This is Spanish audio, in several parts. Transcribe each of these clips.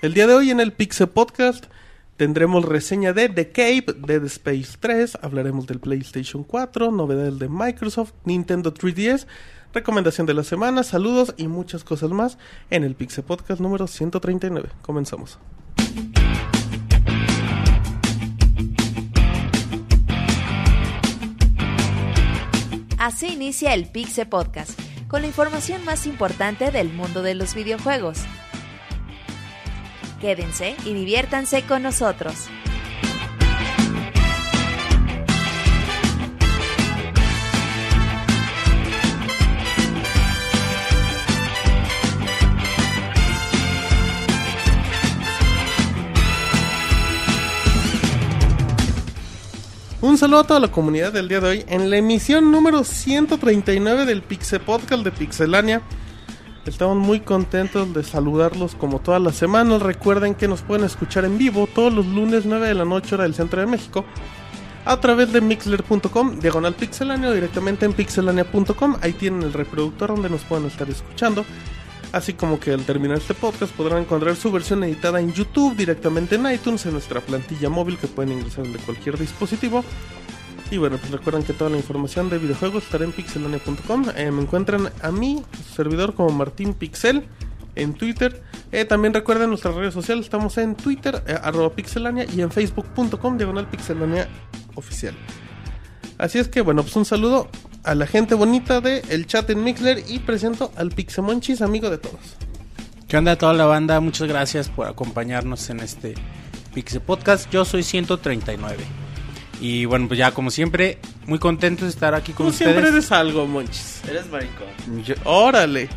El día de hoy en el Pixel Podcast tendremos reseña de The Cave, Dead Space 3, hablaremos del PlayStation 4, novedades de Microsoft, Nintendo 3DS, recomendación de la semana, saludos y muchas cosas más en el Pixel Podcast número 139. Comenzamos. Así inicia el Pixel Podcast, con la información más importante del mundo de los videojuegos. Quédense y diviértanse con nosotros. Un saludo a toda la comunidad del día de hoy en la emisión número 139 del Pixel Podcast de Pixelania. Estamos muy contentos de saludarlos como todas las semanas. Recuerden que nos pueden escuchar en vivo todos los lunes 9 de la noche hora del centro de México a través de mixler.com, diagonal pixelania o directamente en pixelania.com. Ahí tienen el reproductor donde nos pueden estar escuchando. Así como que al terminar este podcast podrán encontrar su versión editada en YouTube, directamente en iTunes, en nuestra plantilla móvil que pueden ingresar de cualquier dispositivo. Y bueno, pues recuerden que toda la información de videojuegos estará en pixelania.com. Eh, me encuentran a mí, servidor, como Martín Pixel en Twitter. Eh, también recuerden nuestras redes sociales, estamos en Twitter, eh, arroba pixelania, y en facebook.com, diagonal pixelania oficial. Así es que bueno, pues un saludo a la gente bonita de el chat en Mixler y presento al Pixemonchis, amigo de todos. ¿Qué onda toda la banda? Muchas gracias por acompañarnos en este Pixel Podcast. Yo soy 139. Y bueno, pues ya como siempre, muy contento de estar aquí con Tú ustedes. siempre eres algo, Monchis. Eres maricón. Yo- Órale.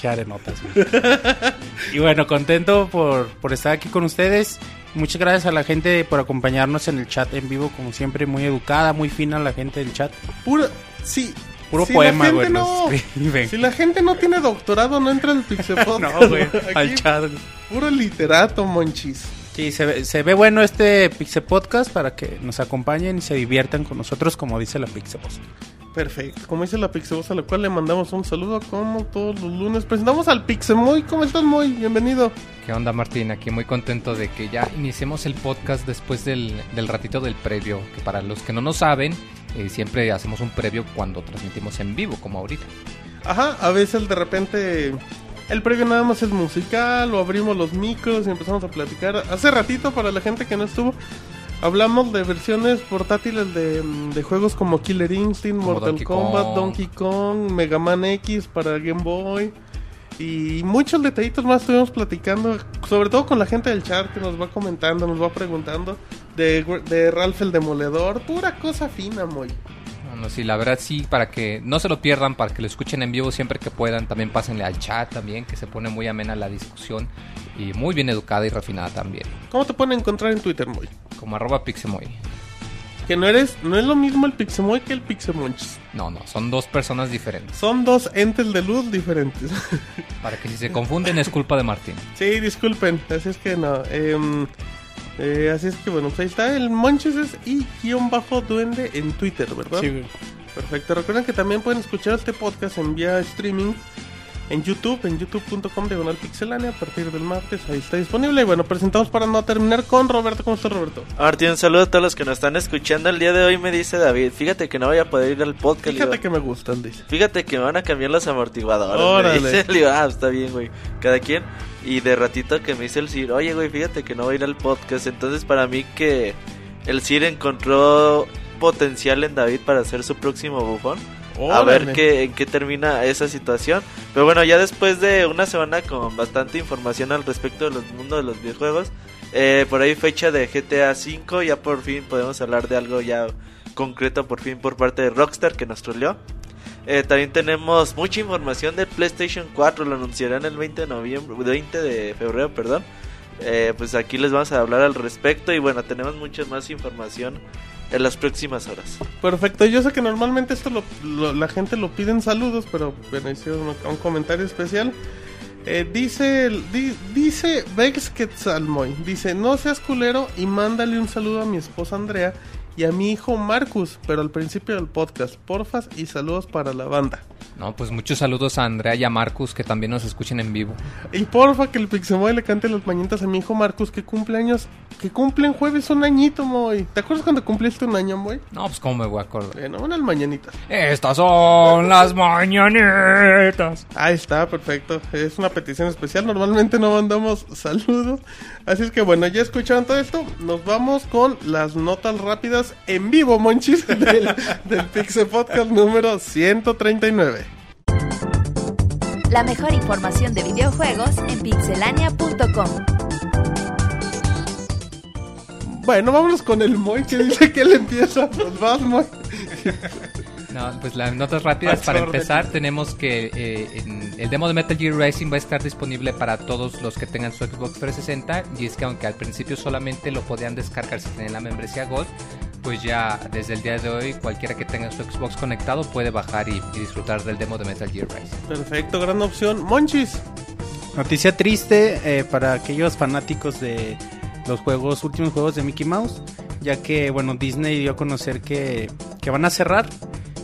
Chare notas. güey. y bueno, contento por, por estar aquí con ustedes. Muchas gracias a la gente por acompañarnos en el chat en vivo, como siempre, muy educada, muy fina la gente del chat. Puro, sí. Puro si poema, la gente güey, No, nos escriben. si la gente no tiene doctorado, no entra al Pixel Podcast. No, güey, Aquí, al chat. güey. Puro literato, Monchis. Sí, se ve, se ve bueno este Pixel Podcast para que nos acompañen y se diviertan con nosotros, como dice la Pixel Voz. Perfecto. Como dice la Pixevoz, a la cual le mandamos un saludo como todos los lunes. Presentamos al Pixemoy. ¿Cómo estás, Moy? Bienvenido. ¿Qué onda Martín? Aquí muy contento de que ya iniciemos el podcast después del, del ratito del previo, que para los que no nos saben, eh, siempre hacemos un previo cuando transmitimos en vivo, como ahorita. Ajá, a veces de repente el previo nada más es musical o abrimos los micros y empezamos a platicar. Hace ratito, para la gente que no estuvo, hablamos de versiones portátiles de, mm, de juegos como Killer Instinct, Como Mortal Donkey Kombat, Kong. Donkey Kong, Mega Man X para Game Boy. Y muchos detallitos más estuvimos platicando, sobre todo con la gente del chat que nos va comentando, nos va preguntando de, de Ralph el Demoledor, pura cosa fina, muy. Bueno, sí, la verdad sí, para que no se lo pierdan, para que lo escuchen en vivo siempre que puedan, también pásenle al chat también, que se pone muy amena la discusión y muy bien educada y refinada también, ¿Cómo te pueden encontrar en Twitter, muy? como arroba pixemoy. Que no eres, no es lo mismo el Pixemoy que el Pixemonchis. No, no, son dos personas diferentes. Son dos entes de luz diferentes. Para que si se confunden es culpa de Martín. sí, disculpen, así es que no. em, eh, así es que bueno, pues ahí está. El Monchis es y guion bajo duende en Twitter, ¿verdad? Sí, güey. Perfecto. Recuerden que también pueden escuchar este podcast en vía streaming en YouTube, en youtube.com diagonal pixelania a partir del martes. Ahí está disponible. Y bueno, presentamos para no terminar con Roberto. ¿Cómo estás, Roberto? Martín, un saludo a todos los que nos están escuchando. El día de hoy me dice David, fíjate que no voy a poder ir al podcast. Fíjate digo, que me gustan, dice. Fíjate que me van a cambiar los amortiguadores. Órale. Me dice, digo, ah, está bien, güey. Cada quien. Y de ratito que me dice el Sir, oye, güey, fíjate que no voy a ir al podcast. Entonces, para mí que el Sir encontró potencial en David para ser su próximo bufón. A ver qué, en qué termina esa situación. Pero bueno, ya después de una semana con bastante información al respecto del mundo de los videojuegos, eh, por ahí fecha de GTA V, ya por fin podemos hablar de algo ya concreto por fin por parte de Rockstar que nos troleó. Eh, también tenemos mucha información del PlayStation 4, lo anunciarán el 20 de noviembre, 20 de febrero, perdón. Eh, pues aquí les vamos a hablar al respecto y bueno, tenemos mucha más información en las próximas horas. Perfecto, yo sé que normalmente esto la gente lo pide en saludos, pero bueno, hicieron un, un comentario especial. Eh, dice, di- dice Vex dice, no seas culero y mándale un saludo a mi esposa Andrea y a mi hijo Marcus, pero al principio del podcast, porfas y saludos para la banda. No, pues muchos saludos a Andrea y a Marcus que también nos escuchen en vivo. Y porfa que el Pixemoy le cante las mañanitas a mi hijo Marcus que cumple años, que cumple en jueves un añito, Moy. ¿Te acuerdas cuando cumpliste un año, Moy? No, pues cómo me voy a acordar. Bueno, unas mañanitas. Estas son las mañanitas. Ahí está, perfecto. Es una petición especial. Normalmente no mandamos saludos. Así es que bueno, ya escucharon todo esto. Nos vamos con las notas rápidas en vivo, Monchis, del, del Pixel Podcast número 139. La mejor información de videojuegos en pixelania.com. Bueno, vámonos con el Moy que dice que él empieza. Pues vas, Moy. No, pues las notas rápidas para empezar tenemos que eh, en- el demo de Metal Gear Racing va a estar disponible para todos los que tengan su Xbox 360 y es que aunque al principio solamente lo podían descargar si tenían la membresía Gold, pues ya desde el día de hoy cualquiera que tenga su Xbox conectado puede bajar y, y disfrutar del demo de Metal Gear Racing. Perfecto, gran opción. Monchis. Noticia triste eh, para aquellos fanáticos de los juegos, últimos juegos de Mickey Mouse, ya que bueno Disney dio a conocer que, que van a cerrar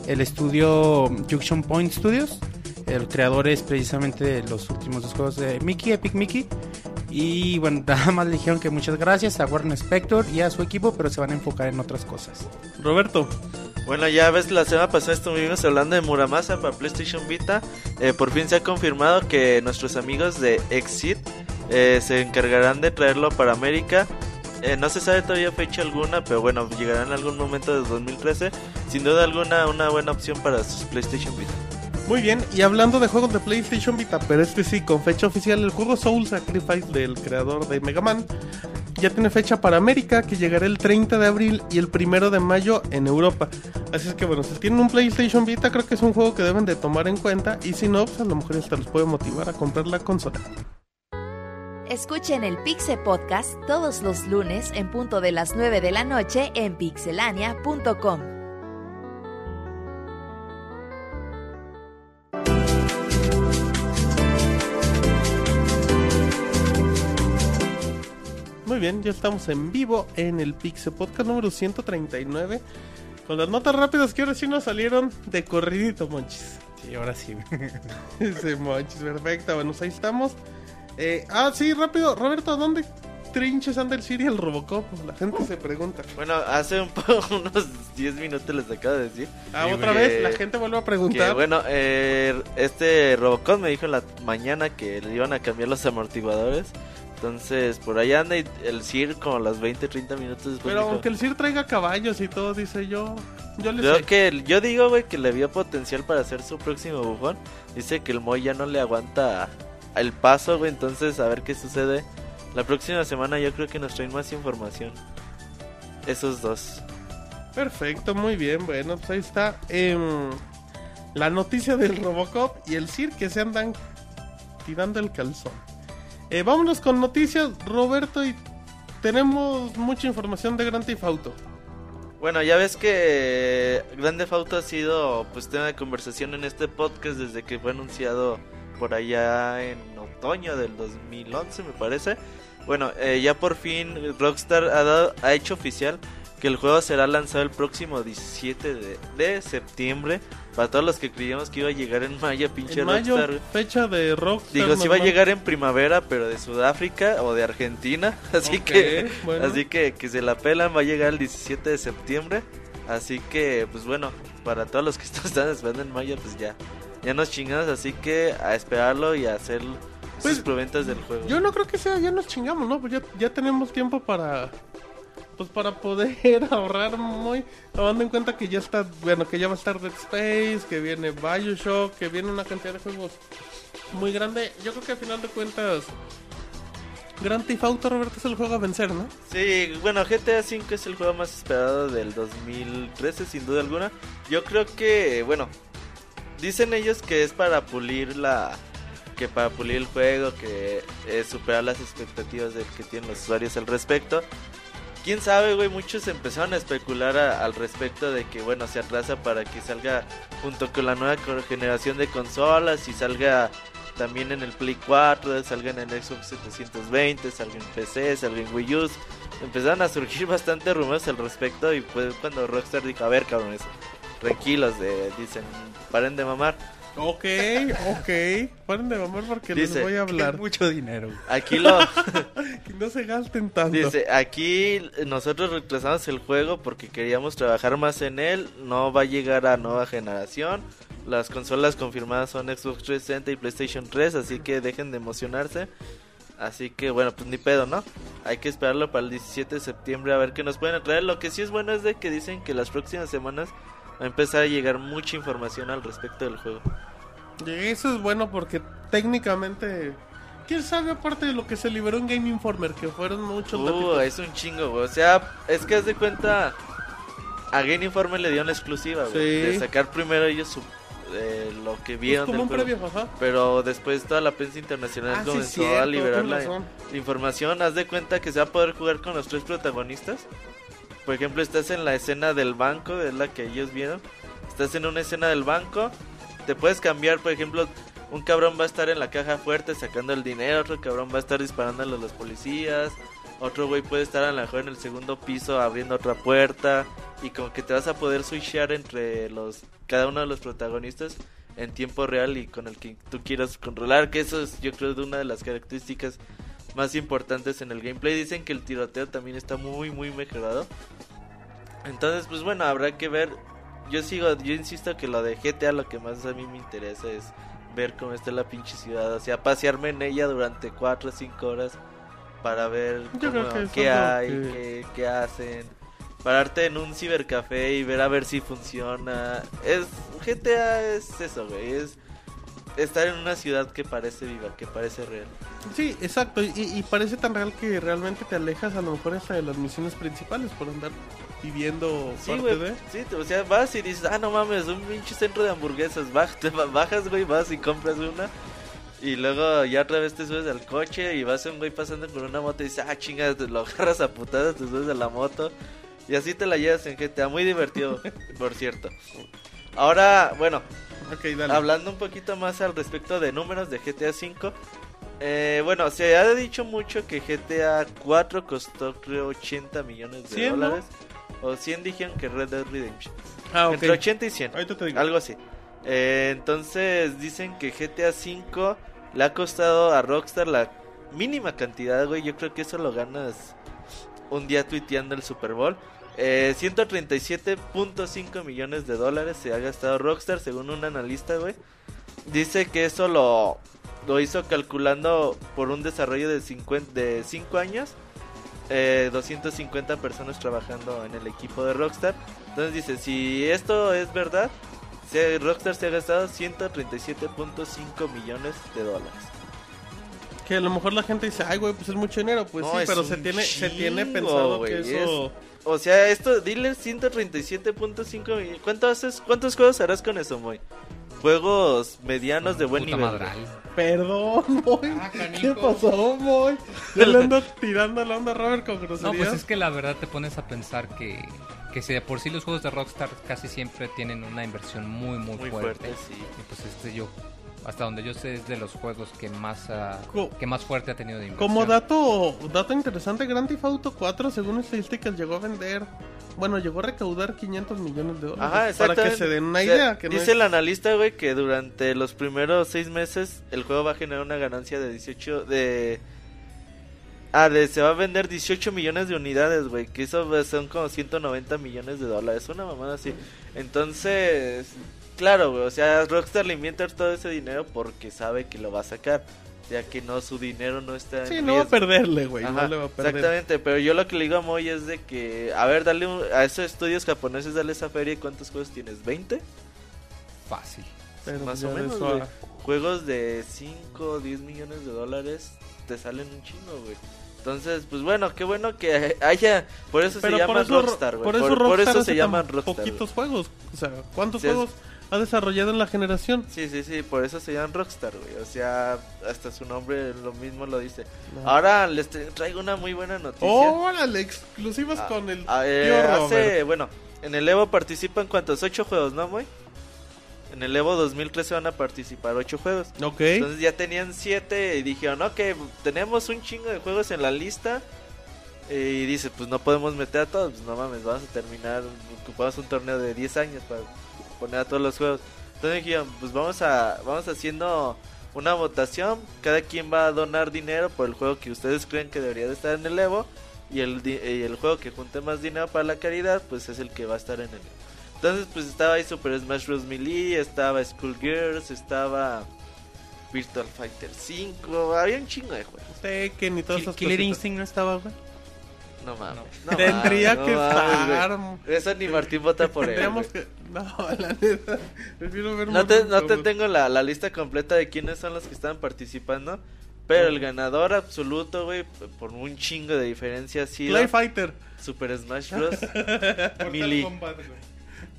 el estudio Junction Point Studios, el creador es precisamente de los últimos dos juegos de Mickey, Epic Mickey. Y bueno, nada más le dijeron que muchas gracias a Warren Spector y a su equipo, pero se van a enfocar en otras cosas. Roberto. Bueno, ya ves, la semana pasada estuvimos hablando de Muramasa para PlayStation Vita. Eh, por fin se ha confirmado que nuestros amigos de Exit eh, se encargarán de traerlo para América. Eh, no se sabe todavía fecha alguna, pero bueno, llegará en algún momento de 2013. Sin duda alguna, una buena opción para sus PlayStation Vita. Muy bien, y hablando de juegos de PlayStation Vita, pero este sí, con fecha oficial, el juego Soul Sacrifice del creador de Mega Man ya tiene fecha para América, que llegará el 30 de abril y el 1 de mayo en Europa. Así es que bueno, si tienen un PlayStation Vita, creo que es un juego que deben de tomar en cuenta, y si no, pues a lo mejor hasta los puede motivar a comprar la consola. Escuchen el Pixe Podcast todos los lunes en punto de las 9 de la noche en pixelania.com. Muy bien, ya estamos en vivo en el Pixel Podcast número 139. Con las notas rápidas que ahora sí nos salieron de corridito, monchis. Sí, ahora sí. Ese monchis, perfecto. Bueno, pues ahí estamos. Eh, ah, sí, rápido. Roberto, ¿dónde trinches anda el Siri y el Robocop? La gente se pregunta. Bueno, hace un po- unos 10 minutos les acabo de decir. Ah, Sí, otra que- vez, la gente vuelve a Que preguntar. bueno, eh, este Robocop me dijo en la mañana que le iban a cambiar los amortiguadores. Entonces, por ahí anda el CIR como a las 20, 30 minutos después. Pero aunque el Sir traiga caballos y todo, dice yo. Yo le Yo, sé. que, yo digo, güey, que le vio potencial para ser su próximo bufón. Dice que el Moy ya no le aguanta el paso, güey. Entonces, a ver qué sucede. La próxima semana yo creo que nos traen más información. Esos dos. Perfecto, muy bien. Bueno, pues ahí está. em, la noticia del Robocop y el Sir que se andan tirando el calzón. Eh, vámonos con noticias, Roberto, y tenemos mucha información de Grand Theft Auto. Bueno, ya ves que Grande Auto ha sido pues tema de conversación en este podcast desde que fue anunciado por allá en otoño del 2011 me parece. Bueno, eh, ya por fin Rockstar ha, dado- ha hecho oficial que el juego será lanzado el próximo 17 de, de septiembre. Para todos los que creíamos que iba a llegar en mayo, pinche En mayo, Rockstar. fecha de Rockstar. Digo, si va a llegar en primavera, pero de Sudáfrica o de Argentina. Así Ok, que, bueno. así que, que se la pelan, va a llegar el 17 de septiembre. Así que, pues bueno, para todos los que están esperando en mayo, pues ya, ya nos chingamos. Así que a esperarlo y a hacer Pues, sus preventas del juego. Yo no creo que sea, ya nos chingamos, ¿no? Pues ya, ya tenemos tiempo para. Pues para poder ahorrar muy. Tomando en cuenta que ya está. Bueno, que ya va a estar Dead Space, que viene Bioshock, que viene una cantidad de juegos muy grande. Yo creo que al final de cuentas. Grand Theft Auto, Roberto, es el juego a vencer, ¿no? Sí, bueno, GTA V es el juego más esperado del 2013, sin duda alguna. Yo creo que, bueno, dicen ellos que es para pulir la. que para pulir el juego, que es superar las expectativas que tienen los usuarios al respecto. Quién sabe, güey, muchos empezaron a especular al respecto de que, bueno, se atrasa para que salga junto con la nueva generación de consolas y salga también en el Play 4, salga en el Xbox 720, salga en PC, salga en Wii U. Empezaron a surgir bastante rumores al respecto y fue cuando Rockstar dijo, a ver, cabrones, tranquilos, de, dicen, paren de mamar. Ok, ok. Paren de mamar porque les voy a hablar. Mucho dinero. Aquí lo... Que no se gasten tanto. Dice, aquí nosotros retrasamos el juego porque queríamos trabajar más en él. No va a llegar a nueva generación. Las consolas confirmadas son Xbox 360 y PlayStation 3, así que dejen de emocionarse. Así que bueno, pues ni pedo, ¿no? Hay que esperarlo para el 17 de septiembre a ver qué nos pueden traer. Lo que sí es bueno es de que dicen que las próximas semanas va a empezar a llegar mucha información al respecto del juego. Y eso es bueno porque técnicamente... ¿Quién sabe aparte de lo que se liberó en Game Informer? Que fueron muchos Uh, datitos. es un chingo, güey. O sea, es que haz de cuenta. A Game Informer le dio una exclusiva, güey. Sí. De sacar primero ellos su, eh, lo que vieron. como del un juego. previo, ajá. Pero después toda la prensa internacional Ah, sí, comenzó cierto, a liberar la, la información. Haz de cuenta que se va a poder jugar con los tres protagonistas. Por ejemplo, estás en la escena del banco, es la que ellos vieron. Estás en una escena del banco. Te puedes cambiar, por ejemplo, un cabrón va a estar en la caja fuerte sacando el dinero, otro cabrón va a estar disparándole a los policías. Otro güey puede estar a lo mejor en el segundo piso abriendo otra puerta. Y como que te vas a poder switchear entre los cada uno de los protagonistas en tiempo real y con el que tú quieras controlar. Que eso es, yo creo, de una de las características más importantes en el gameplay. Dicen que el tiroteo también está muy, muy mejorado. Entonces, pues bueno, habrá que ver. Yo sigo, yo insisto que lo de GTA lo que más a mí me interesa es ver cómo está la pinche ciudad. O sea, pasearme en ella durante 4 o 5 horas para ver cómo- qué hay, que- qué, qué hacen. Pararte en un cibercafé y ver a ver si funciona. Es GTA es eso, güey. Es estar en una ciudad que parece viva, que parece real. Sí, exacto. Y, y parece tan real que realmente te alejas a lo mejor hasta de las misiones principales por andar viviendo Sí, parte de... Sí, te- o sea, vas y dices, ah, no mames, un pinche centro de hamburguesas. Baj- te ba- bajas, güey, vas y compras una. Y luego ya otra vez te subes al coche y vas a un güey pasando con una moto y dices, ah, chinga, te lo agarras a putadas, te subes a la moto. Y así te la llevas en GTA. Muy divertido, por cierto. Ahora, bueno, Ok, dale. Hablando un poquito más al respecto de números de GTA V. eh, bueno, se ha dicho mucho que GTA 4 costó creo 80 millones de 100, ¿no? dólares. O 100 dijeron que Red Dead Redemption. Ah, ok. Entre 80 y 100. Ahorita te digo. Algo así. Eh, entonces dicen que GTA V le ha costado a Rockstar la mínima cantidad, güey. Yo creo que eso lo ganas un día tuiteando el Super Bowl. Eh, 137.5 millones de dólares se ha gastado Rockstar, según un analista, güey. Dice que eso lo, lo hizo calculando por un desarrollo de 50, de 5 años. eh, 250 personas trabajando en el equipo de Rockstar. Entonces dice, si esto es verdad, se- Rockstar se ha gastado 137.5 millones de dólares. Que a lo mejor la gente dice, ay, güey, pues es mucho dinero. Pues No, sí, pero se tiene, se tiene pensado güey, que eso... O sea, esto, dile 137.5 millones. ¿Cuánto haces, ¿Cuántos juegos harás con eso, Moy? Juegos medianos de buen Puta nivel. madral. Perdón, Moy. Ah. ¿Qué pasó, Moy? Yo le ando tirando la onda a Robert con No, groserías. pues es que la verdad te pones a pensar que, que si de por sí los juegos de Rockstar casi siempre tienen una inversión muy, muy, Muy fuerte. fuerte, sí. Y pues este yo, hasta donde yo sé, es de los juegos que más, Co- que más fuerte ha tenido de inversión. Como dato, dato interesante, Grand Theft Auto 4, según estadísticas, llegó a vender... Bueno, llegó a recaudar 500 millones de dólares. Ajá, para exactamente. que se den una O sea, idea. Que no dice es- el analista, güey, que durante los primeros seis meses el juego va a generar una ganancia de 18 de... Ah, de, se va a vender 18 millones de unidades, güey, que eso son como 190 millones de dólares, una mamada así. Entonces, claro, güey, o sea, Rockstar le invierte todo ese dinero porque sabe que lo va a sacar, ya que no, su dinero no está en Sí, no va a perderle, güey. Ajá, No le va a perder. Exactamente, pero yo lo que le digo a Moy es de que, a ver, dale un- a esos estudios japoneses, dale esa feria y cuántos juegos tienes, ¿20? Fácil. Pero Más o menos, a- güey. Juegos de 5 o 10 millones de dólares te salen un chingo, güey. Entonces, pues bueno, qué bueno que haya, por eso Pero se por llama eso, Rockstar, güey. por eso, Por, Rockstar eso se llaman Rockstar. Poquitos juegos. O sea, ¿cuántos Sí, es- juegos ha desarrollado en la generación? Sí, sí, sí, por eso se llaman Rockstar, güey. O sea, hasta su nombre lo mismo lo dice. No. Ahora les tra- traigo una muy buena noticia. Órale, exclusivas Ah, con el ah, eh, tío hace, bueno, en el Evo participan cuántos, ocho juegos, ¿no, muy? En el Evo 2013 van a participar ocho juegos. Ok. Entonces ya tenían siete y dijeron, ok, tenemos un chingo de juegos en la lista. Eh, y dice, pues no podemos meter a todos, pues no mames, vamos a terminar, ocupamos un torneo de 10 años para poner a todos los juegos. Entonces dijeron, pues vamos a vamos haciendo una votación, cada quien va a donar dinero por el juego que ustedes creen que debería de estar en el Evo y el di- y el juego que junte más dinero para la caridad, pues es el que va a estar en el Evo. Entonces, pues estaba ahí Super Smash Bros. Melee, estaba Skullgirls, estaba Virtual Fighter 5, había un chingo de juegos. Tekken y todas Kill- esas Killer cositas. Instinct no estaba, güey. No mames. No. no Tendría mames, que no mames, estar. Eso ni Martín vota por él. Que. No, la neta. Prefiero ver No te, no te tengo la, la lista completa de quiénes son los que están participando. Pero el ganador absoluto, güey, por un chingo de diferencia sido Play Fighter. Super Smash Bros. Melee. Kombat, güey.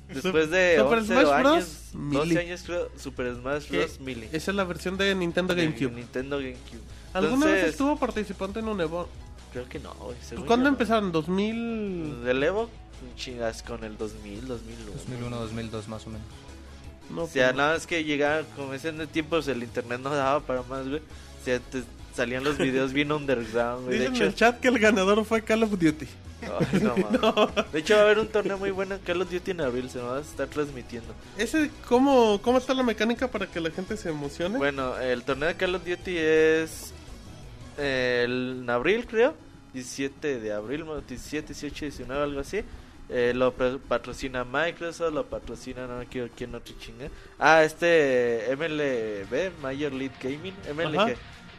Después de Super 11 Smash Bros. años, 12 Melee. años creo, Super Smash Bros. Melee. Esa es la versión de Nintendo GameCube. Nintendo GameCube. ¿Alguna vez estuvo participante en un Evo? Creo que no, güey. según ¿Cuándo yo no. empezaron? ¿2000? Del Evo, chingas con el 2000, 2001. 2001, 2002 más o menos. No, O sea, pues, nada más que llegaban, como ese de tiempos, el internet no daba para más, güey. O sea, te salían los videos bien underground, güey. De Dice en hecho, el chat que el ganador fue Call of Duty. Ay, no, mames. de hecho, va a haber un torneo muy bueno en Call of Duty en abril, se va a estar transmitiendo. Ese, ¿cómo, ¿Cómo está la mecánica para que la gente se emocione? Bueno, el torneo de Call of Duty es eh, en abril, creo. 17 de abril, no, 17, 18, 19, algo así. Eh, lo patrocina Microsoft, lo patrocina, no quiero quién otro chinga. Ah, este MLB, Major League Gaming, MLG. Ajá.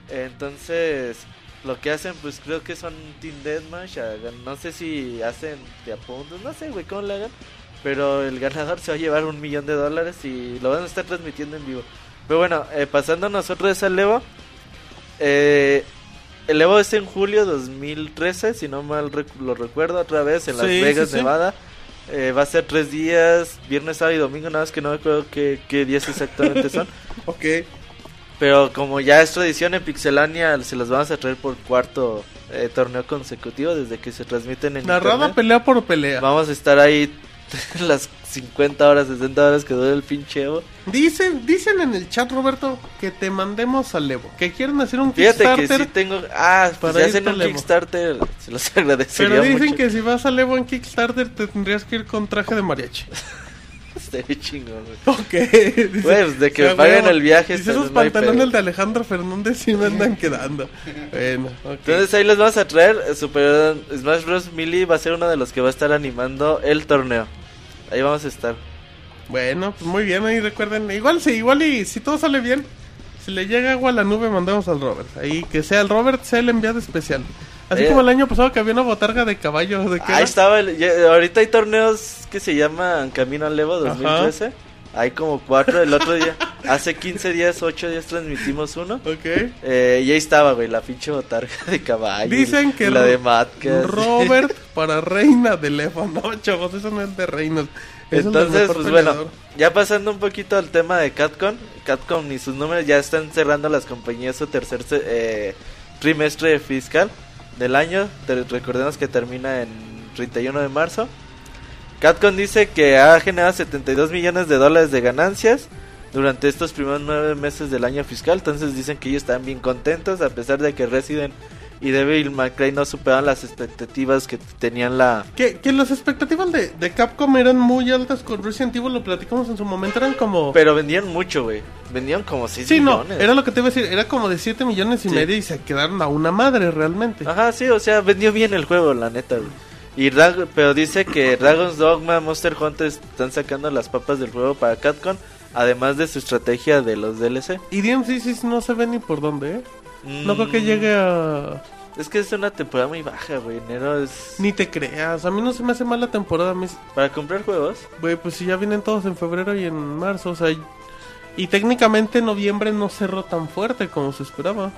Entonces, lo que hacen, pues creo que son Team Deathmatch. No sé si hacen de a puntos, no sé, güey, cómo le hagan. Pero el ganador se va a llevar un millón de dólares y lo van a estar transmitiendo en vivo. Pero bueno, eh, pasando nosotros al Evo. Eh, el Evo es en julio 2013, si no mal rec- lo recuerdo, otra vez en Las Sí, Vegas, sí. Nevada. Eh, va a ser tres días, viernes, sábado y domingo, nada más que no me acuerdo qué, qué días exactamente son. Ok. Pero como ya es tradición en Pixelania, se los vamos a traer por cuarto eh, torneo consecutivo desde que se transmiten en Narrada internet. pelea por pelea. Vamos a estar ahí las 50 horas, 60 horas que dure el pinche Evo. Dicen, dicen en el chat, Roberto, que te mandemos al Evo. Que quieren hacer un Fíjate que Kickstarter. sí tengo... Ah, pues para si hacen un. Kickstarter, se los agradecería Pero dicen mucho. que si vas al Evo en Kickstarter te tendrías que ir con traje de mariachi. Estaría chingón, güey. Ok. Pues, de que "O me paguen huevo". el viaje, Dice esos pantalones de Alejandro Fernández sí me andan quedando. Bueno, ok. Entonces ahí les vamos a traer eh, Super Smash Bros. Melee va a ser uno de los que va a estar animando el torneo. Ahí vamos a estar. Bueno, pues muy bien, ahí recuerden. Igual sí, igual y si todo sale bien, si le llega agua a la nube, mandamos al Robert. Ahí que sea el Robert, sea el enviado especial. Así Eh. como el año pasado que había una botarga de caballo de que Ahí estaba, el- ya- ahorita hay torneos que se llaman Camino al Evo 2013. Hay como cuatro, el otro día, hace 15 días, 8 días transmitimos uno. Ok. Eh, y ahí estaba, güey, la pinche botarga de caballo. Dicen que la de Matcast. Robert para reina del Evo. No, chavos, eso no es de reinos. Eso Entonces, pues bueno, ya pasando un poquito al tema de Capcom, Capcom y sus números ya están cerrando las compañías su tercer eh, trimestre fiscal del año. Te- recordemos que termina en 31 de marzo. Capcom dice que ha generado 72 millones de dólares de ganancias durante estos primeros nueve meses del año fiscal. Entonces dicen que ellos están bien contentos a pesar de que Resident y Devil May Cry no superaron las expectativas que tenían la... Que, que las expectativas de, de Capcom eran muy altas con Resident Evil, lo platicamos en su momento, eran como... Pero vendían mucho, güey. Vendían como 6 sí, no, millones. era lo que te iba a decir, era como de 7 millones y Sí. medio y se quedaron a una madre realmente. Ajá, sí, o sea, vendió bien el juego, la neta, güey. Y Drag- pero dice que Dragon's Dogma, Monster Hunter están sacando las papas del juego para Capcom, además de su estrategia de los DLC. Y DMC sí no se ve ni por dónde, ¿eh? No creo que Mm, llegue a... Es que es una temporada muy baja, güey. Enero es Ni te creas, a mí no se me hace mala temporada, a mí... para comprar juegos. Güey, pues si ya vienen todos en febrero y en marzo, o sea... y- Y técnicamente noviembre no cerró tan fuerte como se esperaba.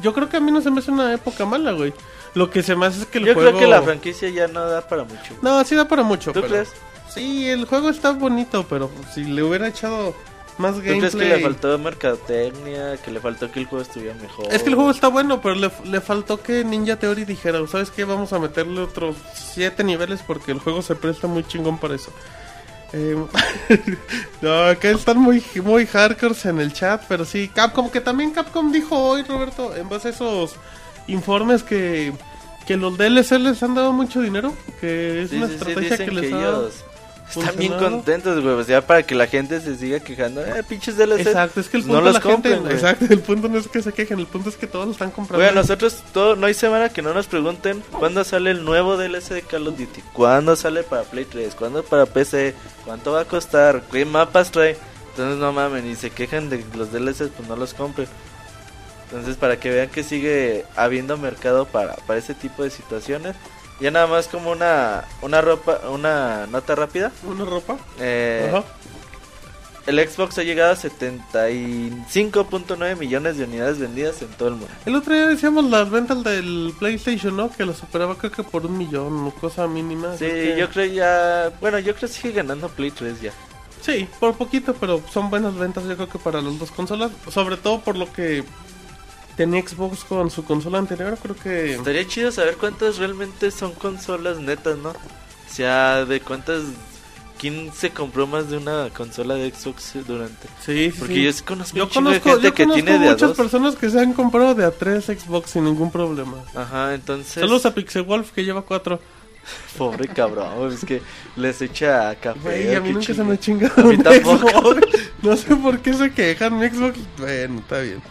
Yo creo que a mí no se me hace una época mala, güey. Lo que se me hace es que el Yo juego... creo que la franquicia ya no da para mucho. No, sí da para mucho. ¿Tú pero- crees? Sí, el juego está bonito, pero si le hubiera echado más ¿Tú gameplay... crees que le faltó mercadotecnia? Que le faltó que el juego estuviera mejor. Es que el juego está bueno, pero le, le faltó que Ninja Theory dijera, ¿sabes qué? Vamos a meterle otros 7 niveles porque el juego se presta muy chingón para eso. Eh, no, acá están muy, muy hardcore en el chat, pero sí, Capcom, que también Capcom dijo hoy, Roberto, en base a esos informes que, que los DLC les han dado mucho dinero, que es Sí, una sí, estrategia que les ha dado. Están bien contentos, güey. O sea, para que la gente se siga quejando. Eh, pinches DLC. Exacto, es que el No punto los de la gente, compren, güey. exacto, el punto no es que se quejen, el punto es que todos lo están comprando. Güey, nosotros todo, no hay semana que no nos pregunten cuándo sale el nuevo DLC de Call of Duty, cuándo sale para Play 3, cuándo para PC, cuánto va a costar, qué mapas trae. Entonces no mamen y se quejan de los DLCs, pues no los compren. Entonces para que vean que sigue habiendo mercado para, para ese tipo de situaciones. Ya nada más como una una ropa, una nota rápida. una ropa. Eh, Ajá. el Xbox ha llegado a 75.9 millones de unidades vendidas en todo el mundo. El otro día decíamos las ventas del PlayStation, ¿no? Que lo superaba creo que por un millón o cosa mínima. Sí, que- yo creo ya. Bueno, yo creo que sigue ganando Play 3 ya. Sí, por poquito, pero son buenas ventas yo creo que para las dos consolas. Sobre todo por lo que tenía Xbox con su consola anterior, creo que... Estaría chido saber cuántas realmente son consolas netas, ¿no? O sea, de cuántas. ¿Quién se compró más de una consola de Xbox durante? Sí, sí, Porque sí. yo sí conozco Yo chingo de conozco, gente yo que conozco tiene de a muchas personas que se han comprado de a tres Xbox sin ningún problema. Ajá, entonces. Saludos a Pixelwolf que lleva cuatro. Pobre cabrón, es que les echa café. Güey, a mí nunca se me ha chingado A mí un tampoco. Xbox. No sé por qué se quejan mi Xbox. Bueno, está bien.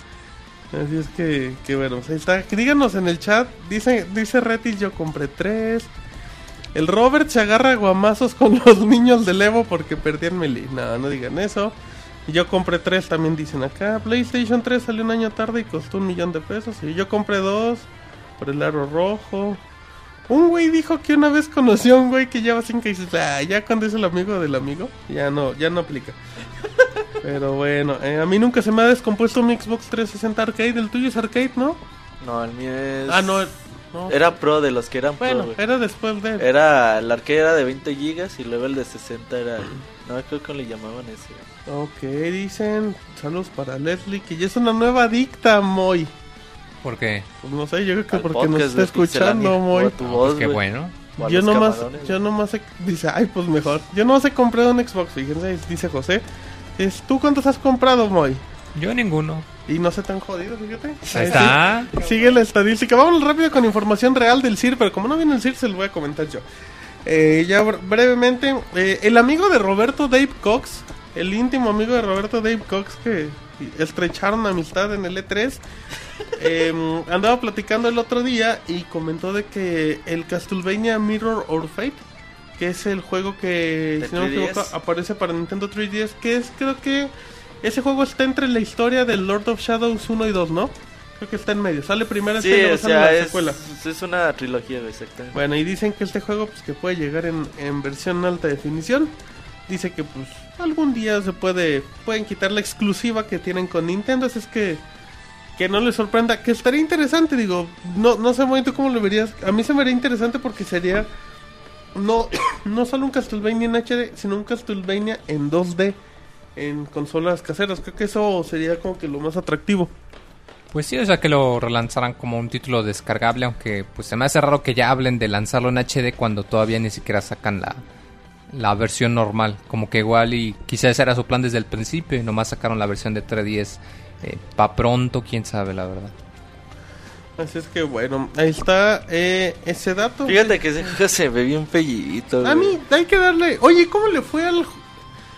Así es que, que bueno, pues ahí está. Díganos en el chat. Dice, dice Retis, yo compré tres. El Robert se agarra guamazos con los niños del Evo porque perdían Melee. No, no digan eso. Yo compré tres, también dicen acá. PlayStation 3 salió un año tarde y costó un millón de pesos. Y yo compré dos por el aro rojo. Un güey dijo que una vez conoció a un güey que lleva cinco y dices, ah, ya cuando es el amigo del amigo, ya no, ya no aplica. Pero bueno, eh, a mí nunca se me ha descompuesto mi Xbox 360 Arcade. El tuyo es Arcade, ¿no? No, el mío es. Ah, no. no. Era pro de los que eran pro, Bueno, güey. era después de... Era, el arcade era de 20 gigas y luego el de 60 era, no me acuerdo cómo le llamaban ese. Ok, dicen, saludos para Leslie, que ya es una nueva adicta, Moy. ¿Por qué? Pues no sé, yo creo que Al porque nos está escuchando, Moy. Ah, voz, pues qué bueno. Yo nomás, yo nomás he, dice, ay, pues mejor. Yo nomás he comprado un Xbox, fíjense, dice José. Es, ¿Tú cuántos has comprado, Moy? Yo ninguno. Y no se tan jodido, fíjate. Ahí está. Sí, sigue la estadística. Vámonos rápido con información real del CIR, pero como no viene el CIR, se lo voy a comentar yo. Eh, ya bre- brevemente, eh, el amigo de Roberto Dave Cox, el íntimo amigo de Roberto Dave Cox que estrecharon amistad en el E3, eh, andaba platicando el otro día y comentó de que el Castlevania Mirror or Fate, que es el juego que, ¿De si no me 3DS? equivoco, aparece para Nintendo 3DS, que es, creo que ese juego está entre la historia del Lord of Shadows 1 y 2, ¿no? Creo que está en medio. Sale primero Sí, este y luego o sale sea, la es, secuela. es una trilogía, exactamente. Bueno, y dicen que este juego pues que puede llegar en, en versión alta definición. Dice que pues algún día se puede pueden quitar la exclusiva que tienen con Nintendo, así es que que no les sorprenda, que estaría interesante, digo, no no sé muy tú cómo lo verías. A mí se me haría interesante porque sería no no solo un Castlevania en HD, sino un Castlevania en 2D en consolas caseras. Creo que eso sería como que lo más atractivo. Pues sí, o sea que lo relanzaran como un título descargable, aunque pues se me hace raro que ya hablen de lanzarlo en HD cuando todavía ni siquiera sacan la, la versión normal. Como que igual y quizás era su plan desde el principio y nomás sacaron la versión de 3DS eh, pa' pronto, quién sabe la verdad. Así es que bueno, ahí está eh, ese dato. Fíjate que ese juego se ve bien fellito, A mí hay que darle. Oye, ¿cómo le fue al,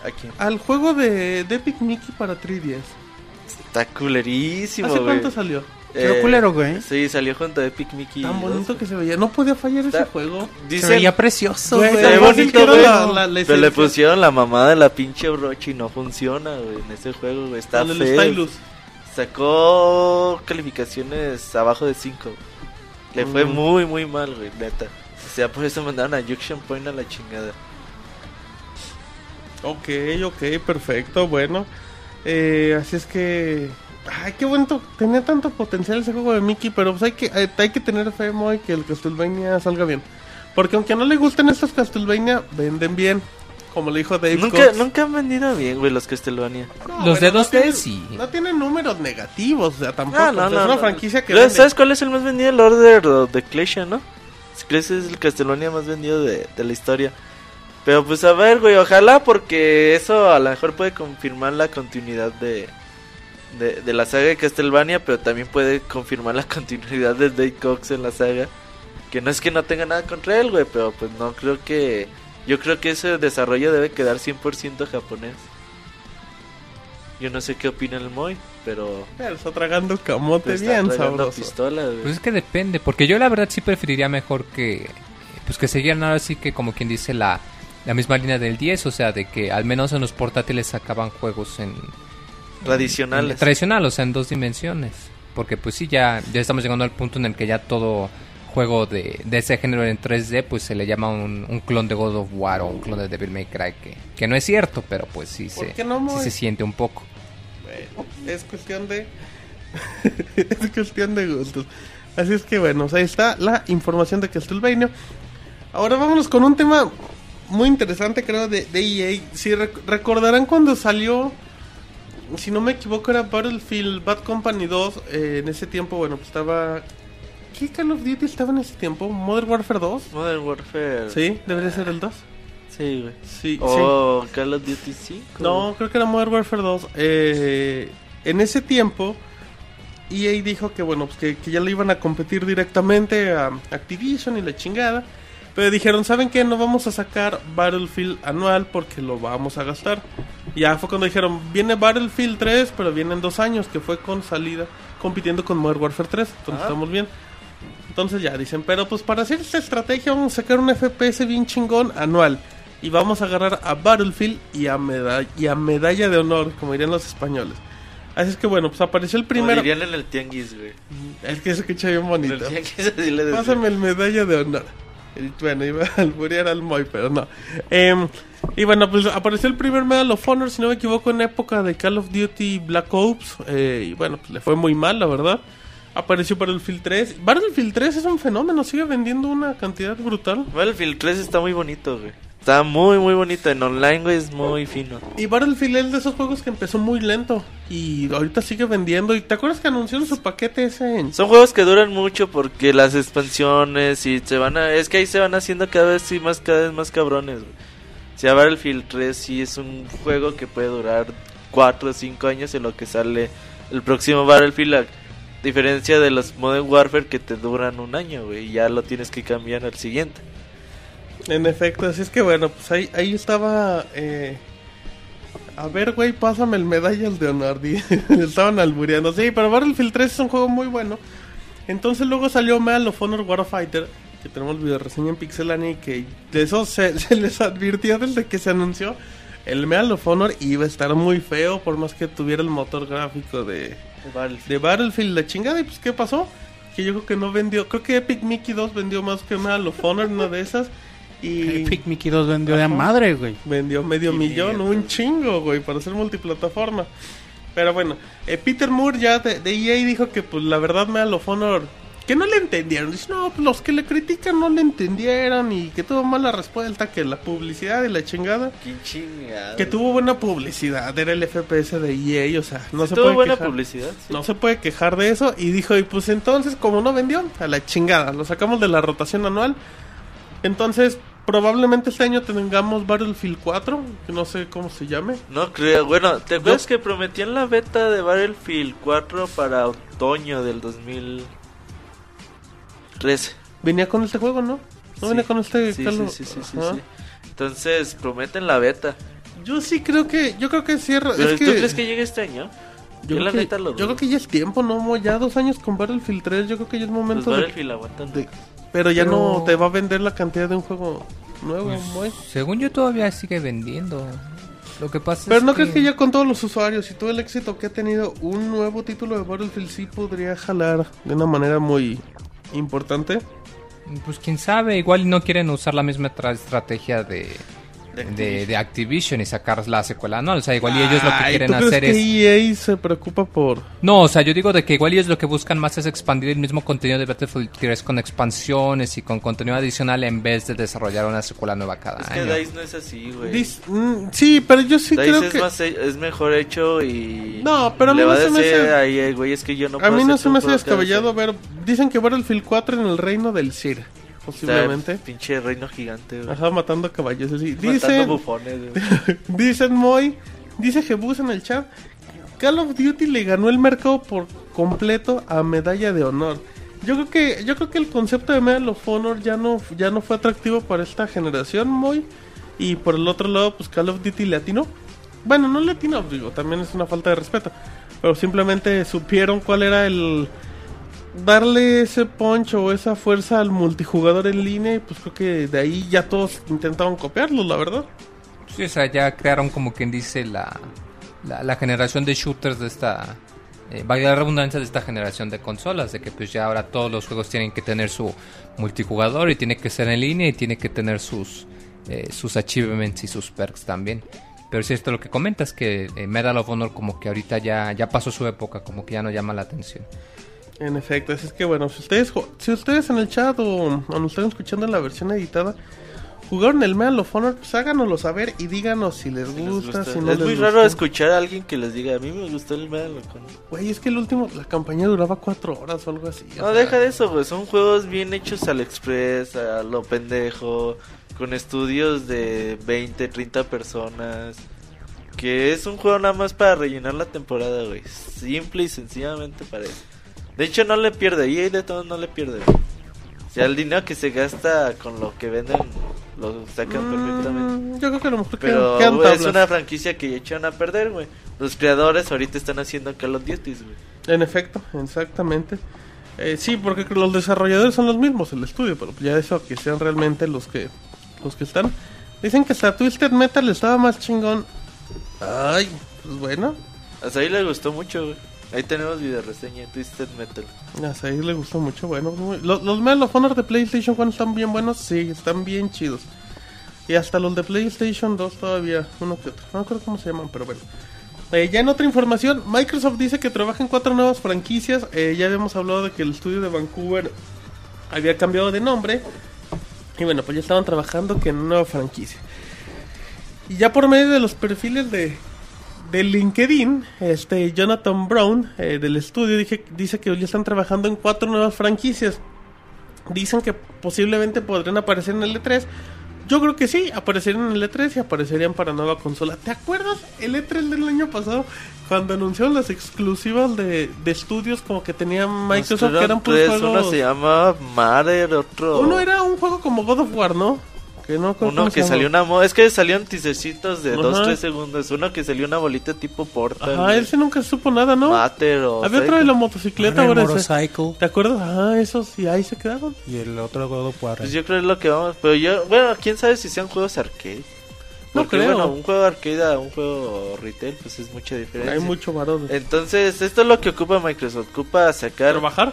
Aquí. al juego de, de Epic Mickey para 3DS? Está culerísimo, ¿Hace güey. cuánto salió? Quedó culero, güey. Sí, salió junto a Epic Mickey. Tan 2, bonito que se veía. No podía fallar ese Está- juego. Se Dicen, veía precioso, Güey, se bonito, güey. la- la- la Pero le pusieron la mamada de la pinche Orochi y no funciona, güey, en ese juego, güey. Está Con el feo. Sacó calificaciones abajo de 5. Le fue Mm. muy, muy mal, güey, neta. O sea, por eso mandaron a Junction Point a la chingada. Ok, ok, perfecto, bueno. Eh, así es que... Ay, qué bueno, tenía tanto potencial ese juego de Mickey, pero pues hay que, eh, hay que tener fe, Moy, que el Castlevania salga bien. Porque aunque no le gusten estos Castlevania, venden bien. Como le dijo Dave Nunca, Cox. nunca han vendido bien, güey, los Castlevania. No, Los de no 2D tienen- sí. No tienen números negativos, o sea, tampoco. Ah, no, no, es una no. franquicia que vende. ¿Sabes cuál es el más vendido? El Order of the Ecclesia, ¿no? Ese es el Castlevania más vendido de, de la historia. Pero pues a ver, güey, ojalá porque eso a lo mejor puede confirmar la continuidad de, de, de la saga de Castlevania, pero también puede confirmar la continuidad de Dave Cox en la saga. Que no es que no tenga nada contra él, güey, pero pues no creo que, Yo creo que ese desarrollo debe quedar 100% japonés. Yo no sé qué opina el Moy, pero... Está tragando camote pues, está bien tragando sabroso. pistola, güey. Pues es que depende, porque yo la verdad sí preferiría mejor que pues que siguieran ahora sí que como quien dice la, la misma línea del 10, o sea, de que al menos en los portátiles sacaban juegos en Tradicionales. en- tradicional, o sea, en dos dimensiones, porque pues sí ya ya estamos llegando al punto en el que ya todo juego de, de ese género en 3D pues se le llama un, un clon de God of War o un clon de Devil May Cry que, que no es cierto, pero pues sí ¿Por se no, sí se siente un poco. Bueno, es cuestión de. es cuestión de gustos. Así es que bueno, ahí está la información de Castlevania. Ahora vámonos con un tema muy interesante, creo, de, de EA. Si rec- recordarán cuando salió, si no me equivoco, era Battlefield Bad Company 2. eh, en ese tiempo, bueno, pues estaba. ¿Qué Call of Duty estaba en ese tiempo? ¿Modern Warfare 2? Modern Warfare. Sí, debería ser el 2. Sí, güey. Sí, sí. O Call of Duty 5. No, creo que era Modern Warfare 2. Eh, en ese tiempo, EA dijo que bueno, pues que, que ya le iban a competir directamente a Activision y la chingada. Pero dijeron, ¿saben qué? No vamos a sacar Battlefield anual porque lo vamos a gastar. Ya fue cuando dijeron, viene Battlefield 3, pero viene en dos años, que fue con salida, compitiendo con Modern Warfare 3. Entonces Ah. estamos bien. Entonces ya dicen, pero pues para hacer esta estrategia vamos a sacar un FPS bien chingón anual. Y vamos a agarrar a Battlefield y a, meda- y a Medalla de Honor, como dirían los españoles. Así es que bueno, pues apareció el Como primero. dirían en el tianguis, güey. Es que se escucha bien En bonito. el tianguis así le. Pásame el medalla de honor. Bueno, iba a alburear al Moy, pero no. Em, y bueno, pues apareció el primer Medal of Honor, si no me equivoco, en época de Call of Duty Black Ops. eh, y bueno, pues le fue muy mal, la verdad. Apareció Battlefield 3. Battlefield 3 es un fenómeno, sigue vendiendo una cantidad brutal. Battlefield 3 está muy bonito, güey. Está muy, muy bonito. En online, güey, es muy fino. Y Battlefield es de esos juegos que empezó muy lento. Y ahorita sigue vendiendo. ¿Y te acuerdas que anunciaron su paquete ese en... Son juegos que duran mucho porque las expansiones y se van a... Es que ahí se van haciendo cada vez sí, más, cada vez más cabrones, güey. Si a Battlefield 3 sí es un juego que puede durar 4 o 5 años en lo que sale el próximo Battlefield. Diferencia de los Modern Warfare que te duran un año, güey. Ya lo tienes que cambiar al siguiente. En efecto, así es que bueno, pues ahí, ahí estaba. eh, A ver, güey, pásame el medallas de honor. Estaban albureando. Sí, pero Battlefield 3 es un juego muy bueno. Entonces luego salió Medal of Honor Warfighter. Que tenemos video reseña en Pixelania. Y que de eso se, se les advirtió desde que se anunció. El Medal of Honor iba a estar muy feo. Por más que tuviera el motor gráfico de, de Battlefield. La chingada y pues qué pasó que yo creo que no vendió creo que Epic Mickey 2 vendió más que Medal of Honor una de esas y Epic Mickey 2 vendió de madre, güey. vendió medio millón un chingo güey para ser multiplataforma. Pero bueno eh, Peter Moore ya de, de EA dijo que pues la verdad Medal of Honor que no le entendieron dice no pues los que le critican no le entendieron y que tuvo mala respuesta que la publicidad y la chingada Qué chingado. que tuvo buena publicidad era el FPS de EA o sea no se Tuvo puede buena quejar. publicidad. sí. No se puede quejar de eso. Y dijo, y pues entonces, como no vendió, a la chingada. Lo sacamos de la rotación anual. Entonces, probablemente este año tengamos Battlefield 4, que no sé cómo se llame. No creo. Bueno, ¿te acuerdas que prometían la beta de Battlefield 4 para otoño del 2013? Venía con este juego, ¿no? No Sí. venía con este Sí, sí, sí, sí, sí, Ajá. sí. Entonces, prometen la beta. Yo sí creo que, yo creo que cierra. Pero es ¿tú que, crees que llegue este año? yo, Yo creo la que, neta lo yo creo que ya es tiempo, ¿no? Mo? Ya dos años con Battlefield 3, yo creo que ya es Pues momento de, Battlefield aguanta. de- Pero ya Pero- no te va a vender la cantidad de un juego nuevo, Pues, Moy. según yo todavía sigue vendiendo. Lo que pasa Pero es no que... crees que ya con todos los usuarios y todo el éxito que ha tenido un nuevo título de Battlefield sí podría jalar de una manera muy importante. Pues quién sabe, igual no quieren usar la misma tra- estrategia de, De de, de Activision y sacar la secuela anual. O sea, igual y ellos lo que quieren ¿tú crees hacer que es... EA se preocupa por No, o sea, yo digo de que igual ellos lo que buscan más es expandir el mismo contenido de Battlefield 3 con expansiones y con contenido adicional en vez de desarrollar una secuela nueva cada Es que año. DICE no es así, güey. Mm, sí, pero yo sí DICE creo es, que más, es mejor hecho y... No, pero a mí le no va a se me hace- güey, es que yo no a mí no se me hace que descabellado ver. Dicen que Battlefield 4 en el reino del Sir, posiblemente. Está pinche reino gigante, güey. Ajá, matando caballos así. Matando Dicen, bufones, güey. dicen Moy, dice Jebus en el chat, Call of Duty le ganó el mercado por completo a Medalla de Honor. Yo creo que yo creo que el concepto de Medal of Honor ya no ya no fue atractivo para esta generación, Moy. Y por el otro lado, pues Call of Duty latino. Bueno, no latino, digo, también es una falta de respeto. Pero simplemente supieron cuál era el... Darle ese punch o esa fuerza al multijugador en línea y pues creo que de ahí ya todos intentaban copiarlo, la verdad. Sí, o sea, ya crearon como quien dice la, la, la generación de shooters de esta, eh, vaya la redundancia de esta generación de consolas, de que pues ya ahora todos los juegos tienen que tener su multijugador y tiene que ser en línea y tiene que tener sus, eh, sus achievements y sus perks también. Pero sí, esto lo que comentas, que eh, Medal of Honor como que ahorita ya, ya pasó su época, como que ya no llama la atención. En efecto, así es que bueno, si ustedes, si ustedes en el chat o, o nos están escuchando en la versión editada, jugaron el Medal of Honor, pues háganoslo saber y díganos si les Si les gusta, gusta. si no es les muy gusta. raro escuchar a alguien que les diga, a mí me gustó el Medal of Honor". Güey, es que el último, la campaña duraba cuatro horas o algo así. No, sea, deja de eso, güey. Son juegos bien hechos al express, a lo pendejo, con estudios de 20, 30 personas. Que es un juego nada más para rellenar la temporada, güey. Simple y sencillamente para eso. De hecho, no le pierde. Y de todo no le pierde, sea, el dinero que se gasta con lo que venden lo sacan perfectamente. mm, yo creo que a lo mejor Pero quedan, quedan güey, es una franquicia que ya echaron a perder, güey. Los creadores ahorita están haciendo Call of Duty, güey. En efecto, exactamente. Eh, sí, porque los desarrolladores son los mismos, el estudio, pero ya eso que sean realmente los que los que están. Dicen que hasta Twisted Metal estaba más chingón. Ay, pues bueno, Hasta ahí le gustó mucho, güey. Ahí tenemos video reseña Twisted Metal. a ahí le gustó mucho, bueno. Los, los Medal de PlayStation 1 están bien buenos, sí, están bien chidos. Y hasta los de PlayStation 2 todavía, uno que otro. No me cómo se llaman, pero bueno. Eh, ya en otra información, Microsoft dice que trabaja en cuatro nuevas franquicias. Eh, ya habíamos hablado de que el estudio de Vancouver había cambiado de nombre. Y bueno, pues ya estaban trabajando que en una nueva franquicia. Y ya por medio de los perfiles de, de LinkedIn, este Jonathan Brown eh, del estudio dije, dice que ya están trabajando en cuatro nuevas franquicias. Dicen que posiblemente podrían aparecer en el E3. Yo creo que sí, aparecerían en el E3 y aparecerían para nueva consola. ¿Te acuerdas el E3 del año pasado? Cuando anunciaron las exclusivas de, de estudios como que tenía Microsoft, que eran tres, puros Uno juegos... se llama Mother, otro... Uno era un juego como God of War, ¿no? Que no Uno que salió una... mo- Es que salieron teasercitos de Ajá. 2-3 segundos. Uno que salió una bolita tipo Portal. Güey. ese nunca supo nada, ¿no? Mater o... Había otro de la motocicleta, Ahora. Motorcycle ¿Te acuerdas? Ah, esos y ahí se quedaron. y el otro War. Pues yo creo que es lo que vamos... Pero yo... Bueno, quién sabe si sean juegos arcade. No Porque, creo. bueno, un juego arcade a un juego retail, pues es mucha diferencia. Hay mucho varón. Entonces, esto es lo que ocupa Microsoft. Ocupa sacar ¿Trabajar?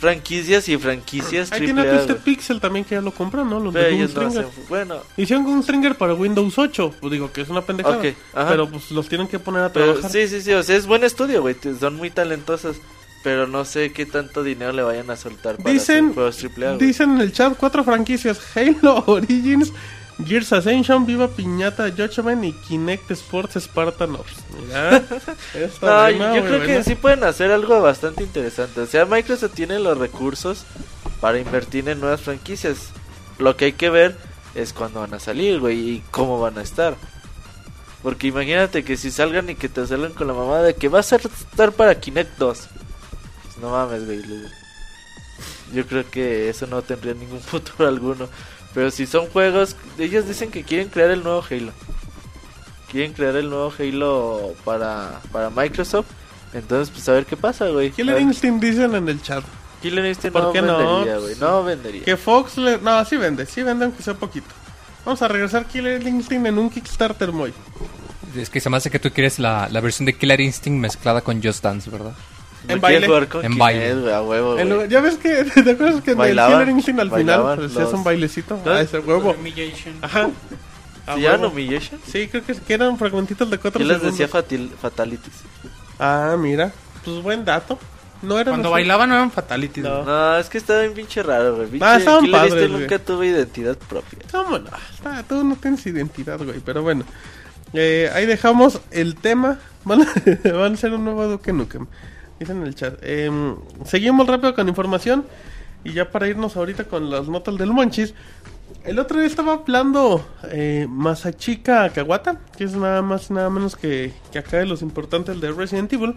Franquicias y franquicias Ahí triple tiene A, Twisted. Pixel también que ya lo compran, ¿no? Los de no hacen... Bueno, Hicieron Gunstringer para Windows 8. Pues digo que es una pendejada. Ok, ajá. Pero pues los tienen que poner a Pero trabajar. sí, sí, sí, o sea, es buen estudio, güey, son muy talentosos, pero no sé qué tanto dinero le vayan a soltar para Dicen, hacer juegos AAA, dicen en el chat cuatro franquicias: Halo Origins, Gears Ascension, Viva Piñata, Judgment y Kinect Sports Spartan Ops. Mira, No, rima, yo creo que sí pueden hacer algo bastante interesante. O sea, Microsoft tiene los recursos para invertir en nuevas franquicias. Lo que hay que ver es cuándo van a salir, güey, y cómo van a estar. Porque imagínate que si salgan y que te salgan con la mamá de que va a ser- estar para Kinect 2. Pues no mames, güey. Yo creo que eso no tendría ningún futuro alguno. Pero si son juegos, ellos dicen que quieren crear el nuevo Halo. Quieren crear el nuevo Halo para, para Microsoft. Entonces, pues a ver qué pasa, güey. Killer Instinct dicen en el chat. Killer Instinct ¿Por no qué no? vendería, güey. No vendería. Que Fox le... No, sí vende, sí vende aunque sea poquito. Vamos a regresar Killer Instinct en un Kickstarter, muy. Es que se me hace que tú quieres la, la versión de Killer Instinct mezclada con Just Dance, ¿verdad? En baile. con En baile. güey, a huevo, En lugar- ya ves que, ¿te acuerdas que en el Killer Instinct al final pues, hacías los- un bailecito? ¿No? Ah, ese huevo. Ajá. A ¿Se llaman huevo. Humiliation? Sí, creo que, que eran fragmentitos de cuatro Yo les segundos. decía fatil- Fatalities. Ah, mira. Pues buen dato. No era Cuando bailaban no eran fatalities. No. No, es que estaba bien pinche raro, güey. Pinche Ah, estaban padres, Instinct güey. nunca tuvo identidad propia. ¿Cómo no? Está- tú no tienes identidad, güey. Pero bueno. Eh, ahí dejamos el tema. Van a, van a ser un nuevo Duke Nukem. Dicen en el chat. Em, seguimos rápido con información. Y ya para irnos ahorita con las notas del Monchis. El otro día estaba hablando eh, Masachika Kawata, que es nada más nada menos que, que acá de los importantes de Resident Evil.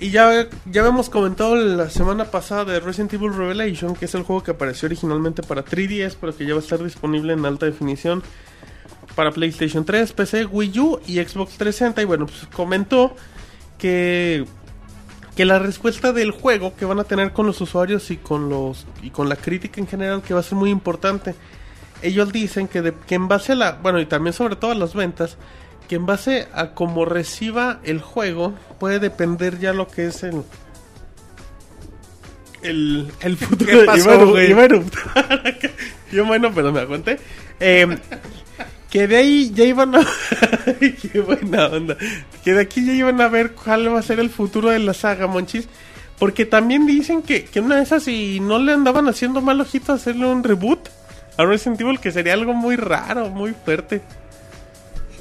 Y ya, ya habíamos comentado la semana pasada de Resident Evil Revelation, que es el juego que apareció originalmente para 3DS, pero que ya va a estar disponible en alta definición para PlayStation 3, PC, Wii U y Xbox 360. Y bueno, pues comentó que que la respuesta del juego que van a tener con los usuarios y con los y con la crítica en general que va a ser muy importante. Ellos dicen que, de- que en base a la, bueno, y también sobre todo a las ventas, que en base a cómo reciba el juego puede depender ya lo que es el el, el futuro. ¿Qué pasó, Iba a iba a eruptar. Yo bueno, pero me aguanté. Eh, que de ahí ya iban a... Qué buena onda. Que de aquí ya iban a ver cuál va a ser el futuro de la saga, Monchis. Porque también dicen que, que una de esas, si no le andaban haciendo mal ojito hacerle un reboot a Resident Evil, que sería algo muy raro, muy fuerte.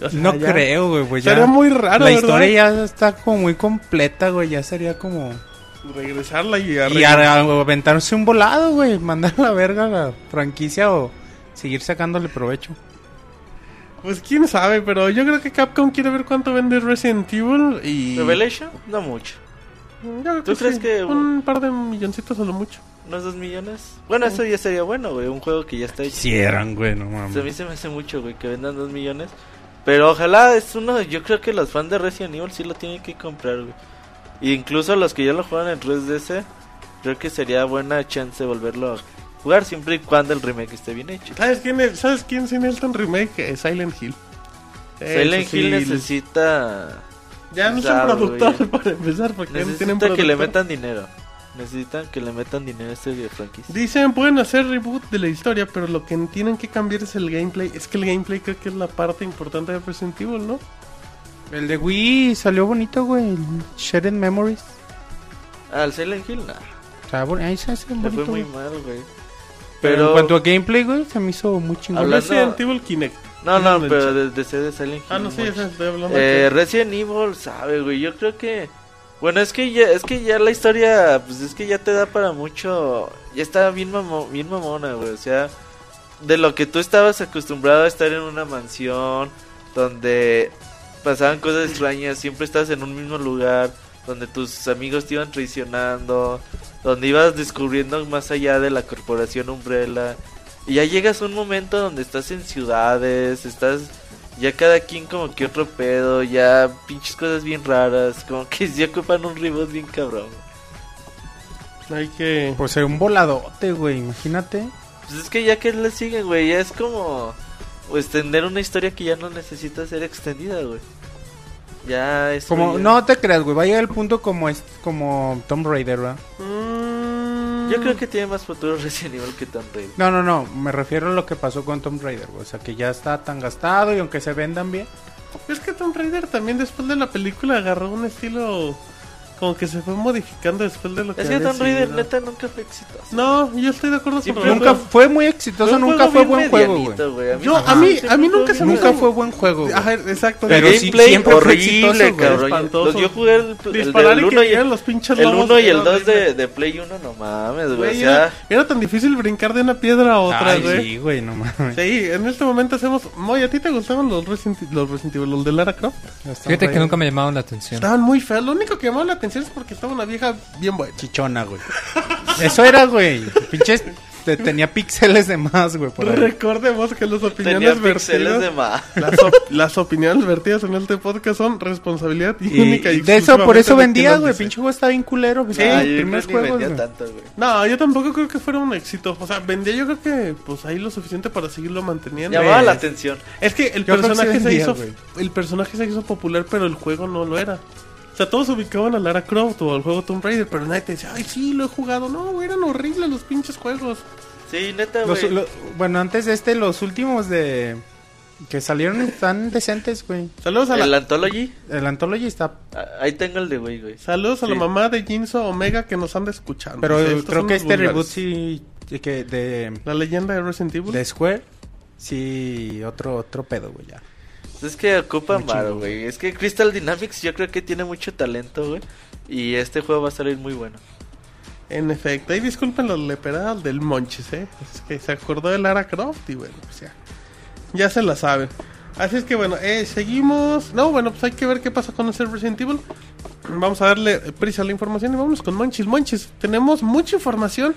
O sea, No ya- creo, güey, pues ya. Sería muy raro, La ¿verdad? historia ya está como muy completa, güey, ya sería como... Regresarla y Y a- a- aventarse un volado, güey, mandar la verga a la franquicia o seguir sacándole provecho. Pues quién sabe, pero yo creo que Capcom quiere ver cuánto vende Resident Evil y... Revelation, no mucho. Yo creo ¿Tú crees sí, que- Un par de milloncitos a lo mucho. Unos dos millones. Bueno, eso ya sería bueno, güey. Un juego que ya está hecho. Quisieran, güey, no O mames. sea, a mí se me hace mucho, güey, que vendan dos millones. Pero ojalá es uno. Yo creo que los fans de Resident Evil sí lo tienen que comprar, güey. Y incluso los que ya lo juegan en 3DS, creo que sería buena chance de volverlo a jugar siempre y cuando el remake esté bien hecho. ¿Sabes quién, es, ¿sabes quién necesita un remake? Silent Hill. Silent Hill sí, necesita. Ya no son productores para empezar, porque ya no tienen Necesita que le metan dinero. Necesitan que le metan dinero a este franquicia. Dicen, pueden hacer reboot de la historia, pero lo que tienen que cambiar es el gameplay. Es que el gameplay creo que es la parte importante de Resident Evil, ¿no? El de Wii salió bonito, güey. Shared Memories. Al Silent Hill, nah. O sea, ahí se hace Le bonito. fue muy mal, güey. Pero Pero. en cuanto a gameplay, güey, se me hizo muy chingón. Hablando- Resident Evil Kinect. No, no, pero chat. de, de de Silent Hill. Ah, no sé, estoy hablando Eh, de Resident Evil, sabe, güey. Yo creo que. Bueno, es que ya, es que ya la historia, pues es que ya te da para mucho. Ya está bien, mamo- bien mamona, güey. O sea, de lo que tú estabas acostumbrado a estar en una mansión, donde pasaban cosas extrañas, siempre estás en un mismo lugar, donde tus amigos te iban traicionando, donde ibas descubriendo más allá de la corporación Umbrella. Y ya llegas a un momento donde estás en ciudades, estás ya cada quien como que otro pedo, ya pinches cosas bien raras, como que se ocupan un reboot bien cabrón. Hay que... Pues era un voladote, güey, imagínate. Pues es que ya que le siguen, güey, ya es como o extender una historia que ya no necesita ser extendida, güey. Ya es Como, no te creas, güey, va a llegar el punto como es como Tomb Raider, ¿verdad? Mm, Yo creo que tiene más futuro Resident Evil que Tomb Raider. No, no, no, me refiero a lo que pasó con Tomb Raider, güey. O sea, que ya está tan gastado y aunque se vendan bien. Es que Tomb Raider también después de la película agarró un estilo... Como que se fue modificando después de lo que Es que Tomb Raider neta nunca fue exitoso. No, yo estoy de acuerdo con Siempre. Nunca fue muy exitoso, un nunca fue buen juego, güey. medianito, güey. Yo, a mí, a mí fue nunca un se me Nunca fue buen juego. Ajá, exacto. Pero sí, gameplay siempre fue exitoso, cabrón. Yo jugué el, el, Disparar del y que 1 y los pinches el lobos 1 y el era 2 de, Play 1, no mames, güey. Era, era tan difícil brincar de una piedra a otra, güey. sí, güey, no mames. Sí, en este momento hacemos... Moy, ¿a ti te gustaban los Resident, los Resident Evil, los de Lara Croft? Fíjate que nunca me llamaron la atención. Estaban muy feos. Lo único que llamaba la atención es porque estaba una vieja bien buena. Chichona, güey. Eso era, güey. Pinches. te- tenía píxeles de más, güey, por ahí. Recordemos que las tenía opiniones pixeles de vertidas... más. Las, op- las opiniones vertidas en este podcast son responsabilidad Y única y de eso, por eso vendía, güey. Pinche juego estaba bien culero. Pues, Sí, primeros juegos, vendía güey. tanto, güey. No, yo tampoco creo que fuera un éxito. O sea, vendía yo creo que pues ahí lo suficiente para seguirlo manteniendo. Llamaba la atención. Es que el Yo creo que personaje se hizo el personaje se hizo popular, pero el juego no lo era. O sea, todos ubicaban a Lara Croft o al juego Tomb Raider, pero nadie te decía, ay, sí, lo he jugado. No, güey, eran horribles los pinches juegos. Sí, neta, Los- güey. lo- bueno, antes de este, los últimos de. Que salieron están decentes, güey. Saludos a El la, Anthology, El Anthology está. ah, ahí tengo el de güey, güey. saludos a la mamá de Jinso Omega que nos anda escuchando. Pero Dice, "Estos creo que este vulgares". reboot sí. de Que de, La leyenda de Resident Evil. de Square. Sí, otro, otro pedo, güey, ya. Es que ocupan varo, güey. Es que Crystal Dynamics yo creo que tiene mucho talento, güey. Y este juego va a salir muy bueno. En efecto, ahí disculpen los leperadas del Monchis, ¿eh? Es que se acordó de Lara Croft y bueno, pues ya. Ya se la saben. Así es que bueno, eh, seguimos. No, bueno, pues hay que ver qué pasa con ese Resident Evil. Vamos a darle prisa a la información y vámonos con Monchis. Monchis, tenemos mucha información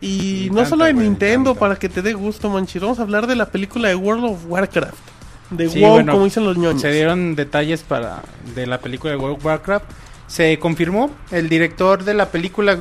y no solo de Nintendo para que te dé gusto, Monchis. Vamos a hablar de la película de World of Warcraft. De Sí, wow, bueno, como dicen los ñoños. Se dieron detalles para de la película de World of Warcraft. Se confirmó el director de la película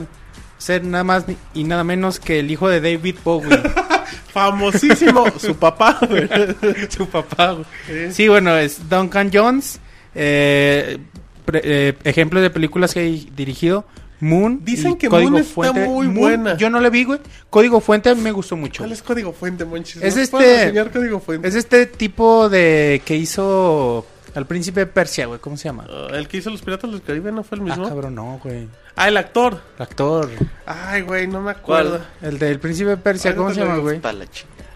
ser nada más y nada menos que el hijo de David Bowie, Famosísimo, su papá. su papá. güey. Sí, bueno, es Duncan Jones. eh, pre- eh, ejemplos de películas que he dirigido. Moon. Dicen que Código Moon está muy buena. Yo no la vi, güey. Código Fuente a mí me gustó mucho. ¿Cuál es código fuente, Monchis? Es ¿Nos este- código fuente? Es este tipo de que hizo al príncipe de Persia, güey. ¿Cómo se llama? Ah, el que hizo los piratas del Caribe no fue el Ah, mismo. cabrón, no, güey. Ah, el actor. El actor. Ay, güey, no me acuerdo. El del príncipe de Persia, Ahorita ¿cómo se llama, güey?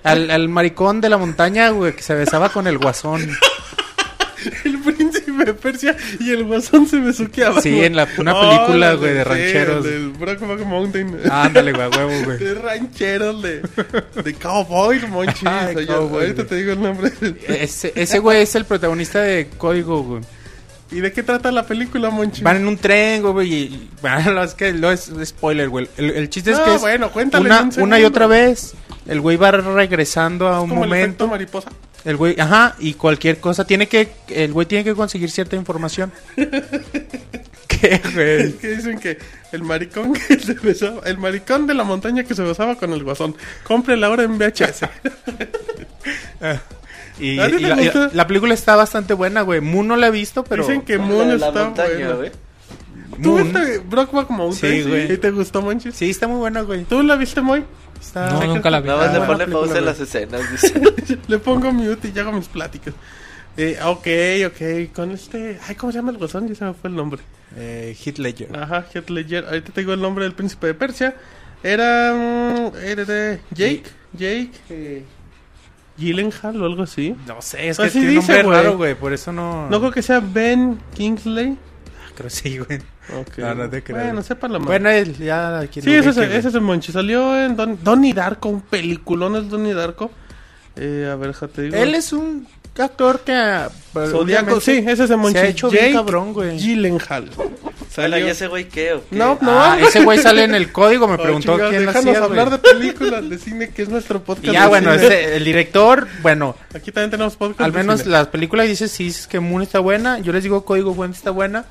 Al, al maricón de la montaña, güey, que se besaba con el guasón. El príncipe de Persia y el guasón se besuqueaban. Sí, en la- una Oh, película, el güey, de rancheros. el del Brokeback Mountain. Ándale, güey, huevo, güey. De rancheros, de, de cowboy, monchis. Ay, Oye, cowboy, ahorita te digo el nombre. Ese ese güey es el protagonista de Código, güey. ¿Y de qué trata la película, monchis? Van en un tren, güey, y... Bueno, no, es que no es spoiler, güey. El, el chiste es No, que es bueno, cuéntale una, un una y otra vez. El güey va regresando a un Como el momento. mariposa. El güey, ajá, y cualquier cosa tiene que, el güey tiene que conseguir cierta información. ¿Qué, güey? Es que dicen que el maricón que se besaba, el maricón de la montaña que se besaba con el guasón. Compre la hora en VHS. Y, ¿A ti y la, y la- la película está bastante buena, güey. Moon no la he visto, pero. Dicen que Moon está montaña, buena. güey. ¿Tú Moon- viste Brokeback Mountain? Sí, güey. ¿Y te gustó, Monchis? Sí, está muy buena, güey. ¿Tú la viste, Moy? Está... No, nunca la vi. Nada más le pone pausa en las escenas, dice. Le pongo mute y ya hago mis pláticas. Eh, ok, ok. Con este... Ay, ¿cómo se llama el guasón? Ya se me fue el nombre. Eh, Heath Ledger. Ajá, Heath Ledger. Ahorita te digo el nombre del príncipe de Persia. Era... mm, Era de... Jake. Jake. Eh, Gyllenhaal o algo así. No sé, es que tiene un dice, nombre raro, güey. Por eso no. No creo que sea Ben Kingsley. Creo sí, güey. Ok. No, no te creo. Bueno, sepa la. Bueno, él ya. quien Sí, ese es, ese es el Monchi. Salió en Don, Donnie Darko, un peliculón es Donnie Darko. Eh, a ver, ya te digo. Él es un actor que. Zodiaco, últimamente sí, ese es el Monchi. Se ha hecho bien cabrón, güey. Gyllenhaal. Salió- ¿y ese güey qué o qué? No, no. Ah, ese güey sale en el código, me Oh, preguntó chingados, quién déjanos hacía, hablar güey. de películas de cine, que es nuestro podcast. Y ya, de bueno, cine. ese- el director, bueno, Aquí también tenemos podcast. al menos cine. las películas dice sí es que Moon está buena, yo les digo Código Fuente está buena,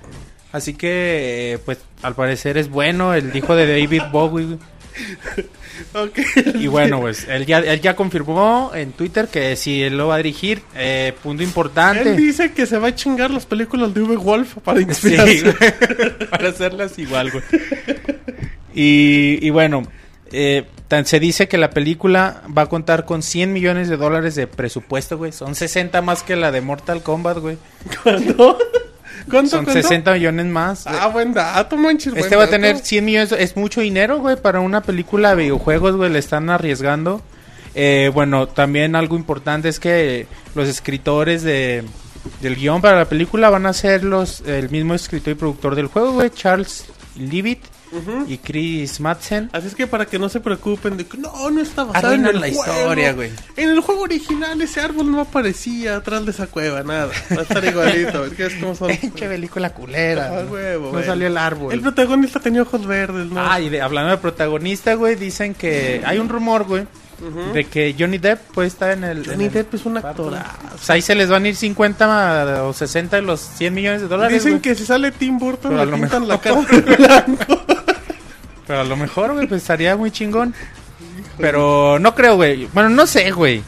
así que eh, pues al parecer es bueno el hijo de David Bowie güey. Ok. y bueno pues él ya él ya confirmó en Twitter que si él lo va a dirigir, eh, punto Él importante. dice que se va a chingar las películas de V. Wolf para Sí, inspirarse. güey, para hacerlas igual, güey. Y, y bueno, eh, tan- se dice que la película va a contar con 100 millones de dólares de presupuesto, güey. Son 60 más que la de Mortal Kombat, güey. ¿Cuánto? ¿Cuánto? Son cuánto? 60 millones más. Ah, buen dato, buen este va a tener 100 millones. Es mucho dinero, güey, para una película de videojuegos, güey. Le están arriesgando. Eh, bueno, también algo importante es que los escritores de, del guion para la película van a ser los el mismo escritor y productor del juego, güey. Charles Leavitt Ujú. y Chris Madsen. Así es que para que no se preocupen de que no, no está basado en Arruinan el la juego. historia, güey. En el juego original ese árbol no aparecía atrás de esa cueva, nada. Va a estar igualito, es como son. Pinche película culera. Ah, ¿no? huevo, no salió el árbol. El protagonista tenía ojos verdes, ¿no? Ah, y de- hablando de protagonista, güey, dicen que hay un rumor, güey, Ujú. de que Johnny Depp puede estar en el... en Johnny el- Depp es un actorazo. Pues ahí se les van a ir 50 o 60 de los 100 millones de dólares. Dicen güey. que si sale Tim Burton Pero le pintan la mejor. cara de blanco. Pero a lo mejor, güey, pues estaría muy chingón. Pero no creo, güey. Bueno, no sé, güey.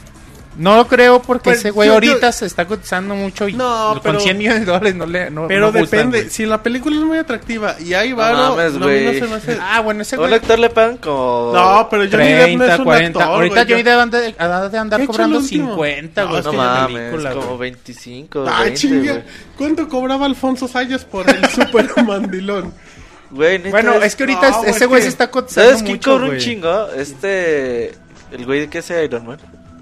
No lo creo porque Pues, ese güey yo- ahorita yo- se está cotizando mucho y No, con pero- 100 millones de dólares no le no, Pero no gustan, depende, güey. si la película es muy atractiva y hay varo, mames, no, güey. se me hace... Ah, bueno, ese A un güey actor le pagan como... No, pero Johnny Depp no es 30, un 40. actor, ahorita güey, Depp anda de, de andar ¿Qué hecho cobrando el último? 50, güey. No, No mames, película, como güey. 25, Ah, 20, chinga. güey. ¿Cuánto cobraba Alfonso Sayas por el super mandilón? Güey, neta, Bueno, es que ahorita No, ese güey se está cotizando ¿Sabes quién cobra un chingo? Este... El güey que hace Iron Man.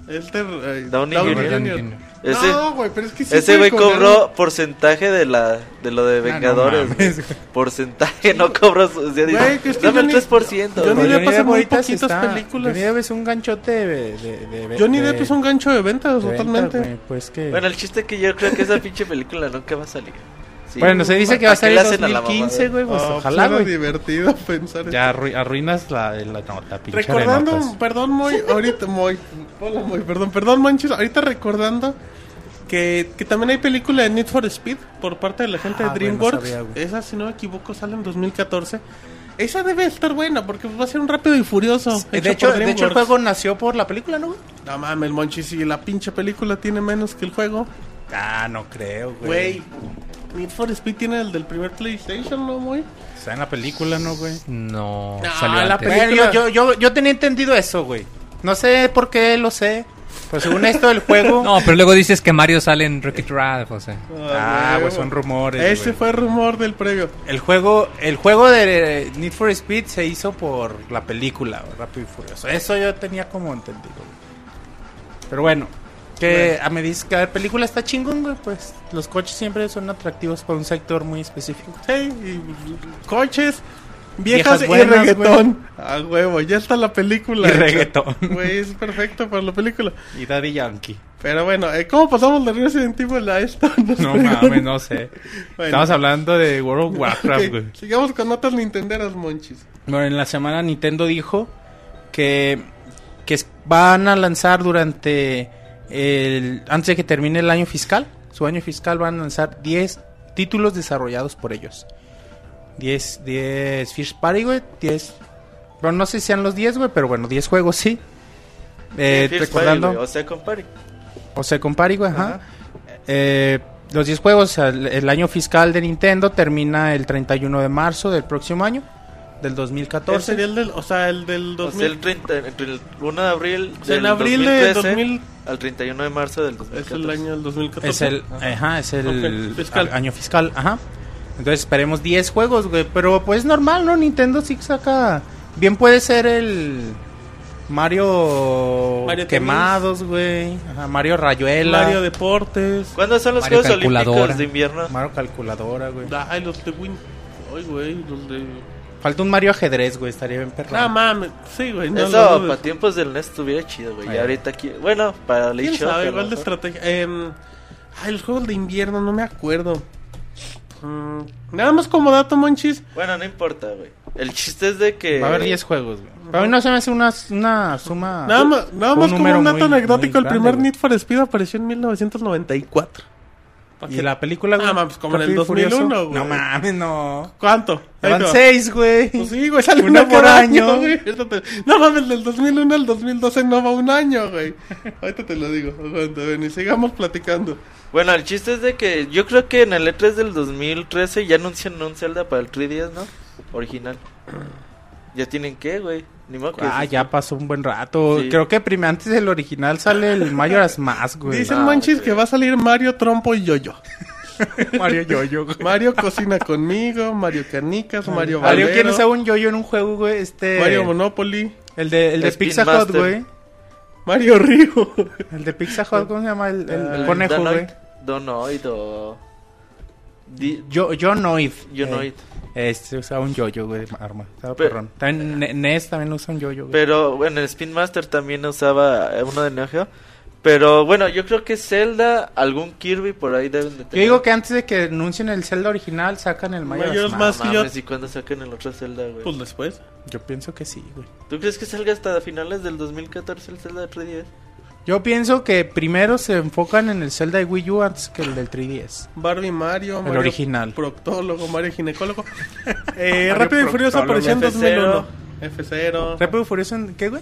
Este, eh, Downey Robert Jr. Downey Jr. Ese, No, güey, pero es que sí ese güey cobró porcentaje de la de lo de Ah, no Vengadores. mames, güey. porcentaje, no cobró. O sea, dice, Güey, que es que dame el Johnny- 3%. Johnny. Depp hace muy poquitas está- películas. Johnny Depp es un ganchote de... de, de- de- Johnny de- Depp es un gancho de ventas, de totalmente. ventas, pues que... Bueno, el chiste es que yo creo que esa pinche película nunca va a salir. Sí. Bueno, se dice que va a ¿Para qué salir en hacen a la 2015, mamada? güey, pues Ah, ojalá, güey. divertido pensar en Ya arru- arruinas la, la nota, pinche Recordando, arenotas. perdón, Moy, ahorita, Moy, hola, Moy, perdón, perdón, Manches, ahorita recordando Que, que también hay película de Need for Speed por parte de la gente Ah, de güey, no DreamWorks. sabía, güey. Esa, si no me equivoco, sale en 2014. Esa debe estar buena porque va a ser un rápido y furioso. De hecho de hecho, el juego nació por la película, ¿no, güey? No mames, Monchi, si la pinche película tiene menos que el juego. Ah, no creo, Güey, Need for Speed tiene el del primer PlayStation, ¿no, güey? Está en la película, ¿no, güey? No, No, salió la antes. película- yo, yo, yo, yo tenía entendido eso, güey. No sé por qué lo sé. Pues según esto del juego. No, pero luego dices que Mario sale en Ralph, o sea. Ah, güey, pues son rumores. Ese güey. fue rumor del previo. El juego, el juego de Need for Speed se hizo por la película, Rápido y Furioso. Eso yo tenía como entendido. güey. Pero bueno, que a me dices que la película está chingón, güey, pues los coches siempre son atractivos para un sector muy específico. Sí, y coches, viejas, Viejas buenas, y reggaetón. A huevo, ya está la película. Y reggaetón. Güey, es perfecto para la película. Y Daddy Yankee. Pero bueno, eh, ¿cómo pasamos de Resident Evil a esto? Nos No mames, no sé. Bueno. Estamos hablando de World of Warcraft, güey. sigamos con notas nintenderas, monchis. Bueno, en la semana Nintendo dijo que, que van a lanzar durante el antes de que termine el año fiscal, su año fiscal van a lanzar 10 títulos desarrollados por ellos. 10 10 First Party, güey, 10 Bueno, no sé si sean los 10, güey, pero bueno, 10 juegos sí. Eh, First recordando Party, o sea, compare. o sea, con Party, güey, ajá. Ajá. Eh, los 10 juegos, el año fiscal de Nintendo termina el 31 de marzo del próximo año, del Ese 2014. sería el del, o sea, el del O sea, 2000. el 30, entre el 1 de abril O sea, en del abril de 2013 2000 al 31 de marzo del es 2014. el año del 2014. Es el, ajá, es el Ok, fiscal. año fiscal, ajá. Entonces esperemos 10 juegos, güey. Pero pues normal, ¿no? Nintendo sí saca. Bien puede ser el Mario, Mario Quemados, güey. Ajá, Mario Rayuela. Mario Deportes. ¿Cuándo son los Mario Juegos. Olímpicos de invierno? Mario Calculadora, güey. Ay, los de Win. Ay, güey, los de. Falta un Mario Ajedrez, güey. Estaría bien perrón. Ah, mames. Sí, güey. No, Eso para tiempos del NES estuviera chido, güey. Y ahorita aquí. Bueno, para a lo Igual de estrategia. Em, ay, los juegos de invierno, no me acuerdo. Mm, nada más como dato, monchis. Bueno, no importa, güey. El chiste es de que. Va a haber 10 juegos, güey. Para mí no se me hace una, una suma. Nada más, nada un más como un dato muy- anecdótico. muy el primer grande, Need for Speed apareció en 1994. ¿Y la película, güey? Ah, mames, como en el Rápido y Furioso. 2001, güey. No mames, no. ¿Cuánto? Va. 6, güey. Pues sí, güey, sale Uno una por cada año. güey. Te- No mames, del 2001 al 2012 no va un año, güey. Ahorita te lo digo. Aguanta, ven, y sigamos platicando. Bueno, el chiste es de que yo creo que en el E3 del 2013 ya anuncian un Zelda para el 3DS, ¿no? Original. ¿Ya tienen qué, güey? Ni modo que Ah, ya pasó un buen rato. Sí. Creo que prim- antes del original sale el Majora's Mask, güey. Dicen no, Monchis güey. que va a salir Mario, Trompo y Yoyo. Mario Yoyo, güey. Mario cocina conmigo, Mario Canicas, Mario Mario, ¿quién usaba un yoyo en un juego, güey? Este. Mario Monopoly, El de, el de Spin Pizza Hut, Master. güey. Mario Río. El de Pizza Hut, ¿cómo se llama? El, el El conejo, güey. Donoid, Donoid o... Di- Yo, Jonoid. Jonoid. Eh, este usaba un yoyo, güey, de arma. Estaba Pe- perrón. También Ne- NES también usa un yoyo, güey. Pero bueno, el Spin Master también usaba eh, uno de Neo Geo. Pero bueno, yo creo que Zelda, algún Kirby por ahí deben de Yo tener. digo que antes de que anuncien el Zelda original, sacan el Majora's Majora's Mask. Mask. Yo- ¿y cuándo saquen el otro Zelda, güey? Pues después. Yo pienso que sí, güey. ¿Tú crees que salga hasta finales del 2014 el Zelda de 3DS? Yo pienso que primero se enfocan en el Zelda de Wii U antes que el del 3DS. Barbie Mario, Mario original. Proctólogo, Mario Ginecólogo. eh, Mario Rápido y Furioso apareció en F0. 2001. F0. ¿Rápido y Furioso en qué, güey?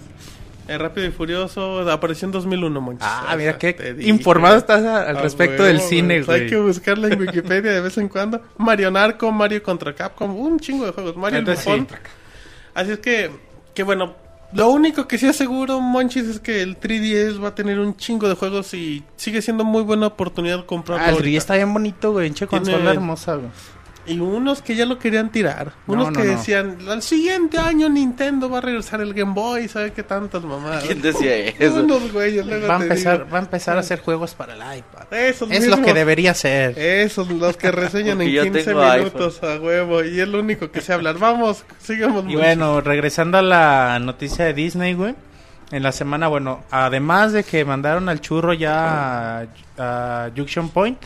Eh, Rápido y Furioso apareció en 2001, Monchis. Ah, O mira sea, qué informado estás a- al Ah, respecto del cine, pues Hay güey. que buscarla en Wikipedia de vez en cuando. Mario Narco, Mario contra Capcom, un chingo de juegos. Mario el sí. Así es que, que bueno, lo único que sí aseguro, Monchis, es que el 3DS va a tener un chingo de juegos y sigue siendo muy buena oportunidad comprarlo. Ah, el ahorita. 3DS está bien bonito, güey. Tiene- consola hermosa, güey. Y unos que ya lo querían tirar. No, Unos no, que no. decían, al siguiente año Nintendo va a regresar el Game Boy, ¿sabe qué tantas mamadas? ¿Quién decía eso? Unos güeyes, luego Va a empezar, digo. va a empezar a hacer juegos para el iPad. Esos Es lo mismos. que debería ser. Esos los que reseñan en yo 15 tengo minutos a huevo y es lo único que sé hablar. Vamos, sigamos. Y bueno, regresando a la noticia de Disney, güey. En la semana, bueno, además de que mandaron al churro ya a, a Junction Point.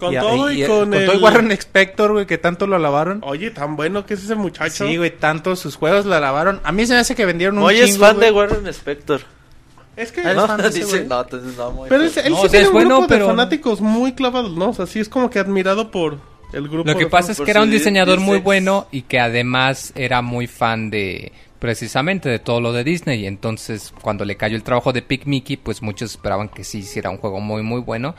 Con y todo y, y- con, el... todo el Warren Spector, güey, que tanto lo alabaron. Oye, tan bueno que es ese muchacho. Sí, güey, tanto sus juegos lo alabaron. A mí se me hace que vendieron un Hoy es chingo, fan güey. de Warren Spector. Es que... ¿Eres No, fan de ese dice, no, entonces no, muy Pero es- él No, sí o sea, tiene es un bueno, grupo pero- de fanáticos muy clavados, ¿no? O sea, sí es como que admirado por el grupo. Lo que de pasa es por que era un di- diseñador muy diseño. bueno y que además era muy fan de precisamente de todo lo de Disney. Entonces, cuando le cayó el trabajo de Pick Mickey, pues muchos esperaban que sí hiciera un juego muy muy bueno,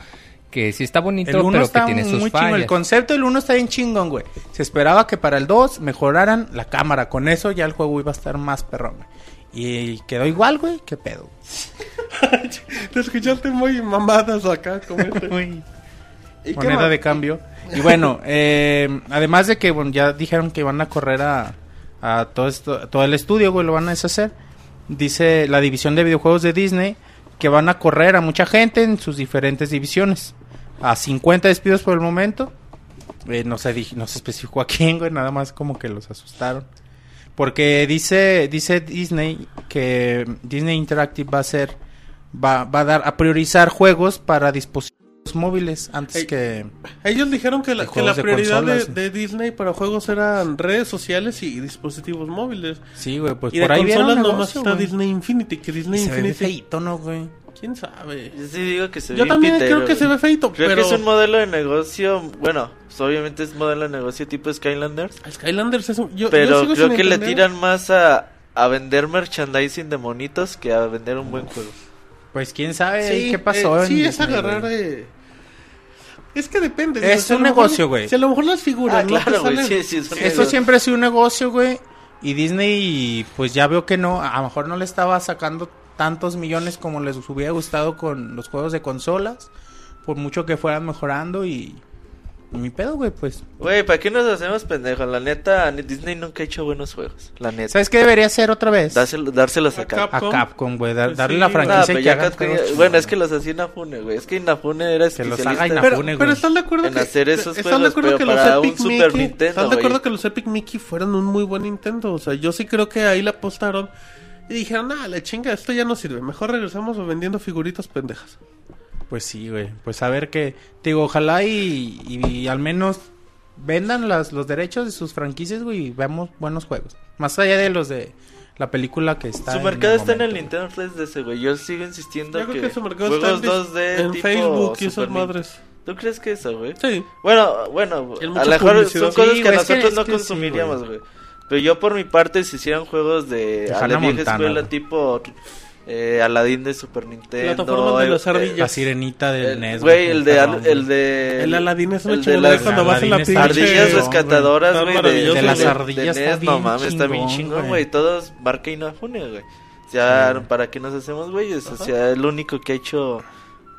que sí está bonito, El 1 pero que está tiene sus muy chingón. fallas. El concepto del 1 está bien chingón, güey. Se esperaba que para el 2 mejoraran la cámara. Con eso ya el juego iba a estar más perrón, güey. Y quedó igual, güey. ¿Qué pedo? Te escuchaste muy mamadas acá. Como este. Güey. ¿Y moneda de cambio. Y bueno, eh, además de que bueno, ya dijeron que van a correr a, a todo esto, todo el estudio, güey, lo van a deshacer. Dice la división de videojuegos de Disney que van a correr a mucha gente en sus diferentes divisiones. A 50 despidos por el momento. Eh, no se no se especificó a quién, güey, nada más como que los asustaron. Porque dice dice Disney que Disney Interactive va a ser va, va a dar a priorizar juegos para dispositivos móviles antes que Ellos dijeron que la, De que la juegos de prioridad de, Disney para juegos eran redes sociales y dispositivos móviles. Sí, güey, pues y por de ahí vieron consolas nomás negocio, está. Disney Infinity, que Disney se ve Infinity... feíto, ¿no, güey? ¿Quién sabe? Yo sí digo que se ve Yo también pitero, creo que güey. se ve feito, Creo pero... que es un modelo de negocio, bueno, pues, obviamente es modelo de negocio tipo Skylanders, Skylanders es un... Yo, pero creo que le tiran más a, a vender merchandising de monitos que a vender un buen juego. Pues quién sabe Sí, qué pasó. eh, sí, es agarrar... eh, Es que depende. Es un negocio, güey. Si a lo mejor las figuras Ah, claro, güey, salen- sí, sí, es un Esto negocio. siempre ha sido un negocio, güey. Y Disney, pues ya veo que no, a lo mejor no le estaba sacando tantos millones como les hubiera gustado con los juegos de consolas. Por mucho que fueran mejorando y... Mi pedo, güey, pues. Güey, ¿para qué nos hacemos pendejos? La neta, Disney nunca ha hecho buenos juegos. La neta. ¿Sabes qué debería hacer otra vez? Dárselo- dárselos A a Cap. A Capcom. Capcom, güey. dar- Pues darle la Nah, Nah, franquicia y que bueno, es que los hacía Inafune, güey. Es que Inafune era Que los haga en- Inafune. Pero, Inafune, pero güey. están de acuerdo En que hacer esos están de juegos, acuerdo pero que los para Epic un Super Mickey Nintendo, están de güey. acuerdo que los Epic Mickey fueron un muy buen Nintendo, o sea, yo sí creo que ahí la apostaron y dijeron, "Ah, la chinga, esto ya no sirve, mejor regresamos vendiendo figuritas pendejas." Pues sí, güey. Pues a ver qué. Te digo, ojalá y, y al menos vendan las, los derechos de sus franquicias, güey, y veamos buenos juegos. Más allá de los de la película que está. Su en mercado está en el Nintendo 3DS, güey. Yo sigo insistiendo Yo que, creo que su mercado está en, 2D en tipo Facebook y esas madres. ¿Tú crees que eso, güey? Sí. Bueno, bueno, a lo mejor son cosas Sí, que güey, es que- nosotros es no que sí, consumiríamos, güey. güey. Pero yo por mi parte, si hicieran juegos de, De a la vieja Montana, escuela güey. tipo eh, Aladdin de Super Nintendo. Plataformas de eh, las ardillas. La sirenita del el- NES. Güey, el de, al- güey. el de... El Aladdin es una las cuando vas en la pinche Ardillas rescatadoras, güey. De, De las güey. ardillas de está NES, no bien mames, está bien chingón, güey. güey. Todos marca Inafune, güey. O sea, Sí. ¿para qué nos hacemos, güeyes? O sea, el único que ha hecho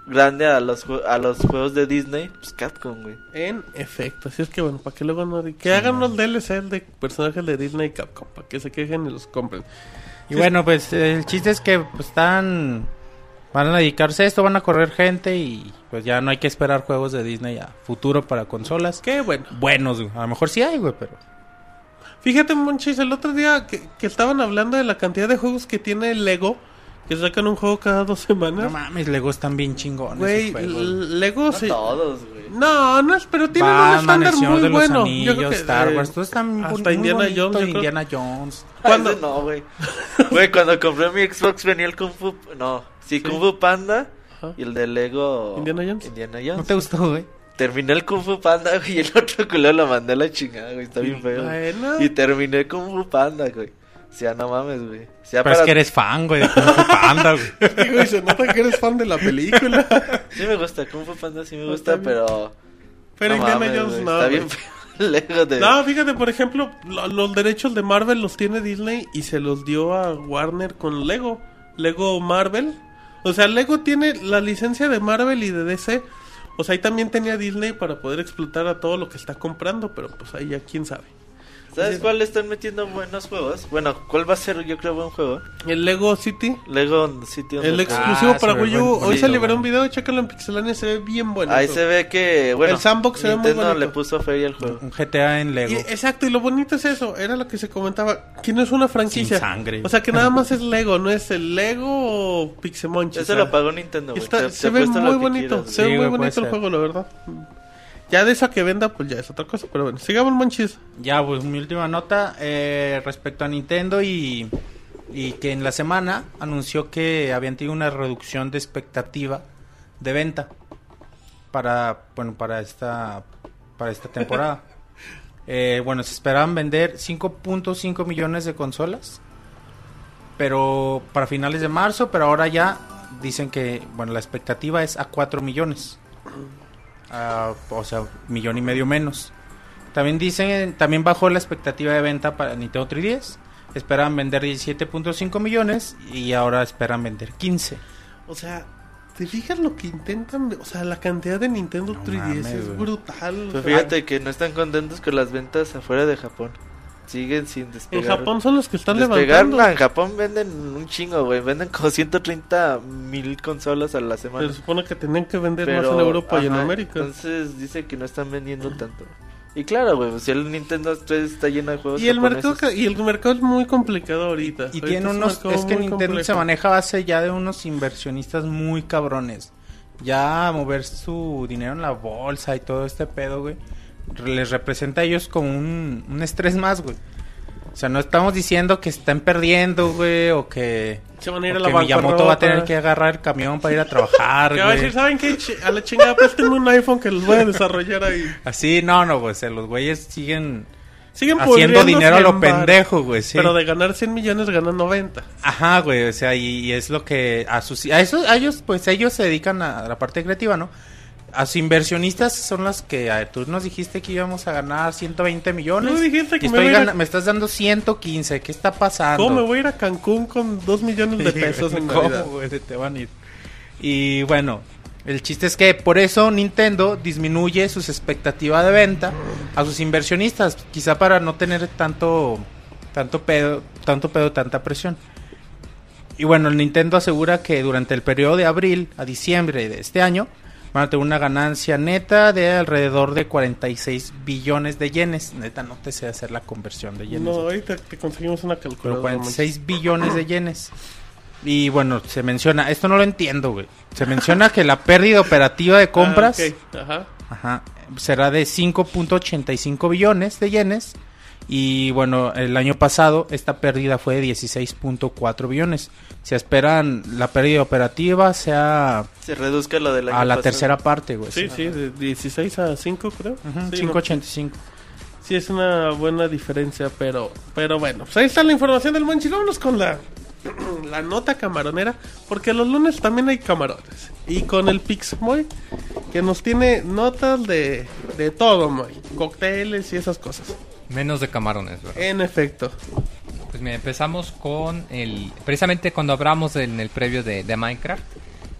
grande a los, a los juegos de Disney, pues Capcom, güey. En efecto, así es que bueno, para que luego no que hagan los DLC de personajes de Disney y Capcom, para que se quejen y los compren. Y bueno, pues el chiste es que pues, están. Van a dedicarse a esto, van a correr gente y pues ya no hay que esperar juegos de Disney a futuro para consolas. Qué bueno. Buenos, güey. A lo mejor sí hay, güey, pero. Fíjate, Monchis, el otro día que, que estaban hablando de la cantidad de juegos que tiene Lego, que sacan un juego cada dos No semanas. mames, Lego están bien chingones. Güey. Lego No sí. todos, güey. No, no es, pero tienen un Batman, estándar Señor muy de los bueno. Anillos, Yo creo que, Star eh, Wars, todos están muy hasta muy Indiana Jones, yo creo. Indiana Jones. Cuando- no, güey. Güey, cuando compré mi Xbox venía el Kung Fu... No, sí, Kung Fu Panda Ajá. y el de Lego... Indiana Jones. Indiana ¿No Jones. te gustó, güey? Terminé el Kung Fu Panda, güey, y el otro culo lo mandé a la chingada, güey. Está bien feo. Bueno. Y terminé Kung Fu Panda, güey. O sea, no mames, güey. O sea, Pero es que eres fan, güey, de Kung Fu Panda, güey. Digo, y se nota que eres fan de la película. Sí me gusta, Kung Fu Panda sí me gusta, bien. pero... Pero no Indiana Jones no. Está bien. Lego de... No, fíjate, por ejemplo, lo- los derechos de Marvel los tiene Disney y se los dio a Warner con Lego. Lego Marvel. O sea, Lego tiene la licencia de Marvel y de DC. O sea, ahí también tenía Disney para poder explotar a todo lo que está comprando, pero pues ahí ya quién sabe. ¿Sabes cuál le están metiendo buenos juegos? Bueno, ¿cuál va a ser, yo creo, buen juego? El Lego City, Lego City el exclusivo Ah, para se Wii U. Hoy se liberó un video, chécalo en Pixelania, se ve bien bueno. Ahí se ve que, bueno, El sandbox se ve muy Nintendo bonito. le puso feria al juego. Un GTA en Lego. Y- exacto, y lo bonito es eso, era lo que se comentaba, que no es una franquicia. Sin sangre. O sea, que nada más es Lego, no es el Lego o Pixemonchi. Ese o sea, lo pagó Nintendo, güey. está- se te ve muy bonito, quieras, se Sí, ve muy bonito el ser. juego, la verdad. Ya de eso a que venda, pues ya es otra cosa, pero bueno, sigamos Monchis. Ya, pues mi última nota eh, respecto a Nintendo y, y que en la semana anunció que habían tenido una reducción de expectativa de venta para bueno para esta para esta temporada. Eh, bueno, se esperaban vender 5.5 millones de consolas, pero para finales de marzo, pero ahora ya dicen que bueno la expectativa es a 4 millones, Ah, o sea millón y medio menos. También dicen, también bajó la expectativa de venta para Nintendo 3DS. Esperaban vender 17.5 millones y ahora esperan vender 15. O sea, ¿te fijas lo que intentan? O sea, la cantidad de Nintendo No 3DS mames, es brutal. sea, fíjate que no están contentos con las ventas afuera de Japón. Siguen sin en despegar. Japón son los que están Despegar, levantando. no, en Japón venden un chingo, güey. Venden como 130 mil consolas a la semana. Pero se supone que tenían que vender Pero, más en Europa y en ajá, América. Entonces dice que no están vendiendo tanto. Y claro, güey, pues, si el Nintendo 3 está lleno de juegos Y el mercado japoneses, y el mercado es muy complicado ahorita. Y Ahorita tiene un unos, es que Nintendo complejo. se maneja a base ya de unos inversionistas muy cabrones. Ya mover su dinero en la bolsa y todo este pedo, güey, les representa a ellos como un, un estrés más, güey. O sea, no estamos diciendo que estén perdiendo, güey, o que, Se van a ir o a la que Miyamoto va a tener que agarrar el camión para ir a trabajar, a decir, güey. ¿saben qué? A la chingada, préstenme un iPhone que los voy a desarrollar ahí. Así, no, no, güey, o sea, los güeyes siguen Siguen haciendo dinero a lo pendejo, güey, sí. Pero de ganar 100 millones ganan 90. Ajá, güey, o sea, y, y es lo que a sus a eso a ellos pues ellos se dedican a la parte creativa, ¿no? A sus inversionistas son las que a ver, tú nos dijiste que íbamos a ganar 120 millones. Tú dijiste que y me estoy a me estás dando 115, ¿qué está pasando? ¿Cómo me voy a ir a Cancún con 2 millones de pesos en ¿Cómo, güey? Se te van a ir. Y bueno, el chiste es que por eso Nintendo disminuye sus expectativas de venta a sus inversionistas, quizá para no tener tanto tanto pedo, tanto pedo, tanta presión. Y bueno, el Nintendo asegura que durante el periodo de abril a diciembre de este año van a tener una ganancia neta de alrededor de 46 billones de yenes. Neta, no te sé hacer la conversión de yenes. No, ahorita te conseguimos una Pero calculadora. 46 billones de yenes. Y bueno, se menciona, esto no lo entiendo, güey. Se menciona que la pérdida operativa de compras Ah, ok, Ajá. ajá, será de 5.85 billones de yenes. Y bueno, el año pasado esta pérdida fue de 16.4 billones. Se esperan la pérdida operativa sea se reduzca lo del año a la pasado. tercera parte, güey. Sí, sí, de 16 a 5 creo. Ujú, Sí, no, 5.85. sí, es una buena diferencia, pero pero bueno. Pues ahí está la información del Monchi. Vámonos con la, la nota camaronera, porque los lunes también hay camarones. Y con el Pixmoy, que nos tiene notas de, de todo, Moy. Cócteles y esas cosas. Menos de camarones, ¿verdad? En efecto. Pues mira, empezamos con el... Precisamente cuando hablamos en el previo de, de Minecraft,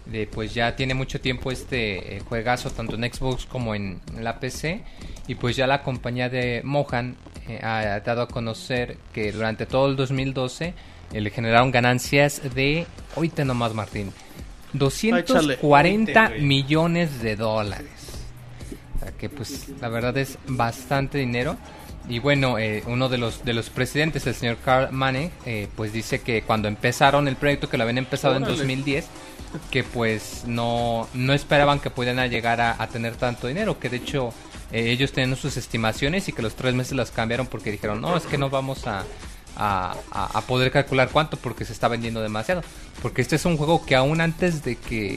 de, pues ya tiene mucho tiempo este eh, juegazo tanto en Xbox como en, la PC y pues ya la compañía de Mohan eh, ha dado a conocer que durante todo el 2012 eh, le generaron ganancias de, oíte nomás Martín, 240 güey. millones de dólares. O sea que pues la verdad es bastante dinero. Y bueno, eh, uno de los de los presidentes, el señor Carl Manning, eh, pues dice que cuando empezaron el proyecto, que lo habían empezado en Órale. 2010, que pues no, no esperaban que pudieran llegar a, a tener tanto dinero, que de hecho eh, ellos tenían sus estimaciones y que los tres meses las cambiaron porque dijeron, no, es que no vamos a, a, poder calcular cuánto porque se está vendiendo demasiado. Porque este es un juego que aún antes de que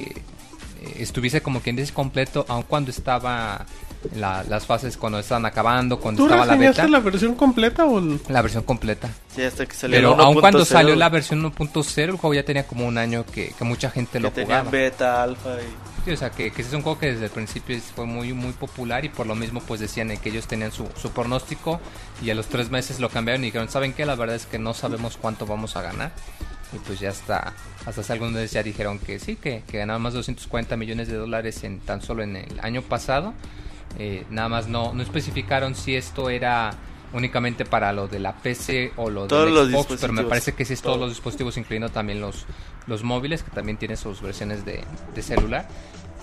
eh, estuviese como quien dice completo, aun cuando estaba la- las fases, cuando estaban acabando, cuando ¿Tú estaba la beta, la la... versión completa o el- versión completa. Sí, hasta que salió Pero aun cuando 1.0, salió la versión 1.0, el juego ya tenía como un año que, que mucha gente que lo tenían jugaba. beta, alfa y... Sí, o sea, que, que es un juego que desde el principio fue muy muy popular y por lo mismo pues decían que ellos tenían su, su pronóstico y a los tres meses lo cambiaron y dijeron, ¿saben qué? La verdad es que no sabemos cuánto vamos a ganar. Y pues ya está, hasta hace algunos meses ya dijeron que sí, que, que ganaban más de 240 millones de dólares en tan solo en el año pasado. Eh, nada más no, no especificaron si esto era únicamente para lo de la PC o lo Todos los Xbox, pero me parece que sí es todos todo. los dispositivos, incluyendo también los, los móviles, que también tienen sus versiones de, de celular.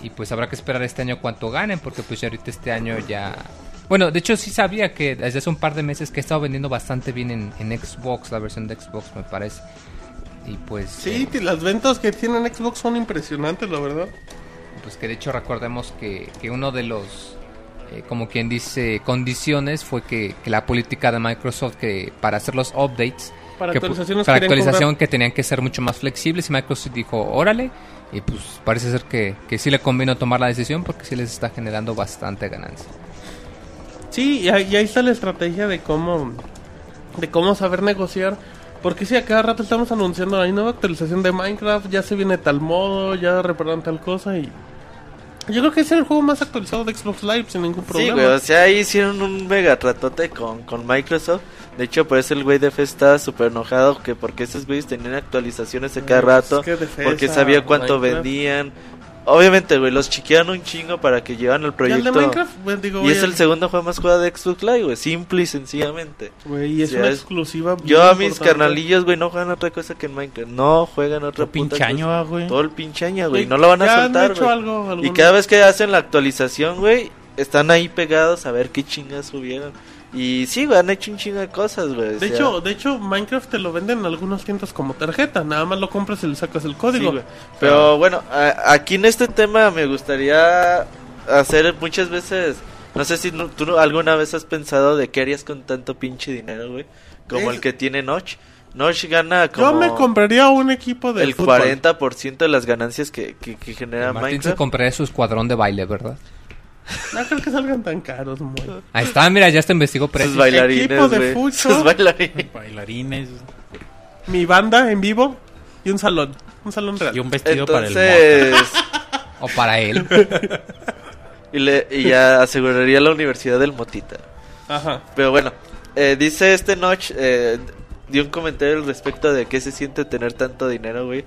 Y pues habrá que esperar este año cuánto ganen, porque pues ahorita este año ya... Bueno, de hecho sí sabía que desde hace un par de meses que he estado vendiendo bastante bien en, en Xbox, la versión de Xbox me parece. Y pues... Sí, eh, las ventas que tienen Xbox son impresionantes, la verdad. pues que de hecho recordemos que, que uno de los eh, como quien dice condiciones fue que, que la política de Microsoft que para hacer los updates Para que, actualización cobrar. que tenían que ser mucho más flexibles y Microsoft dijo, órale, y pues parece ser que, que sí le convino tomar la decisión porque sí les está generando bastante ganancia. Sí, y ahí, y ahí está la estrategia de cómo de cómo saber negociar. Porque si a cada rato estamos anunciando hay nueva actualización de Minecraft, ya se viene tal modo, ya repararon tal cosa y yo creo que ese es el juego más actualizado de Xbox Live sin ningún Sí, problema. güey, o sea, ahí hicieron un mega tratote con, con Microsoft. De hecho, por eso el güey de Fe estaba súper enojado, que porque esos güeyes tenían actualizaciones a cada Ay, rato, es que porque sabía cuánto Minecraft. vendían. Obviamente, güey, los chiquearon un chingo para que llevan el el proyecto. de Minecraft, pues, digo, y es el segundo juego más jugado de Xbox Live, güey, simple y sencillamente. güey, y es Sí, una es- exclusiva. Yo a mis carnalillos, güey, no juegan otra cosa que en Minecraft. No juegan otra Todo pinche puta año, cosa. ah, güey. Todo el pinche año, güey. Y No lo van a soltar, güey. algo, Y cada vez que hacen la actualización, güey, están ahí pegados a ver qué chingas subieron. Y sí, güey, han hecho un chingo de cosas, güey. o De sea, hecho, de hecho, Minecraft te lo venden en algunas tiendas como tarjeta. Nada más lo compras y le sacas el sí, código. güey. Pero bueno, a- aquí en este tema me gustaría hacer muchas veces. No sé si no- tú alguna vez has pensado de qué harías con tanto pinche dinero, güey. Como Es- el que tiene Notch. Notch gana como Yo me compraría un equipo de el fútbol. 40% de las ganancias que, que, que genera Martín se Minecraft. compraría su escuadrón de baile, ¿verdad? No creo que salgan tan caros, muy. Ahí está, mira, ya te investigó Sus precios. bailarines, Equipo de güey. fucho. Sus bailarines. Bailarines Mi banda en vivo y un salón. Un salón real. y un vestido para el Entonces, O para él. y, le, y ya aseguraría la Universidad del Motita. Ajá. Pero bueno, eh, dice este Notch, eh, dio un comentario al respecto de qué se siente tener tanto dinero, güey.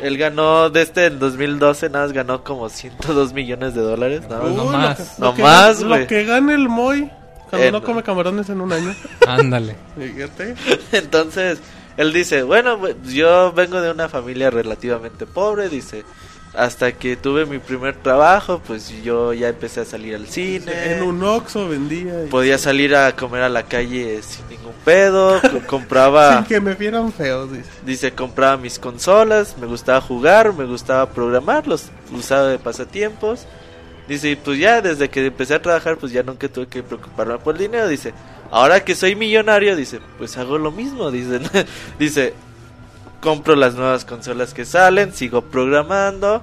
Él ganó, de este en 2012, nada más ganó como 102 millones de dólares, nada más. no más. Lo que, No lo que- más, Lo que gana el Moy cuando no come camarones en un año. Ándale. Fíjate. Entonces, él dice, bueno, pues, yo vengo de una familia relativamente pobre, dice, hasta que tuve mi primer trabajo, pues yo ya empecé a salir al cine. En un Oxxo vendía. y- Podía salir a comer a la calle sin ningún pedo, co- compraba... Sin que me vieran feos, dice. Dice, compraba mis consolas, me gustaba jugar, me gustaba programar, los usaba de pasatiempos. Dice, y pues ya desde que empecé a trabajar, pues ya nunca tuve que preocuparme por el dinero. Dice, ahora que soy millonario, dice, pues hago lo mismo. Dice, dice, compro las nuevas consolas que salen, sigo programando.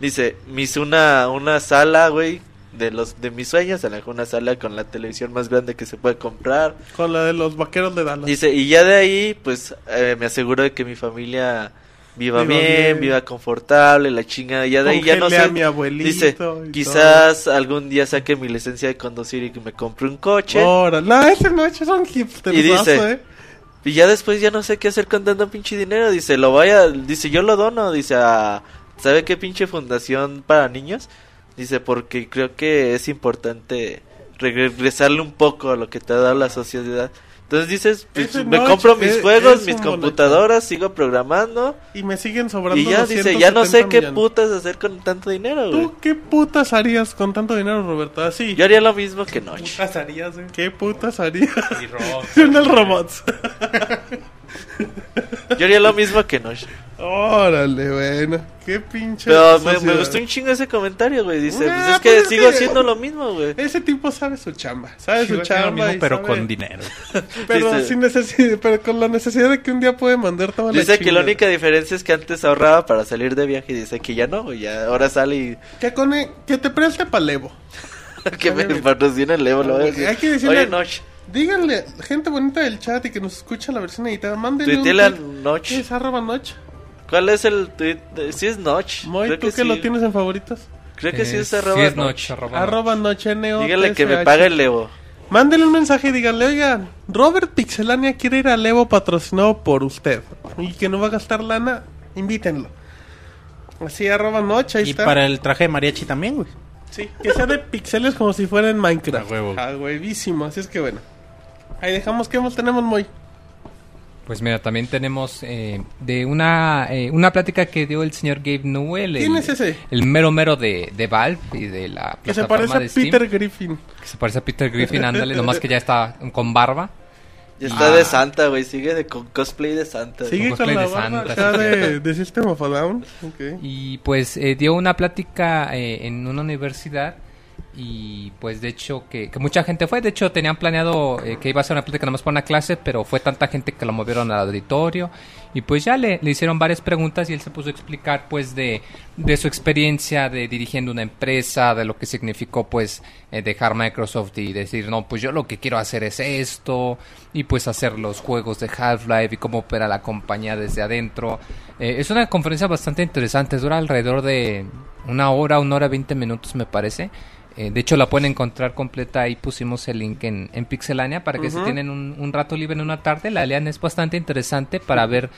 Dice, hice una, una sala, güey, de los de mis sueños, a una sala con la televisión más grande que se puede comprar. Con la de los vaqueros de Dallas. Dice, y ya de ahí, pues eh, me aseguro de que mi familia viva, Viva bien, bien. viva confortable, la chingada. Ya de ahí ya no sé. a mi abuelito dice, todo. quizás algún día saque mi licencia de conducir y que me compre un coche. Órale, no, ese noche son hipsters. Y dice- ¿eh? Y ya después ya no sé qué hacer con tanto pinche dinero. Dice, lo vaya, dice, yo lo dono, dice, a, ¿sabe qué pinche fundación para niños? Dice, porque creo que es importante regresarle un poco a lo que te ha dado la sociedad. Entonces dices, pues, me Notch compro mis es- juegos, es mis computadoras, sigo programando. Y me siguen sobrando Y ya dice, ya no sé 270 qué millones. putas hacer con tanto dinero, güey. ¿Tú qué putas harías con tanto dinero, Roberto? Así. Yo haría lo mismo que Notch. putas harías, güey. ¿Qué putas harías? Y el robots. Yo haría lo mismo que Notch. Órale, bueno. Qué pinche. Pero me, gustó un chingo ese comentario, güey. Dice, Nah, pues es pues que sigo haciendo lo mismo, güey. Ese tipo sabe su chamba. Sabe Sí, su chamba. mismo, y pero sabe- con dinero. Pero, Dice- sin necesidad, pero con la necesidad de que un día puede mandar toda la Dice que la única diferencia es que antes ahorraba para salir de viaje y dice que ya no, güey. Ya ahora sale y Que, con e- que te preste palevo. que me patrocina el Evo. lo voy a decir. Hay que decirle- Oye, Notch, Díganle, gente bonita del chat y que nos escucha la versión editada, mándenle un tuiteale al tweet. Notch. Es arroba noche. ¿Cuál es el tweet? de- Sí es Notch. Moy, Creo ¿tú que que sí. lo tienes en favoritos? Creo que sí Eh, es arroba sí es Notch. Notch, arroba Arroba noche N-O Dígale que me pague el Evo. Mándenle un mensaje y díganle, oigan, Robert Pixelania quiere ir al Evo patrocinado por usted. Y que no va a gastar lana, invítenlo. Así, arroba noche, ahí Y está. para el traje de mariachi también, güey. Sí, que sea de pixeles como si fuera en Minecraft. A huevo. Ah, huevísimo, así es que bueno. Ahí dejamos que tenemos muy. Pues mira, también tenemos eh, de una, eh, una plática que dio el señor Gabe Newell. ¿Quién el, es ese? El mero mero de, de Valve y de la Que se plataforma parece a de Steam. Peter Griffin. Que se parece a Peter Griffin, ándale, nomás que ya está con barba. Ya está Ah. de Santa, güey. Sigue de con cosplay de Santa. Sigue con cosplay la de barba Santa, acá de, de System of a Down. Ok. Y pues eh, dio una plática eh, en una universidad y pues de hecho que, mucha gente fue, de hecho tenían planeado eh, que iba a ser una plática nomás para una clase, pero fue tanta gente que lo movieron al auditorio y pues ya le, le hicieron varias preguntas y él se puso a explicar pues de, de su experiencia de dirigiendo una empresa, de lo que significó pues eh, dejar Microsoft y decir no pues yo lo que quiero hacer es esto y pues hacer los juegos de Half-Life y cómo opera la compañía desde adentro. Eh, es una conferencia bastante interesante, dura alrededor de una hora, una hora veinte minutos me parece. Eh, de hecho, la pueden encontrar completa. Ahí pusimos el link en, en Pixelania para que si tienen un, un rato libre en una tarde, la lean. Es bastante interesante para ver,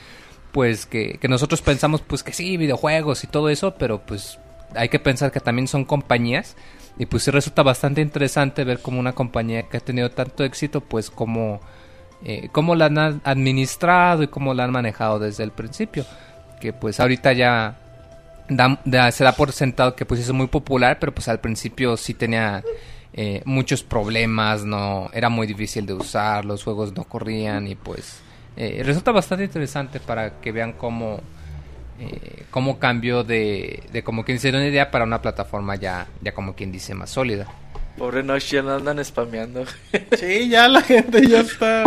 pues, que, que nosotros pensamos, pues, que sí, videojuegos y todo eso, pero pues hay que pensar que también son compañías. Y pues sí resulta bastante interesante ver como una compañía que ha tenido tanto éxito, pues, como eh, cómo la han administrado y cómo la han manejado desde el principio. Que pues ahorita ya da- da- se da por sentado que pues es muy popular, pero pues al principio sí tenía eh, muchos problemas, no era muy difícil de usar, los juegos no corrían y pues eh, resulta bastante interesante para que vean cómo eh, cómo cambió de, de como quien dice una idea para una plataforma ya ya como quien dice más sólida. Pobre Noche, ya lo andan spameando. Sí, ya la gente ya está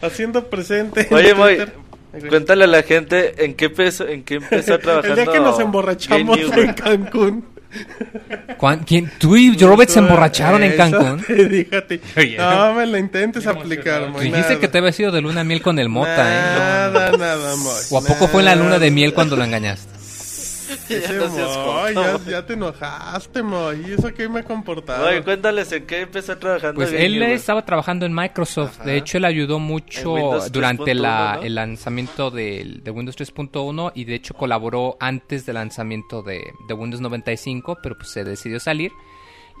haciendo presente. en Oye, Twitter. Cuéntale a la gente en qué empezó, en qué empezó trabajando. El día que nos emborrachamos en Cancún. ¿Cuán- ¿Quién? ¿Tú y Robert se emborracharon en Cancún? Fíjate. Oye. No me la intentes aplicar, Moy. Dijiste que te había sido de luna de miel con el mota, ¿eh? Nada, nada, Moy. ¿O a poco fue en la luna de miel cuando lo engañaste? Ese Ya no te enojaste, Moy. ¿Y eso que me he comportado? Oye, cuéntales en qué empezó trabajando. Pues él estaba trabajando en Microsoft. Ajá. De hecho, él ayudó mucho Windows durante la- 3.1, ¿no? el lanzamiento del- de, Windows 3.1 y de hecho colaboró antes del lanzamiento de, de Windows 95, pero pues se decidió salir.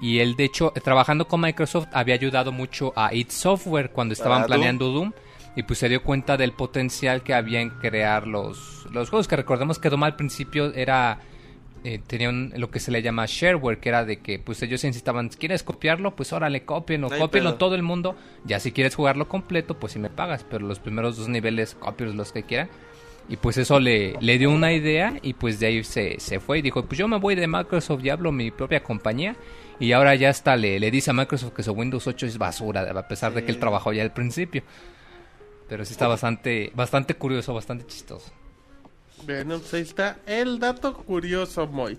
Y él, de hecho, trabajando con Microsoft, había ayudado mucho a id Software cuando estaban Doom. planeando Doom. Y pues se dio cuenta del potencial que había en crear los, los juegos. Que recordemos que Doom al principio era eh, tenían lo que se le llama shareware, que era de que pues ellos insitaban, ¿quieres copiarlo? Pues órale, copien o No copienlo todo el mundo. Ya si quieres jugarlo completo, pues si me pagas, pero los primeros dos niveles, copios los que quieran. Y pues eso le, le dio una idea y pues de ahí se, se fue y dijo, pues yo me voy de Microsoft y hablo mi propia compañía. Y ahora ya hasta le, le dice a Microsoft que su Windows 8 es basura, a pesar de que él trabajó ya al principio. Pero sí está bastante, bastante curioso, bastante chistoso. Bueno, pues ahí está el dato curioso, Moy.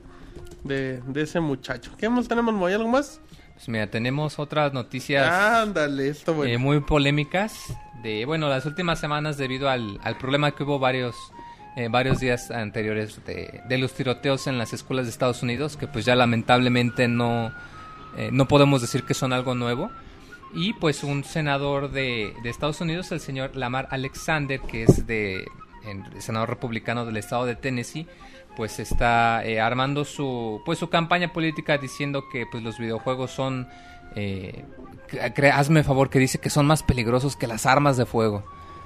De, de ese muchacho. ¿Qué más tenemos, Moy? ¿Algo más? Pues mira, tenemos otras noticias. Ándale, esto bueno. eh, muy polémicas de bueno las últimas semanas debido al, al problema que hubo varios eh, varios días anteriores de, de los tiroteos en las escuelas de Estados Unidos que pues ya lamentablemente no eh, no podemos decir que son algo nuevo y pues un senador de, de Estados Unidos el señor Lamar Alexander que es de en- senador republicano del estado de Tennessee pues está eh, armando su pues su campaña política diciendo que pues los videojuegos son eh, hazme favor que dice que son más peligrosos que las armas de fuego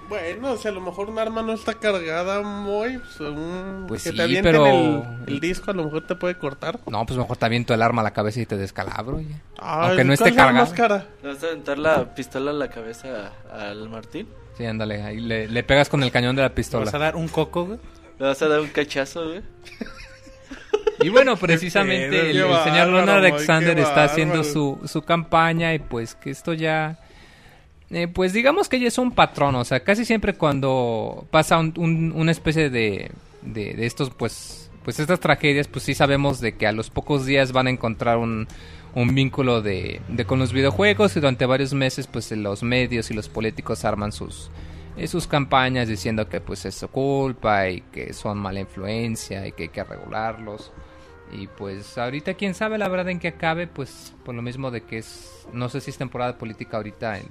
Bueno, o sea, a lo mejor un arma no está cargada, Moy. Pues, un- Pues que sí, te pero- el, el disco, a lo mejor te puede cortar. no pues mejor te aviento el arma a la cabeza y te descalabro ya. Ay, aunque no ¿cuál esté más cara? ¿Le vas a aventar la pistola a la cabeza al Martín? sí ándale ahí le, le pegas con el cañón de la ¿Te pistola vas a dar un coco, güey? ¿Le vas a dar un cachazo, güey? Y bueno, precisamente el, señor Moy, Alexander está haciendo su, su campaña y pues que esto ya... eh, pues digamos que ya es un patrón, o sea, casi siempre cuando pasa un- un- una especie de, de, estos, pues, pues estas tragedias, pues sí sabemos de que a los pocos días van a encontrar un, un vínculo de, de con los videojuegos y durante varios meses pues los medios y los políticos arman sus, eh, sus campañas diciendo que pues es su culpa y que son mala influencia y que hay que regularlos. Y pues ahorita quién sabe la verdad en qué acabe, pues por lo mismo de que es, no sé si es temporada política ahorita en,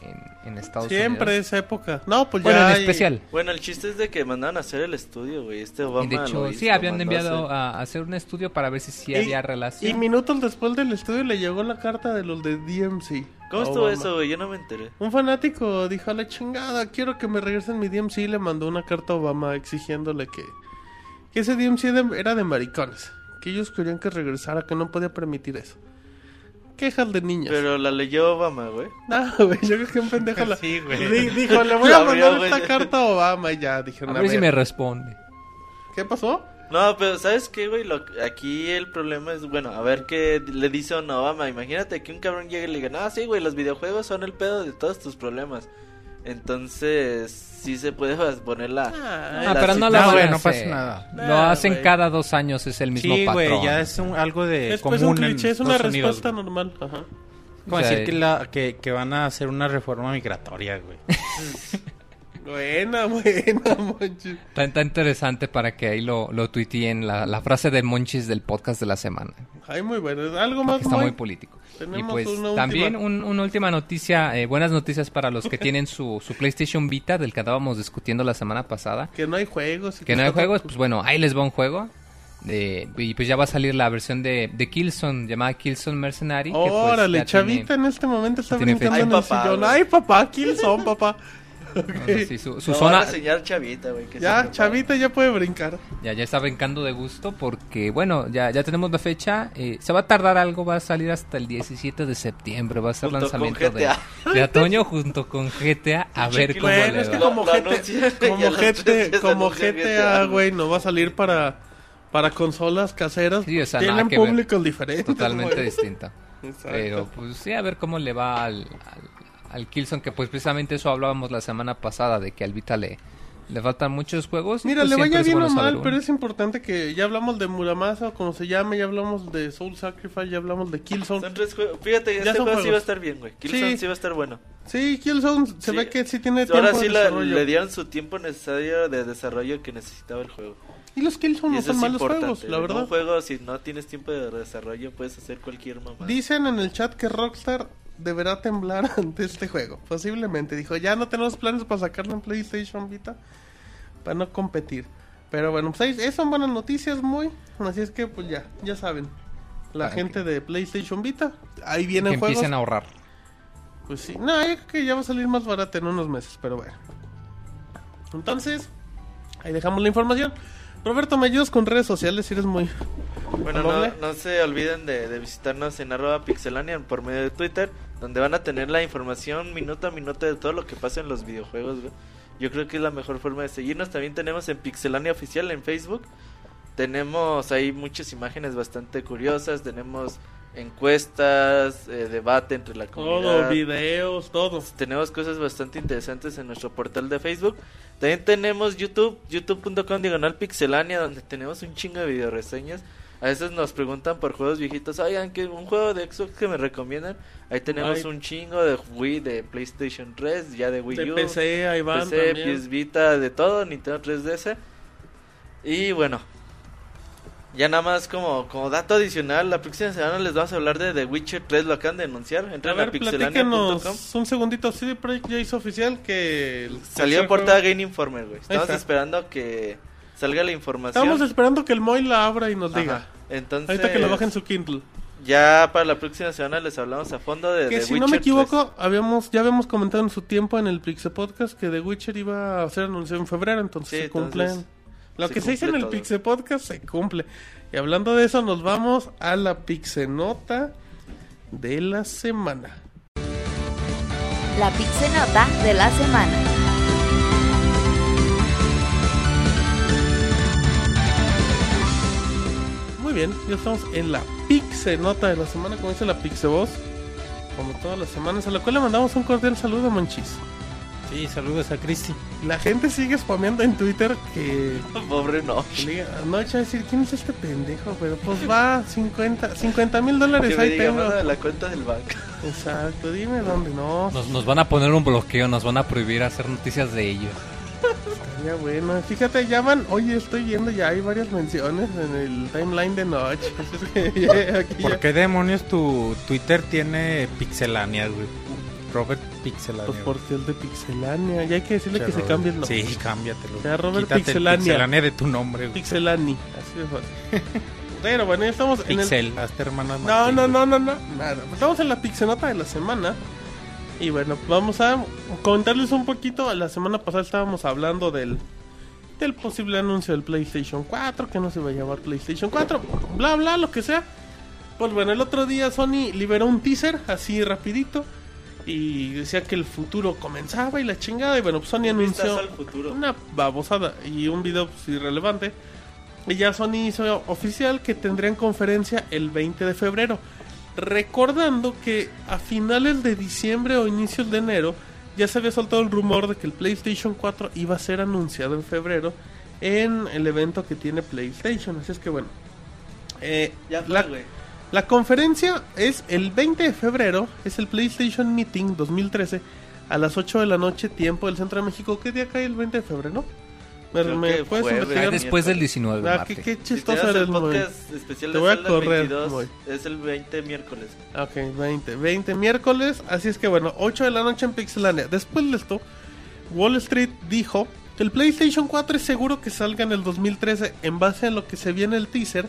en, en Estados Siempre Unidos. es época. No, pues Bueno, ya. en hay- especial. Bueno, el chiste es de que mandaron a hacer el estudio, güey. Este Obama Y de hecho, lo sí, habían mandó a enviado hacer. a, hacer un estudio para ver si sí Y- había Y relación. minutos después del estudio le llegó la carta de los de DMC. ¿Cómo estuvo Obama. eso, güey? Yo no me enteré. Un fanático dijo a la chingada, quiero que me regresen mi DMC y le mandó una carta a Obama exigiéndole que, que ese DMC de- era de maricones, que ellos querían que regresara, que no podía permitir eso. Quejas de niñas. Pero la leyó Obama, güey. No, güey, yo creo que un pendejo la... Sí, güey. Di- dijo, le voy a abrió, mandar güey. esta carta a Obama y ya, a dijeron, ver si me responde. ¿qué pasó? No, pero ¿sabes qué, güey? Lo- aquí el problema es, bueno, a ver qué le dice a Obama. Imagínate que un cabrón llegue y le diga, no, sí, güey, los videojuegos son el pedo de todos tus problemas. Entonces, sí se puede poner la... Ah, Ah, la pero no lo No, güey, no pasa nada. Lo Nah, hacen güey. cada dos años, es el mismo Sí, patrón. güey, ya es un- algo de Es pues común un en cliché, es una Estados Unidos, respuesta güey. normal. Ajá. Como O sea, decir que, la, que, que van a hacer una reforma migratoria, güey. Buena, buena, Monchis. Está, está interesante para que ahí lo, lo tuiteen la, la frase de Monchis del podcast de la semana. Ay, muy bueno. ¿Algo más, que está muy político. Y pues una también última. un- una última noticia, eh, buenas noticias para los que tienen su, su PlayStation Vita, del que andábamos discutiendo la semana pasada. Que no hay juegos. y Que no hay juegos, pues bueno, ahí les va un juego. Eh, y pues ya va a salir la versión de, de Killzone, llamada Killzone Mercenary. que, pues, Órale, ya Chavita tiene- en este momento está brincando en el papá, sillón. Ay, papá, Killzone, papá. no, no, sí, su, su Nos zona, van a enseñar Chavita, güey. Ya, Chavita ya puede brincar. Ya, ya está brincando de gusto porque, bueno, ya, ya tenemos la fecha. eh, se va a tardar algo, va a salir hasta el 17 de septiembre. Va a ser Junto lanzamiento de, GTA. de otoño junto con GTA. A ver cómo Bueno, le es que va. Como lo GT anuncian y a como los tres GT días como GTA, GTA, güey, no va a salir para para consolas caseras. Sí, o sea, Tienen ver. públicos diferentes. Totalmente güey. distinta. Exacto. Pero, pues sí, a ver cómo le va al, al, al Killzone. Que, pues precisamente eso hablábamos la semana pasada, de que al Vita le, le faltan muchos juegos. Mira, pues, le vaya bien bueno o mal, pero es importante que ya hablamos de Muramasa o como se llame, ya hablamos de Soul Sacrifice, ya hablamos de Killzone. Son tres juegos. Fíjate, Ya este juego sí va a estar bien, güey. Killzone Sí. sí. va a estar bueno. Sí, Killzone se Sí. ve que sí tiene tiempo Ahora de sí la- desarrollo. le dieron su tiempo necesario de desarrollo que necesitaba el juego. Y los Killzone no son malos juegos, la verdad. Un juego, si no tienes tiempo de desarrollo, puedes hacer cualquier mamá. Dicen en el chat que Rockstar deberá temblar ante este juego. Posiblemente. Dijo, ya no tenemos planes para sacarlo en PlayStation Vita. Para no competir. Pero bueno, pues ahí, son buenas noticias muy. Así es que pues ya, ya saben. La Para gente de PlayStation Vita. Ahí que vienen juegos. empiecen a ahorrar. Pues sí. No, yo creo que ya va a salir más barato en unos meses. Pero bueno. Entonces, ahí dejamos la información. Roberto, me ayudas con redes sociales si eres muy... Bueno, no se olviden de, de visitarnos en arroba pixelania por medio de Twitter, donde van a tener la información minuto a minuto de todo lo que pasa en los videojuegos. güey. Yo creo que es la mejor forma de seguirnos. También tenemos en Pixelania Oficial en Facebook. Tenemos ahí muchas imágenes bastante curiosas. Tenemos encuestas, eh, debate entre la comunidad. Todo, videos, todo. Tenemos cosas bastante interesantes en nuestro portal de Facebook. También tenemos YouTube, youtube.com diagonal pixelania, donde tenemos un chingo de video reseñas. A veces nos preguntan por juegos viejitos, oigan, que un juego de Xbox que me recomiendan. Ahí tenemos Ay. un chingo de Wii, de PlayStation 3, ya de Wii De U, PC, ahí van PC, también. PS Vita, de todo, Nintendo 3DS. Y bueno, ya nada más como, como dato adicional, la próxima semana les vamos a hablar de The Witcher 3, lo acaban de anunciar. A Entran a, ver, pixelania.com. platícanos un segundito. CD Projekt ya hizo oficial que... el Salió en portada juego- Game Informer, güey. Estamos esperando que salga la información. Estamos esperando que el Moy la abra y nos Ajá. diga. Entonces, Ahorita que lo bajen su Kindle. ya para la próxima semana les hablamos a fondo de Que The si Witcher no me 3. equivoco, habíamos ya habíamos comentado en su tiempo en el Pixel Podcast que The Witcher iba a ser anunciado en febrero, entonces Sí, se entonces, cumplen. Lo se que se dice en el todo. Pixel Podcast se cumple. Y hablando de eso, nos vamos a la Pixenota de la semana. La Pixenota de la semana. Muy bien, ya estamos en la Pixenota de la semana, como dice la Pixevoz. Como todas las semanas, a la cual le mandamos un cordial saludo, Monchis. Sí, saludos a Cristi. La gente sigue spameando en Twitter que Pobre no. Que le diga, No, a decir, ¿quién es este pendejo? Pero pues va, 50 mil Que dólares me ahí tengo. la cuenta del banco. Exacto, dime dónde no. Nos, nos van a poner un bloqueo, nos van a prohibir hacer noticias de ellos. Ya bueno, fíjate, ya van, oye, estoy viendo, ya hay varias menciones en el timeline de aquí ¿Por ya- qué demonios tu Twitter tiene pixelania, güey? Robert Pixelania. Pues porque de Pixelania, ya hay que decirle Che, que se cambie el nombre. Sí, cámbiatelo. sea, Robert Quítate el Pixelania. Pixelania de tu nombre, güey. Pixelani, así de fácil. Pero bueno, ya estamos en el... Pixel, hazte hermano. No, no, no, no, no, nada. Estamos en la Pixenota de la semana. Y bueno, vamos a comentarles un poquito. La semana pasada estábamos hablando del del posible anuncio del PlayStation 4, que no se va a llamar PlayStation 4, bla bla, lo que sea. Pues bueno, el otro día Sony liberó un teaser así rapidito y decía que el futuro comenzaba y la chingada y bueno, pues Sony anunció al futuro. una babosada y un video pues, irrelevante Y ya Sony hizo oficial que tendrían conferencia el 20 de febrero. Recordando que a finales de diciembre o inicios de enero ya se había soltado el rumor de que el PlayStation 4 iba a ser anunciado en febrero en el evento que tiene PlayStation. Así es que bueno. eh, Ya la, la conferencia es el 20 de febrero, es el PlayStation Meeting 2013 a las 8 de la noche, tiempo del Centro de México. ¿Qué día cae el 20 de febrero? ¿Me, Creo me que puedes jueves. investigar? Después del 19 de Ah, qué, Marte. qué Si chistoso tenemos eres, el podcast especial Te voy a Zelda correr, 22, Moy. es el 20 miércoles. Ok, 20. 20 miércoles. Así es que bueno, 8 de la noche en Pixelania. Después de esto, Wall Street dijo que el PlayStation 4 es seguro que salga en el 2013 en base a lo que se viene el teaser.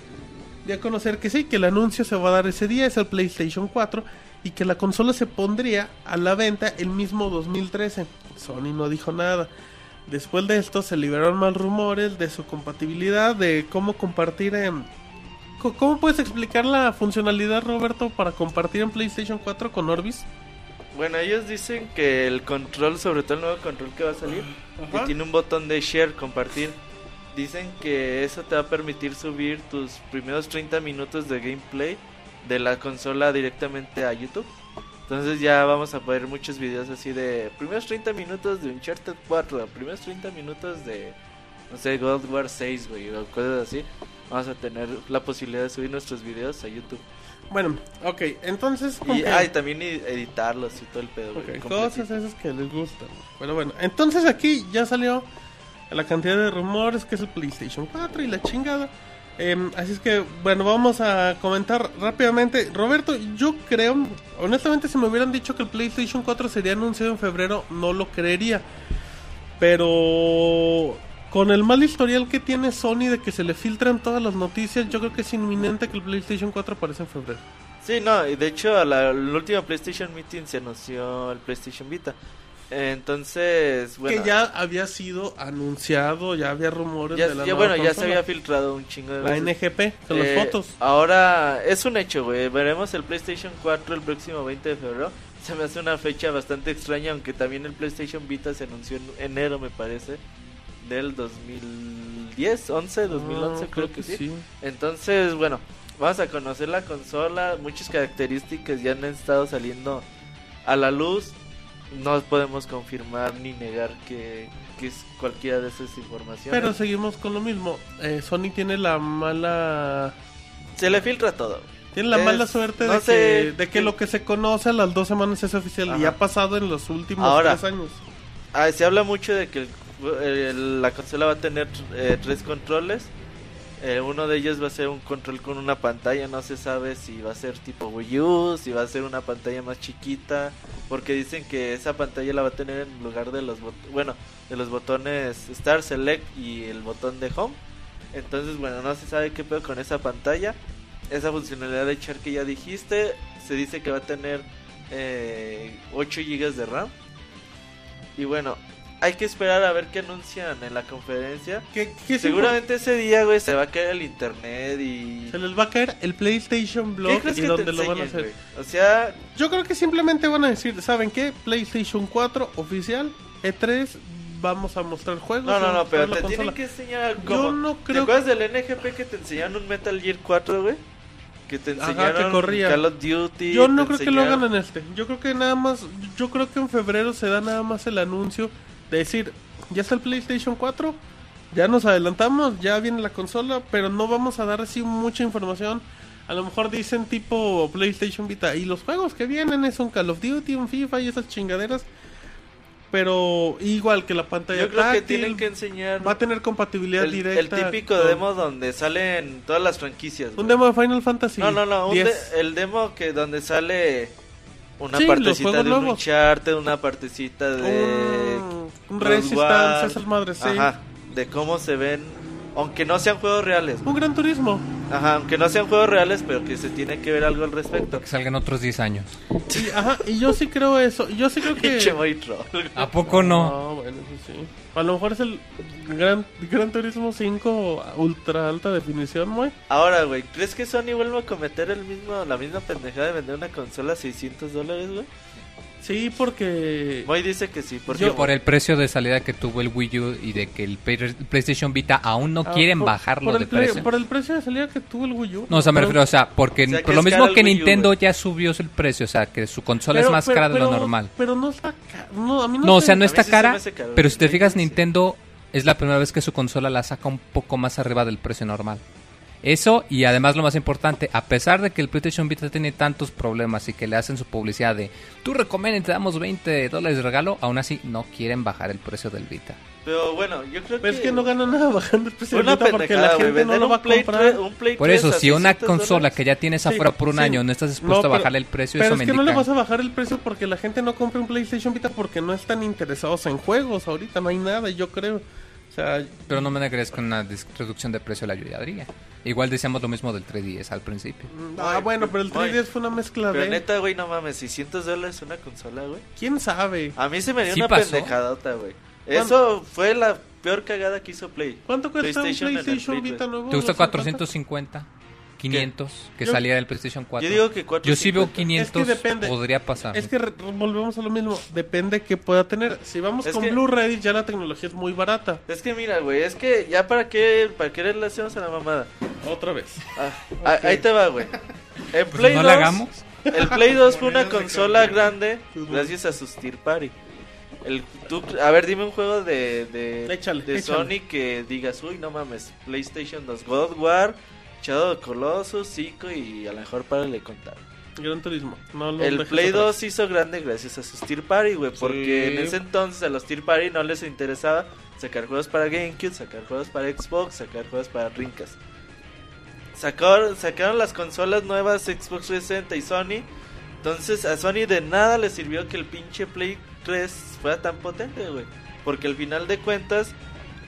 De a conocer que sí, que el anuncio se va a dar ese día, es el PlayStation 4. Y que la consola se pondría a la venta el mismo 2013. Sony no dijo nada. Después de esto se liberaron más rumores de su compatibilidad, de cómo compartir en... ¿Cómo puedes explicar la funcionalidad, Roberto, para compartir en PlayStation 4 con Orbis? Bueno, ellos dicen que el control, sobre todo el nuevo control que va a salir, que tiene un botón de share, compartir. Dicen que eso te va a permitir subir tus primeros 30 minutos de gameplay de la consola directamente a YouTube. Entonces ya vamos a poner muchos videos así de primeros 30 minutos de Uncharted 4, primeros 30 minutos de, no sé, God of War 6, güey, o cosas así. Vamos a tener la posibilidad de subir nuestros videos a YouTube. Bueno, ok, entonces... Y, ah, y también ed- editarlos y todo el pedo, güey, Ok, completito. cosas esas que les gustan. Bueno, bueno, entonces aquí ya salió la cantidad de rumores que es el PlayStation 4 y la chingada. Em, así es que, bueno, vamos a comentar rápidamente. Roberto, yo creo, honestamente, si me hubieran dicho que el PlayStation 4 sería anunciado en febrero, no lo creería. Pero con el mal historial que tiene Sony de que se le filtran todas las noticias, yo creo que es inminente que el PlayStation 4 aparezca en febrero. Sí, no, y de hecho a la, última PlayStation Meeting se anunció el PlayStation Vita. Entonces, bueno, que ya había sido anunciado, ya había rumores ya, de la ya, nueva bueno, ya se había filtrado un chingo de la veces. NGP con Eh, las fotos. Ahora es un hecho, güey. Veremos el PlayStation 4 el próximo 20 de febrero. Se me hace una fecha bastante extraña, aunque también el PlayStation Vita se anunció en enero, me parece, del 2010, 11, 2011, Ah, creo, que, sí. Entonces, bueno, vamos a conocer la consola. Muchas características ya han estado saliendo a la luz. No podemos confirmar ni negar que, que es cualquiera de esas informaciones. Pero seguimos con lo mismo. Eh, Sony tiene la mala se le filtra todo. tiene la Es- mala suerte no de, sé que, de que lo que se conoce a las dos semanas es oficial y ha pasado en los últimos Ahora. tres años. Ah, se habla mucho de que el- el- la consola va a tener eh, tres controles. Eh, uno de ellos va a ser un control con una pantalla. No se sabe si va a ser tipo Wii U, si va a ser una pantalla más chiquita. Porque dicen que esa pantalla la va a tener en lugar de los bueno de los botones Start, Select y el botón de Home. Entonces, bueno, no se sabe qué pedo con esa pantalla. Esa funcionalidad de echar que ya dijiste, se dice que va a tener eh, 8 GB de RAM. Y bueno, hay que esperar a ver qué anuncian en la conferencia. Que, que es Seguramente ese día, güey, se va a caer el internet y... Se les va a caer el PlayStation ¿Qué Blog crees y que donde te lo van a hacer. güey? O sea, Yo creo que simplemente van a decir, ¿saben qué? PlayStation 4 oficial, E3, vamos a mostrar juegos. no, no, no, pero te tienen que enseñar Yo como... no ¿Te creo acuerdas del NGP que te enseñaron un Metal Gear 4, güey? Que te Ajá, enseñaron que corría. Call of Duty. Yo no te creo que lo hagan en este. Yo creo que nada más. Yo creo que en febrero se da nada más el anuncio de decir: Ya está el PlayStation 4. Ya nos adelantamos. Ya viene la consola. Pero no vamos a dar así mucha información. A lo mejor dicen tipo PlayStation Vita. Y los juegos que vienen es un Call of Duty, un FIFA y esas chingaderas. Pero igual que la pantalla Yo creo que táctil, tienen que enseñar Va a tener compatibilidad el, directa. el típico con- demo donde salen todas las franquicias. Un demo de Final Fantasy. No, no, no, un 10. de- el demo que donde sale una Sí, partecita de un. Uncharted, una partecita de un, Resistance, esas madres, sí. Ajá, de cómo se ven, aunque no sean juegos reales. Un Gran Turismo. Ajá, aunque no sean juegos reales, pero que se tiene que ver algo al respecto. Que salgan otros 10 años. Y, ajá, y yo sí creo eso. Yo sí creo que. ¿A poco no? No, bueno, eso sí. A lo mejor es el Gran, Gran Turismo 5 a ultra alta definición, muy. Ahora, güey, ¿crees que Sony vuelva a cometer el mismo, la misma pendejada de vender una consola a 600 dólares, güey? Sí, porque... Moy dice que sí, porque por el precio de salida que tuvo el Wii U y de que el Play- PlayStation Vita aún no Ah, quieren por- bajarlo por de precio. Por el precio de salida que tuvo el Wii U. No, o sea, me Pero- refiero, o sea, porque O sea, que por lo mismo que U, Nintendo ya subió el precio, o sea, que su consola pero- es más pero- cara de lo normal. Pero no está. No, a mí no, No, o se- sea, no está cara, pero si te fijas, sí. Nintendo es la primera vez que su consola la saca un poco más arriba del precio normal. Eso, y además lo más importante, a pesar de que el PlayStation Vita tiene tantos problemas y que le hacen su publicidad de tú recomiendas y te damos 20 dólares de regalo, aún así no quieren bajar el precio del Vita. Pero bueno, yo creo que... es que no gana nada bajando el precio Una ahorita porque la gente no lo va a comprar. 3, un Play Por 3 eso, a si una 600 consola dólares- que ya tienes Sí, afuera por un sí. año no estás dispuesto No, a bajarle el precio, Pero eso es me que no le indica. vas a bajar el precio porque la gente no compra un PlayStation Vita porque no están interesados en juegos. Ahorita no hay nada, yo creo. Sea, Pero no me crees que una reducción de precio le ayudaría. Igual decíamos lo mismo del 3DS al principio. ah, Ay, bueno, pero el ay. 3DS fue una mezcla Pero de... neta, güey, no mames, 600 dólares una consola, güey. ¿Quién sabe? A mí se me dio ¿Sí una pasó? pendejadota, güey. Eso fue la peor cagada que hizo Play. ¿Cuánto cuesta un PlayStation el PlayStation Play, Vita nuevo? ¿Te gusta ¿No sé 450? 500 que Yo- saliera el PlayStation 4. Yo digo que 450. Yo sí veo 500 Es que depende. podría pasar. Es que volvemos a lo mismo. Depende qué pueda tener. Si vamos Es con que- Blu-ray, ya la tecnología es muy barata. Es que mira, güey, es que ya para qué, para qué le hacemos a la mamada. Otra vez. Ah, ah, Ahí te va, güey. En Pues Play no 2, le hagamos. El Play 2 fue una consola grande gracias a sus Tier Party. El, tú- a ver, dime un juego de, de, Échale, de échale. Sony que digas, uy, no mames, PlayStation 2, God of War, Shadow Colossus, y a lo mejor para le contar. Gran Turismo. No lo El Play atrás. 2 se hizo grande gracias a sus Tier Party, güey, porque Sí. en ese entonces a los Tier Party no les interesaba sacar juegos para GameCube, sacar juegos para Xbox, sacar juegos para Dreamcast. Sacaron, sacaron las consolas nuevas Xbox 360 y Sony. Entonces a Sony de nada le sirvió que el pinche Play 3 fuera tan potente, güey. Porque al final de cuentas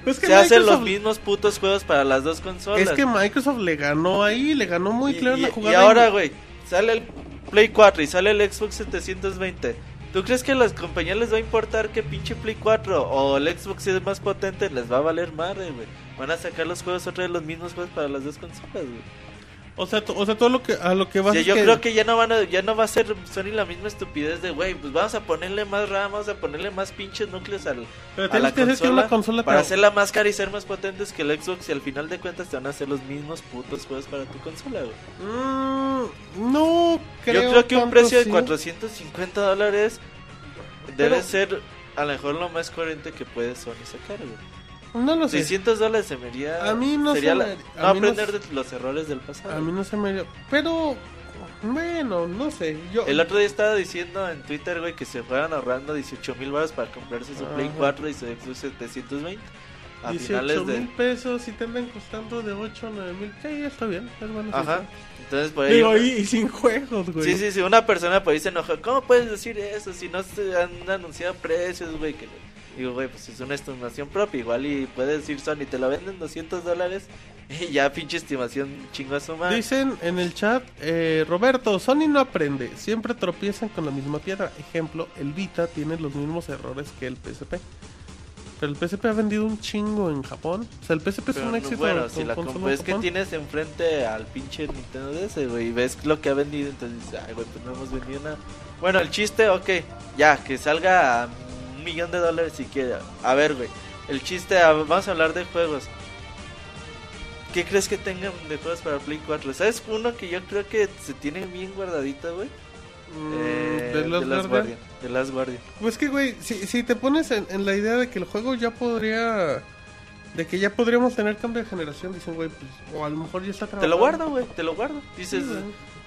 Pues que se hacen los mismos putos juegos para las dos consolas. Es que Microsoft le ganó ahí, le ganó muy Y- claro y, la y jugada. ahora, güey, sale el Play 4 y sale el Xbox 720. ¿Tú crees que a las compañías les va a importar que pinche Play 4 o el Xbox es más potente? Les va a valer madre, güey. Van a sacar los juegos otra vez los mismos juegos para las dos consolas, güey. O sea, o sea, todo lo que a lo que vas Sí, yo creo que ya no van a, ya no va a ser Sony la misma estupidez de, güey, pues vamos a ponerle más RAM, vamos a ponerle más pinches núcleos al, Pero a la que consola una consola para hacerla más cara y ser más potentes que el Xbox y al final de cuentas te van a hacer los mismos putos juegos para tu consola, güey. Mm, no creo Yo creo que un precio de así. 450 dólares debe Pero- ser a lo mejor lo más coherente que puede Sony sacar, güey. No lo sé. 600 dólares se me haría... A mí no sería se la- me- no a mí no aprender se- de los errores del pasado. A mí no se me pero bueno, no sé. Yo El otro día estaba diciendo en Twitter, güey, que se fueran ahorrando 18 mil baros para comprarse su Play Ajá. 4 y su Xbox 720. A 18 finales mil de... pesos y te andan costando de 8 a 9 mil. Sí, está bien. Es bueno. Ajá. Entonces por ahí... Digo, y, y sin juegos, güey. Sí, sí, sí, una persona por ahí se enoja. ¿Cómo puedes decir eso si no se han anunciado precios, güey? Que... Digo, güey, pues es una estimación propia. Igual y puede decir Sony, te lo venden 200 dólares y ya pinche estimación chingo a su madre. Dicen en el chat, eh, Roberto, Sony no aprende, siempre tropiezan con la misma piedra. Ejemplo, el Vita tiene los mismos errores que el PSP. Pero el PSP ha vendido un chingo en Japón. O sea, el PSP es Pero un no, éxito. bueno, con si la consola comp- en es que tienes enfrente al pinche Nintendo DS, güey, y ves lo que ha vendido, entonces dices, ay, güey, pues no hemos vendido nada. Bueno, el chiste, ok, ya, que salga a un millón de dólares si quiere. A ver, güey, el chiste, a- vamos a hablar de juegos. ¿Qué crees que tengan de juegos para Play 4? ¿Sabes uno que yo creo que se tiene bien guardadito, güey? Mm, Eh, de Last Guardian. Guardian. The Last Guardian. Pues que, güey, si, si te pones en, en la idea de que el juego ya podría... De que ya podríamos tener cambio de generación, dicen, güey, pues, o a lo mejor ya está Te trabajando. lo guardo, güey, te lo guardo. Dices, Sí.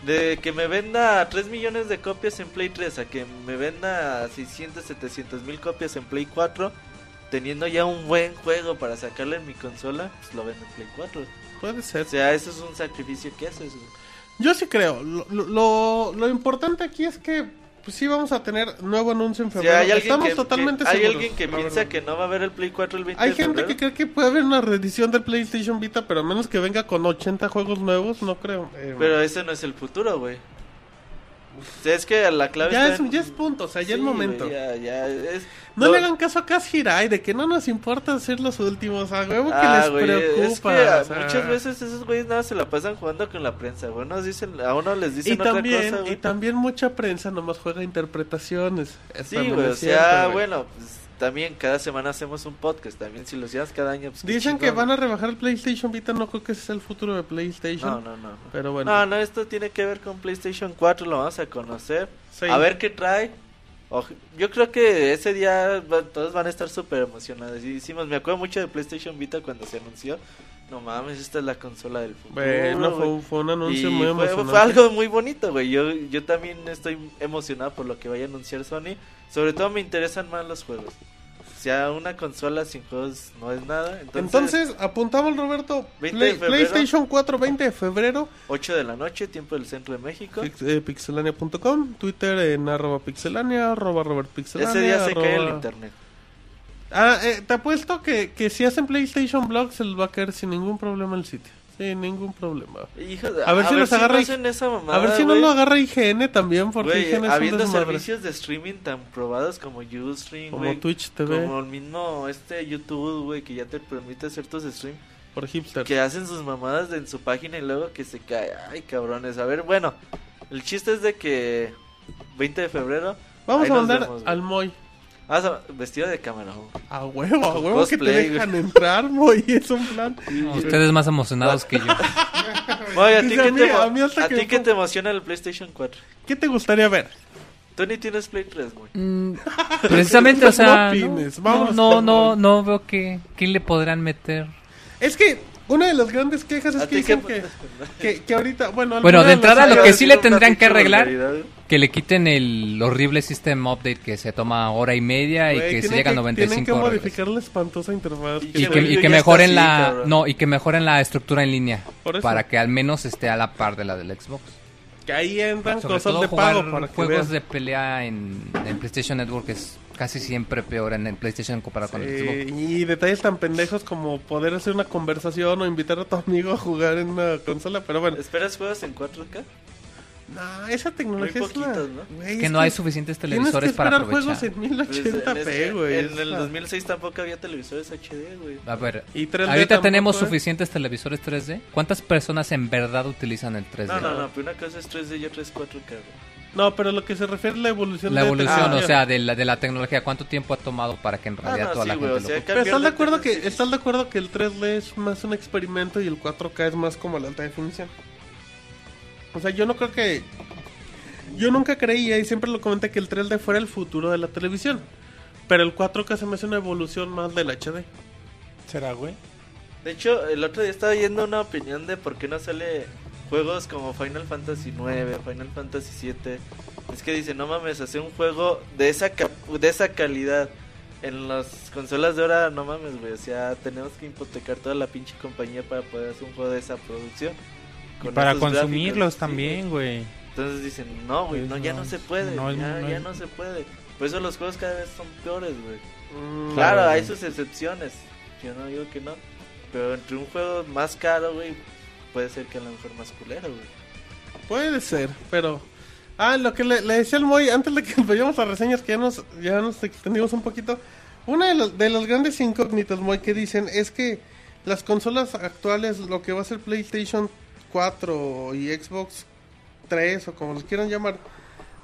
De que me venda 3 millones de copias en Play 3 a que me venda 600, 700 mil copias en Play 4, teniendo ya un buen juego para sacarle en mi consola, pues lo vendo en Play 4. Puede ser. O sea, eso es un sacrificio que haces. Yo sí creo. Lo- lo, lo importante aquí es que pues sí vamos a tener nuevo anuncio en febrero. hay alguien, Estamos que, totalmente que- hay seguros. alguien que piensa verdad. que no va a haber el Play 4 el 20 Hay de gente febrero. que cree que puede haber una reedición del PlayStation Vita, pero a menos que venga con 80 juegos nuevos, no creo. Eh, Pero ese no es el futuro, güey. Es que la clave Ya está es, en- ya es punto, o sea, ya Sí, el momento. güey, ya, ya, es- No lo- le hagan caso a Kaz Hirai de que no nos importa ser los últimos. A huevo que Ah, les güey, preocupa. es que o sea. muchas veces esos güeyes nada se la pasan jugando con la prensa, güey. Unos dicen, a uno les dicen Y otra también, cosa, güey. y también mucha prensa nomás juega interpretaciones. Eso Sí, güey, o es cierto, sea, güey. bueno, pues, también cada semana hacemos un podcast, también si lo hacías cada año, pues Dicen que van a rebajar el PlayStation Vita, no creo que ese sea el futuro de PlayStation. No, no, no. no. Pero bueno. No, no, esto tiene que ver con PlayStation 4, lo vamos a conocer. Sí. A ver qué trae. Yo creo que ese día todos van a estar súper emocionados. Y hicimos, me acuerdo mucho de PlayStation Vita cuando se anunció. No mames, esta es la consola del futuro. Bueno, fue, fue un anuncio Y muy fue, emocionante. fue algo muy bonito, güey. Yo, yo también estoy emocionado por lo que vaya a anunciar Sony. Sobre todo me interesan más los juegos. Sea, una consola sin juegos no es nada. Entonces, Entonces, apuntamos Roberto, 20 Play-. PlayStation 4, 20 de febrero, 8 de la noche, tiempo del centro de México. pix- eh, pixelania.com, Twitter en arroba pixelania, arroba Robert Pixelania. Ese día se cae el arroba- internet. Ah, eh, te apuesto que, que si hacen PlayStation Blog se les va a caer sin ningún problema el sitio. Sin ningún problema. Hijo A ver si nos agarra no I- hacen esa mamada, a ver si no güey. lo agarra IGN también, porque Güey, IGN es habiendo servicios de streaming tan probados como Ustream, Como güey, Twitch TV, como el mismo este YouTube, güey, que ya te permite hacer tus streams, por hipster. que hacen sus mamadas en su página y luego que se cae. Ay, cabrones. A ver, bueno, el chiste es de que 20 de febrero Vamos a mandar vemos, al Moy. Ah, o sea, vestido de cámara. güey. A huevo, a huevo que te cosplay, dejan entrar, Moy. Es un plan. Ustedes más emocionados que yo. Oye, a ti, qué a te, emo- a mí hasta a que qué pongo- te emociona el PlayStation 4? ¿Qué te gustaría ver? Tú ni tienes Play 3, güey. Mm, Precisamente, o sea, No no, opines, no, vamos no, no, Moy. no veo que, que le podrán meter. Es que una de las grandes quejas es ¿A que qué dicen que, que, que ahorita, bueno, Bueno, de entrada lo que sí le tendrían Una que arreglar, vulgaridad, güey. Que le quiten el horrible system update que se toma hora y media y que se tienen llega a Tienen 95 que reglas. modificar la espantosa interfaz. Y que, y mejoren así, la cabrón. no y que mejoren la estructura en línea Por eso. para que al menos esté a la par de la del Xbox Que ahí entran sobre cosas todo de jugar pago para que juegos de pelea en, en PlayStation Network es casi siempre peor en el PlayStation comparado con el Xbox y detalles tan pendejos como poder hacer una conversación o invitar a tu amigo a jugar en una consola, pero bueno. ¿Esperas juegos en 4K? No, esa tecnología Muy es una- poquitos, ¿no? güey, es es que no hay suficientes televisores que para aprovechar juegos en Pues, en, 1080p, ese- güey. en el Esa- 2006 tampoco había televisores HD, güey. a ver Y 3D ahorita tenemos ¿eh? suficientes televisores 3D ¿cuántas personas en verdad utilizan el 3D? No, no, no, pero una cosa es 3D y otra es 4K, güey. No, pero lo que se refiere a la evolución La de evolución, o sea, de la, de la tecnología, ¿cuánto tiempo ha tomado para que en Ah, realidad no, toda sí, la güey, gente o lo sea, ocupe? Pero estás de acuerdo que estás de acuerdo que el 3D es más un experimento y el 4K es más como la alta definición. O sea, yo no creo que yo nunca creía y siempre lo comenté que el 3D fuera el futuro de la televisión. Pero el 4K se me hace una evolución más del HD. ¿Será, güey? De hecho, el otro día estaba viendo una opinión de por qué no sale juegos como Final Fantasy 9, Final Fantasy 7. Es que dice, no mames, hacer un juego de esa ca- de esa calidad en las consolas de ahora, no mames, güey. O sea, tenemos que hipotecar toda la pinche compañía para poder hacer un juego de esa producción. Con para consumirlos gráficos, también, güey. Entonces dicen, no, güey, Pues no, ya no, no se puede, no ya, no ya es- no se puede. Por eso los juegos cada vez son peores, güey. Mm, Claro, Claro, hay sus excepciones. Yo no digo que no. Pero entre un juego más caro, güey, puede ser que a lo mejor más culero, güey. Puede ser, pero... Ah, lo que le, le decía al Moy, antes de que vayamos a reseñas, que ya nos, ya nos extendimos un poquito. Una de, los- de las grandes incógnitas, Moy, que dicen es que las consolas actuales, lo que va a ser PlayStation 4 y Xbox 3 o como los quieran llamar,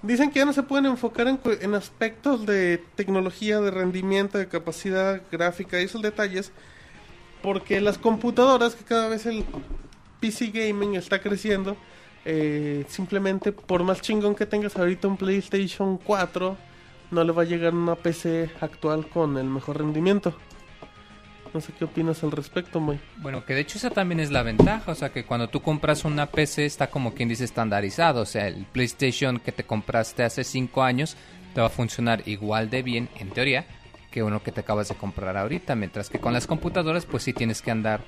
dicen que ya no se pueden enfocar en, aspectos de tecnología, de rendimiento, de capacidad gráfica y esos detalles, porque las computadoras, que cada vez el PC gaming está creciendo, eh, simplemente por más chingón que tengas ahorita un PlayStation 4, no le va a llegar una PC actual con el mejor rendimiento. No sé qué opinas al respecto, Moy. Bueno, que de hecho esa también es la ventaja, o sea que cuando tú compras una PC está como quien dice estandarizado, o sea, el PlayStation que te compraste hace 5 años te va a funcionar igual de bien, en teoría, que uno que te acabas de comprar ahorita, mientras que con las computadoras pues sí tienes que andar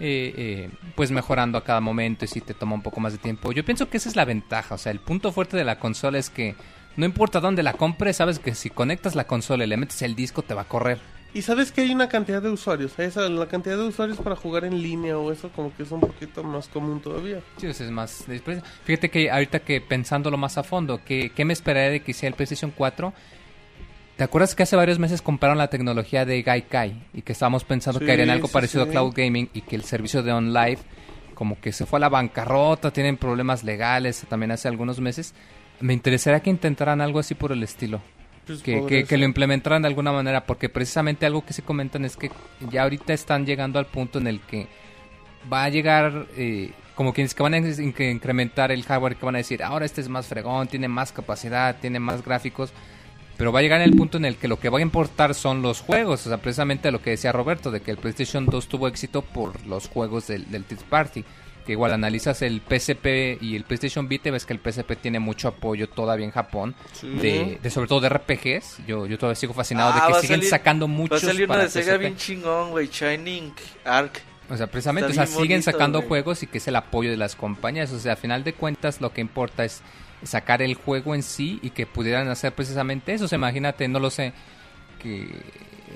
eh, eh, pues mejorando a cada momento y sí te toma un poco más de tiempo. Yo pienso que esa es la ventaja, o sea, el punto fuerte de la consola es que no importa dónde la compres, sabes que si conectas la consola y le metes el disco te va a correr. Y sabes que hay una cantidad de usuarios. Esa, la cantidad de usuarios para jugar en línea o eso como que es un poquito más común todavía. Sí, es más. después- Fíjate que ahorita que pensándolo más a fondo, ¿qué, qué me esperaría de que sea el PlayStation 4? ¿Te acuerdas que hace varios meses compraron la tecnología de Gaikai y que estábamos pensando Sí, que harían algo sí, parecido sí. a Cloud Gaming y que el servicio de OnLive como que se fue a la bancarrota, tienen problemas legales también hace algunos meses? Me interesaría que intentaran algo así por el estilo. Pues que, lo implementaran de alguna manera, porque precisamente algo que se comentan es que ya ahorita están llegando al punto en el que va a llegar, eh, como quienes que van a incrementar el hardware, que van a decir, ahora este es más fregón, tiene más capacidad, tiene más gráficos, pero va a llegar el punto en el que lo que va a importar son los juegos, o sea, precisamente lo que decía Roberto, de que el PlayStation 2 tuvo éxito por los juegos del, del Third Party. Que igual analizas el PSP y el PlayStation Vita, ves que el PSP tiene mucho apoyo todavía en Japón, de, de sobre todo de RPGs. Yo, yo todavía sigo fascinado Ah, de va que siguen salir- sacando Va a muchos salir para de Sega bien chingón, güey. Shining Arc. O sea, precisamente, o sea, siguen bonito, sacando juegos y que es el apoyo de las compañías. O sea, a final de cuentas, lo que importa es sacar el juego en sí y que pudieran hacer precisamente eso. O sea, imagínate, no lo sé, que,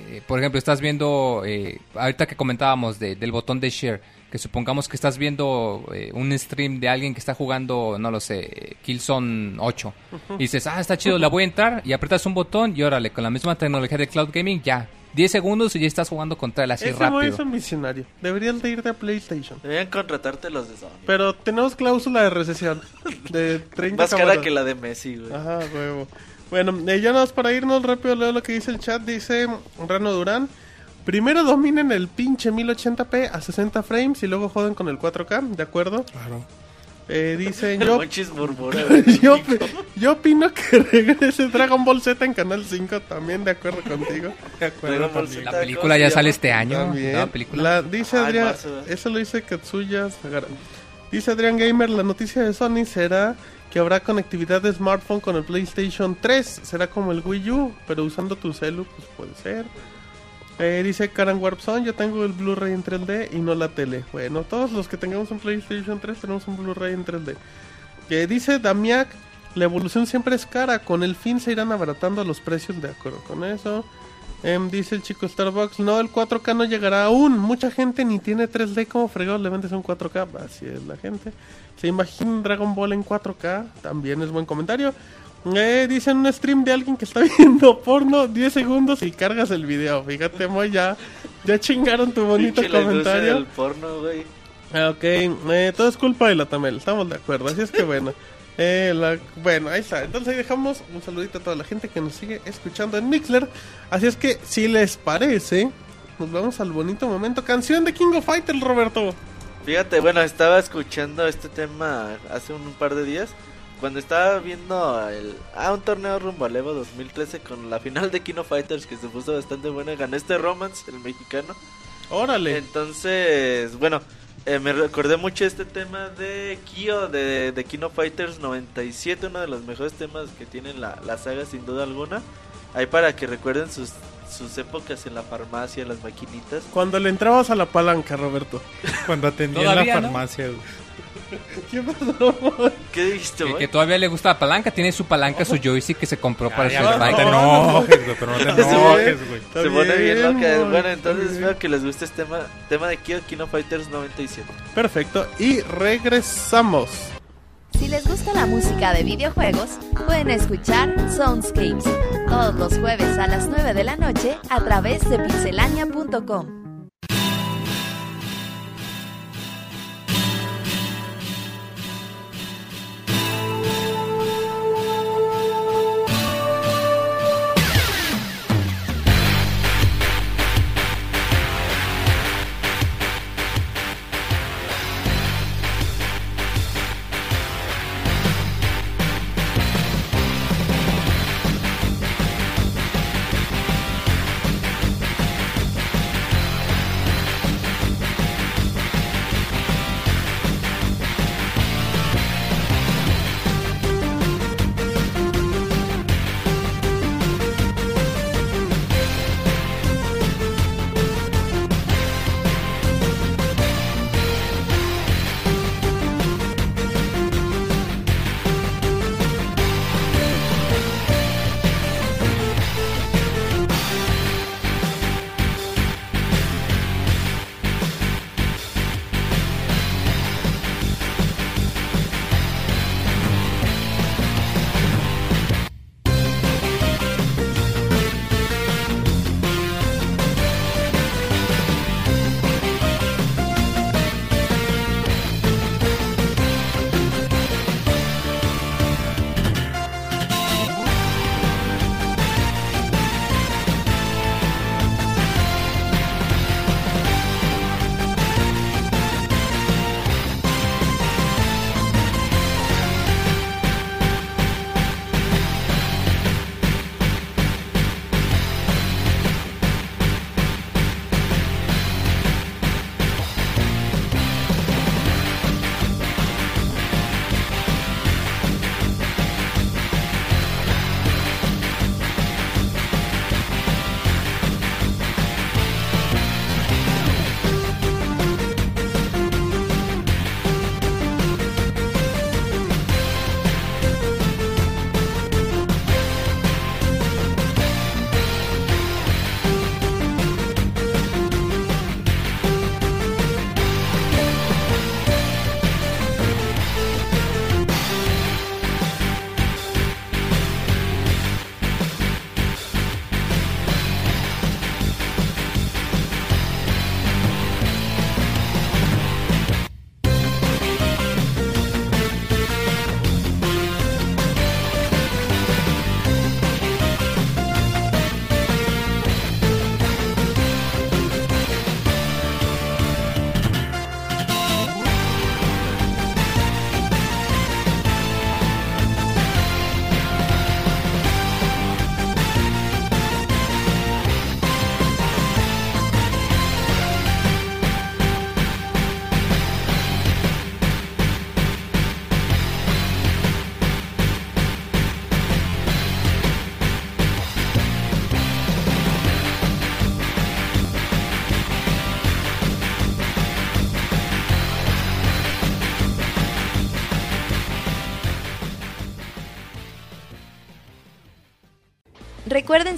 eh, por ejemplo, estás viendo, eh, ahorita que comentábamos de- del botón de share, que supongamos que estás viendo eh, un stream de alguien que está jugando, no lo sé, Killzone 8. Y dices, ah, está chido, la voy a entrar y apretas un botón y órale, con la misma tecnología de Cloud Gaming, ya. 10 segundos y ya estás jugando contra él así Ese rápido. es un visionario. Deberían de ir de PlayStation. Deberían contratarte los de Sony. Pero tenemos cláusula de recesión de 30 Más cara que la de Messi, güey. Ajá, huevo. Bueno, eh, ya nada más para irnos rápido, leo lo que dice el chat. Dice Rano Durán. Primero dominen el pinche 1080p a 60 frames y luego joden con el 4K, ¿de acuerdo? Claro. Eh, dice El yo, yo, yo opino que regrese Dragon Ball Z en Canal 5, también de acuerdo contigo. De acuerdo. La película ya ¿Cómo se sale este año. También. La película. La- dice Ah, Adrián, eso lo dice Katsuya Sagara. Dice Adrián Gamer, la noticia de Sony será que habrá conectividad de smartphone con el PlayStation 3. Será como el Wii U, pero usando tu celu, pues puede ser. Eh, dice Karen Warpson, yo tengo el Blu-ray en 3D y no la tele. Bueno, todos los que tengamos un PlayStation 3 tenemos un Blu-ray en 3D. Que dice Damiac, la evolución siempre es cara, con el fin se irán abaratando los precios, de acuerdo con eso. Em, dice el chico Starbucks, no, el 4K no llegará aún. Mucha gente ni tiene 3D, como fregado le vendes un 4K? Así es la gente. ¿Se imagina Dragon Ball en 4K? También es buen comentario. Eh, dicen un stream de alguien que está viendo porno 10 segundos y cargas el video. Fíjate, Moy, ya, ya chingaron tu bonito Pinche comentario. del porno, güey. Ah, Ok, eh, todo es culpa de la Tamel, estamos de acuerdo, así es que bueno. Eh, la- bueno, ahí está. Entonces ahí dejamos un saludito a toda la gente que nos sigue escuchando en Mixler. Así es que, si les parece, nos vamos al bonito momento. Canción de King of Fighters, Roberto. Fíjate, bueno, estaba escuchando este tema hace un par de días. Cuando estaba viendo el, ah, un torneo rumbo al Evo 2013 con la final de Kino Fighters que se puso bastante buena. Ganó este Romance, el mexicano. Órale. Entonces, bueno, eh, me recordé mucho este tema de Kyo de, de Kino Fighters 97, uno de los mejores temas que tiene la, la saga sin duda alguna. Ahí para que recuerden sus, sus épocas en la farmacia, las maquinitas. Cuando le entrabas a la palanca, Roberto. Cuando atendía en la Todavía, ¿no? ¿Qué pasó? ¿Qué dijiste, Que, güey? que todavía le gusta la palanca. Tiene su palanca, su joystick que se compró para Ya, Street ya, no te enojes, güey, pero no te enojes, güey. Se pone bien bien, loca. Bueno, entonces bien. espero que les guste este tema, tema de Kyo Kino Fighters 97. Perfecto, y regresamos. Si les gusta la música de videojuegos, pueden escuchar Soundscapes todos los jueves a las 9 de la noche a través de pixelania.com.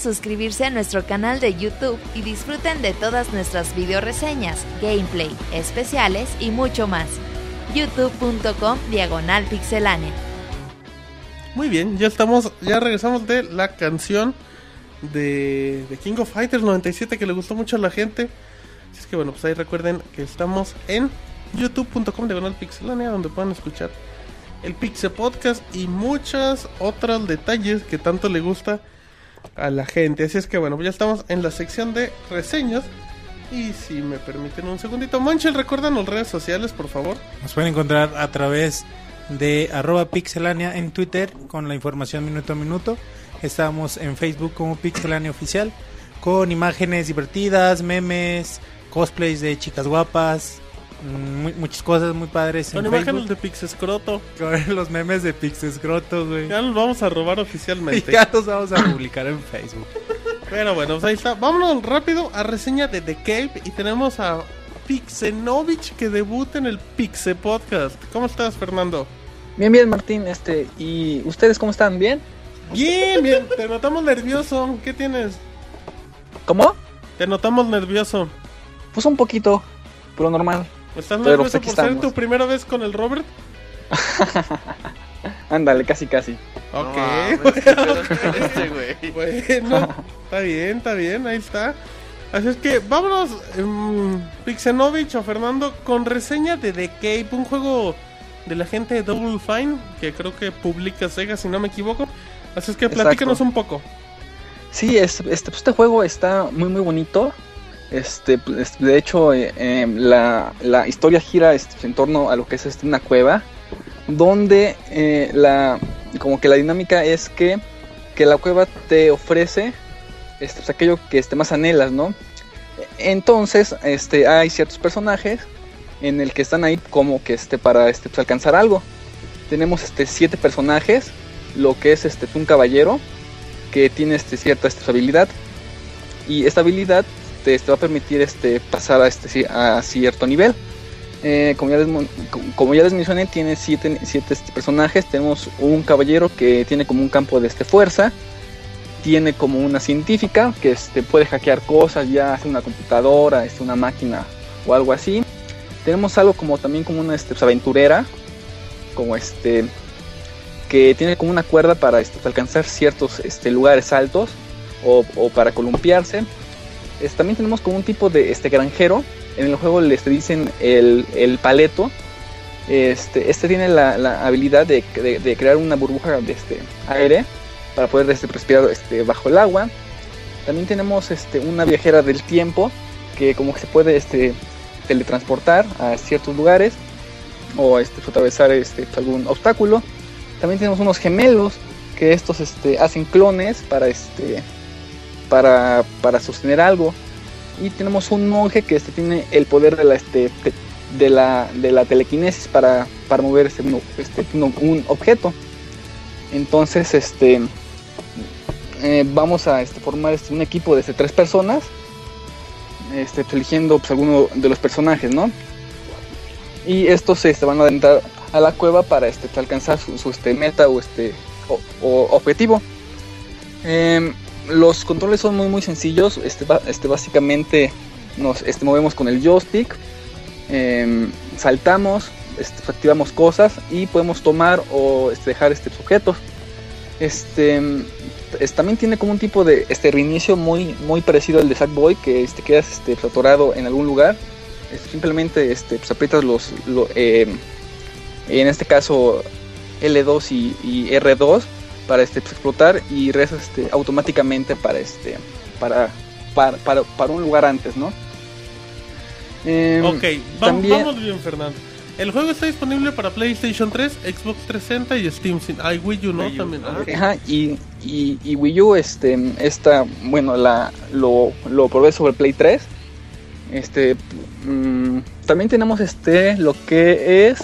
suscribirse a nuestro canal de YouTube y disfruten de todas nuestras video reseñas, gameplay, especiales y mucho más. youtube.com diagonal pixelánea. Muy bien, ya estamos, ya regresamos de la canción de, King of Fighters 97 que le gustó mucho a la gente. Así es que bueno, pues ahí recuerden que estamos en youtube.com diagonal pixelánea donde pueden escuchar el Pixel Podcast y muchos otros detalles que tanto le gusta a la gente. Así es que bueno, ya estamos en la sección de reseñas. Y si me permiten un segundito, Manchel, recuerdan las redes sociales, por favor. Nos pueden encontrar a través de arroba pixelania en Twitter con la información minuto a minuto. Estamos en Facebook como Pixelania Oficial con imágenes divertidas, memes, cosplays de chicas guapas, muchas cosas muy padres. Con imágenes de Pixescroto. Con los memes de Pixescroto, güey. Ya los vamos a robar oficialmente. ya los vamos a publicar en Facebook. Pero bueno, pues ahí está. Vámonos rápido a reseña de The Cave y tenemos a Pixenovich que debuta en el Pixe Podcast. ¿Cómo estás, Fernando? Bien, bien, Martín. Este, ¿y ustedes cómo están? ¿Bien? Bien, bien. Te notamos nervioso. ¿Qué tienes? ¿Cómo? Te notamos nervioso. Pues un poquito, pero normal. ¿Estás nervioso pues por aquí ser estamos. tu primera vez con el Robert? Ándale, casi, casi. Ok. con este güey. Bueno, está bien, está bien, ahí está. Así es que vámonos, um, Pixenovich o Fernando, con reseña de The Cape, un juego de la gente de Double Fine, que creo que publica Sega, si no me equivoco. Así es que Exacto. platícanos un poco. Sí, es- este, pues este juego está muy, muy bonito. Este, pues, de hecho, eh, eh, la, la historia gira este, en torno a lo que es este, una cueva, donde eh, la, como que la dinámica es que, que la cueva te ofrece este, pues, aquello que este, más anhelas, ¿no? Entonces, este, hay ciertos personajes en el que están ahí como que este, para este, pues, alcanzar algo. Tenemos este, siete personajes, lo que es este, un caballero, que tiene este, cierta este, habilidad y esta habilidad te, te va a permitir este, pasar a, este, a cierto nivel. Eh, como, ya les, como- ya les mencioné, tiene siete, siete este, personajes. Tenemos un caballero que tiene como un campo de este, fuerza. Tiene como una científica que este, puede hackear cosas, ya sea una computadora, este, una máquina o algo así. Tenemos algo como también como una este, pues, aventurera, como este que tiene como una cuerda para este, alcanzar ciertos este, lugares altos o para columpiarse. También tenemos como un tipo de este granjero. En el juego les dicen el, el paleto. Este, este tiene la, la habilidad de, de- de crear una burbuja de este aire para poder este, respirar este, bajo el agua. También tenemos este, una viajera del tiempo que como que se puede este, teletransportar a ciertos lugares o este, atravesar este, algún obstáculo. También tenemos unos gemelos que estos este, hacen clones para este para, para sostener algo. Y tenemos un monje que este, tiene el poder de la este te- de la, de la telequinesis para, para mover este, este, un- objeto. Entonces, este eh, vamos a este, formar este, un equipo de este, tres personas. Este, pues, eligiendo pues, alguno de los personajes, ¿no? Y estos este, van a adentrar a la cueva para este, alcanzar su, su, este, meta o, este, o, o objetivo. Em, los controles son muy muy sencillos. Este, este, básicamente nos este, movemos con el joystick, em, saltamos, este, activamos cosas y podemos tomar o dejar este, objetos. Este, es- también tiene como un tipo de este, reinicio muy, muy parecido al de Sackboy, que este, quedas este, atorado en algún lugar. Simplemente este, pues, aprietas los, lo- em, en este caso L2 y, y R2 para este pues, explotar y regresas este, automáticamente para este para para, para, para un lugar antes, ¿no? Em, Ok, va- también- vamos bien, Fernando. El juego está disponible para PlayStation 3, Xbox 360 y Steam. Sin, hay Wii U, ¿no? Wii U, También. ah. Ajá, y, y, y Wii U, este, esta, bueno, la, lo, lo probé sobre Play 3. Este, mm, también tenemos este, lo que es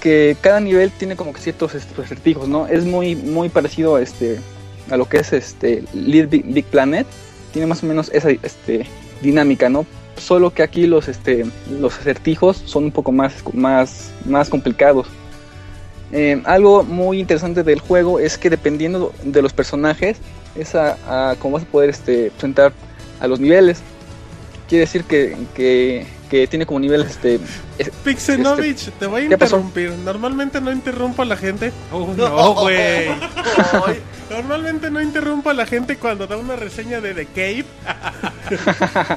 que cada nivel tiene como que ciertos este, acertijos, ¿no? Es muy, muy parecido a, este, a lo que es este Little Big, Planet. Tiene más o menos esa este, dinámica, ¿no? Solo que aquí los, este, los acertijos son un poco más, más, más complicados. Eh, algo muy interesante del juego es que dependiendo de los personajes es a, a cómo vas a poder este, presentar a los niveles. Quiere decir que, que, que tiene como nivel este... es- Pixenovich, te voy a interrumpir. Normalmente no interrumpo a la gente. Oh, no, güey. Normalmente no interrumpo a la gente cuando da una reseña de The Cave.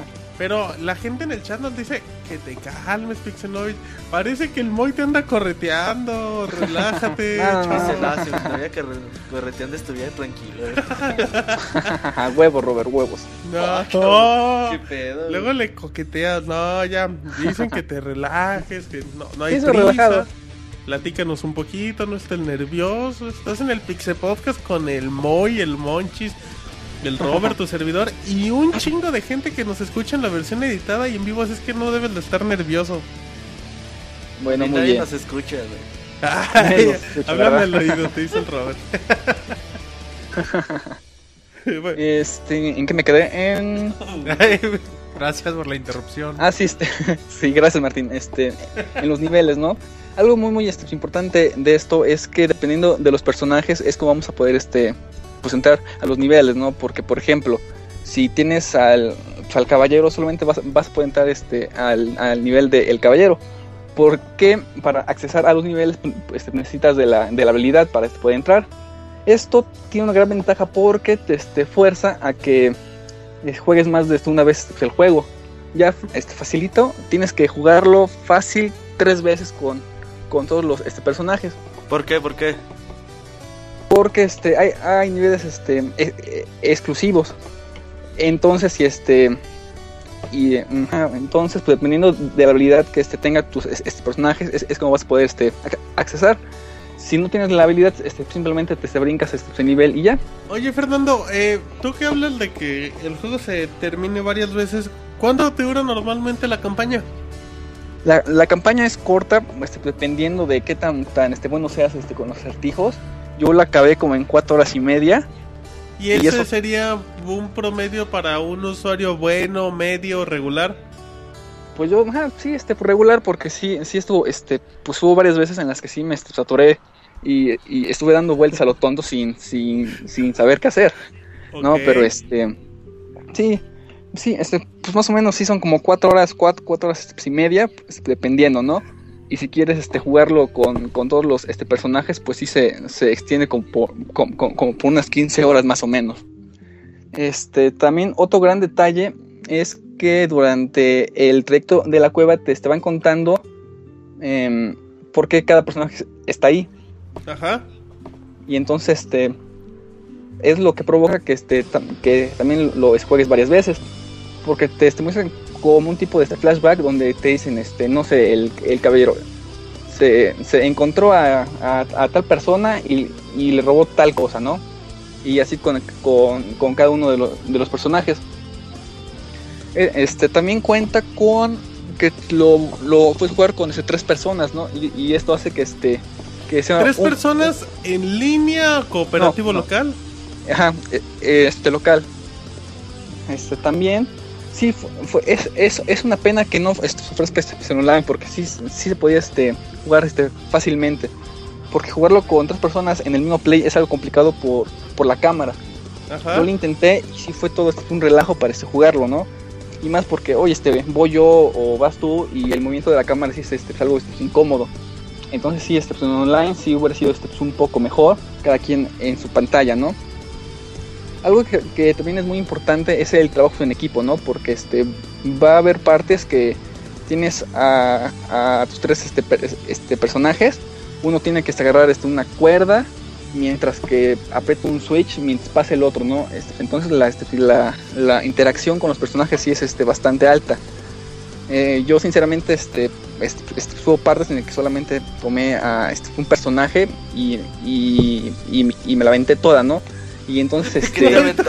Pero la gente en el chat nos dice que te calmes, Pixenovich. Parece que el Moy te anda correteando. Relájate. No, no, no. si sabía que re- correteando estuviera tranquilo. eh. huevos, Robert, huevos. No, Qué no. pedo. Luego le coqueteas. No, ya. Dicen que te relajes, que no, no hay prisa. relajado. Platícanos un poquito, no estés nervioso. Estás en el Pixel Podcast con el Moy, el Monchis, el Robert, tu servidor, y un chingo de gente que nos escucha en la versión editada y en vivo, así es que no debes de estar nervioso. Bueno, Y muy nadie bien. nos escucha, güey. Ay, háblame al oído, te dice el Robert. Bueno, Este, ¿en qué me quedé? En... Gracias por la interrupción. Ah, sí, este, sí, gracias Martín. Este, en los niveles, ¿no? Algo muy, muy este, importante de esto es que dependiendo de los personajes es como vamos a poder, este, pues entrar a los niveles, ¿no? Porque, por ejemplo, si tienes al, al caballero, solamente vas, vas a poder entrar, este, al, al nivel del caballero. Porque para accesar a los niveles pues, necesitas de la, de la habilidad para este, poder entrar. Esto tiene una gran ventaja porque te este, fuerza a que eh, juegues más de una vez el juego. Ya este, facilito, tienes que jugarlo fácil tres veces con, con todos los este, personajes. ¿Por qué? ¿Por qué? Porque este, hay, hay niveles este, e- e- exclusivos. Entonces, si este. Y entonces, pues dependiendo de la habilidad que este, tenga tus es- este, personajes, es, es como vas a poder este, ac- accesar. Si no tienes la habilidad, este, simplemente te, te brincas este, nivel y ya. Oye, Fernando, eh, tú que hablas de que el juego se termine varias veces, ¿cuánto te dura normalmente la campaña? La, la campaña es corta, este, dependiendo de qué tan, tan este, bueno seas este, con los acertijos. Yo la acabé como en cuatro horas y media. ¿Y ¿Y ese eso? sería un promedio para un usuario bueno, medio, regular? Pues yo, ajá, sí, este, regular, porque sí, sí estuvo, este, pues hubo varias veces en las que sí me saturé y, y estuve dando vueltas a lo tonto sin, sin, sin saber qué hacer, ¿no? Pero este, sí, sí, este, pues más o menos sí son como cuatro horas, cuatro, cuatro horas y media, pues, dependiendo, ¿no? Y si quieres este, jugarlo con, con todos los este, personajes, pues sí se, se extiende como por, como, por unas 15 horas más o menos. Este, también otro gran detalle es que durante el trayecto de la cueva te estaban contando em, por qué cada personaje está ahí. Ajá. Y entonces este es lo que provoca que este tam- que también lo juegues varias veces. Porque te, te muestran como un tipo de este flashback donde te dicen, este, no sé, el, el caballero se, se encontró a, a- a tal persona y, y le robó tal cosa, ¿no? Y así con, con, con cada uno de, lo- de los personajes. Eh, Este también cuenta con que lo, lo puedes jugar con este, tres personas, ¿no? Y, y esto hace que este que sea ¿Tres un- personas en línea cooperativo No, no. local? Ajá, eh, este local. Este también. Sí, fue, fue- es, es, es una pena que no ofrezca este online porque sí, sí se podía este, jugar este, fácilmente. Porque jugarlo con tres personas en el mismo play es algo complicado por, por la cámara. Ajá. Yo lo intenté y sí fue todo este, un relajo para este, jugarlo, ¿no? Y más porque, oye, este, voy yo o vas tú y el movimiento de la cámara sí es, este, es algo este, incómodo. Entonces sí, este, pues, online sí hubiera sido este, pues, un poco mejor, cada quien en su pantalla, ¿no? Algo que, también es muy importante es el trabajo en equipo, ¿no? Porque este, va a haber partes que tienes a, tus tres este, este, personajes. Uno tiene que agarrar este, una cuerda, mientras que aprieta un switch mientras pasa el otro, ¿no? Este, entonces la, este, la, la interacción con los personajes sí es este, bastante alta. Eh, yo sinceramente este, este, este, hubo partes en las que solamente tomé a este, un personaje y, y, y, me la aventé toda, ¿no? Y entonces ¿Qué te este...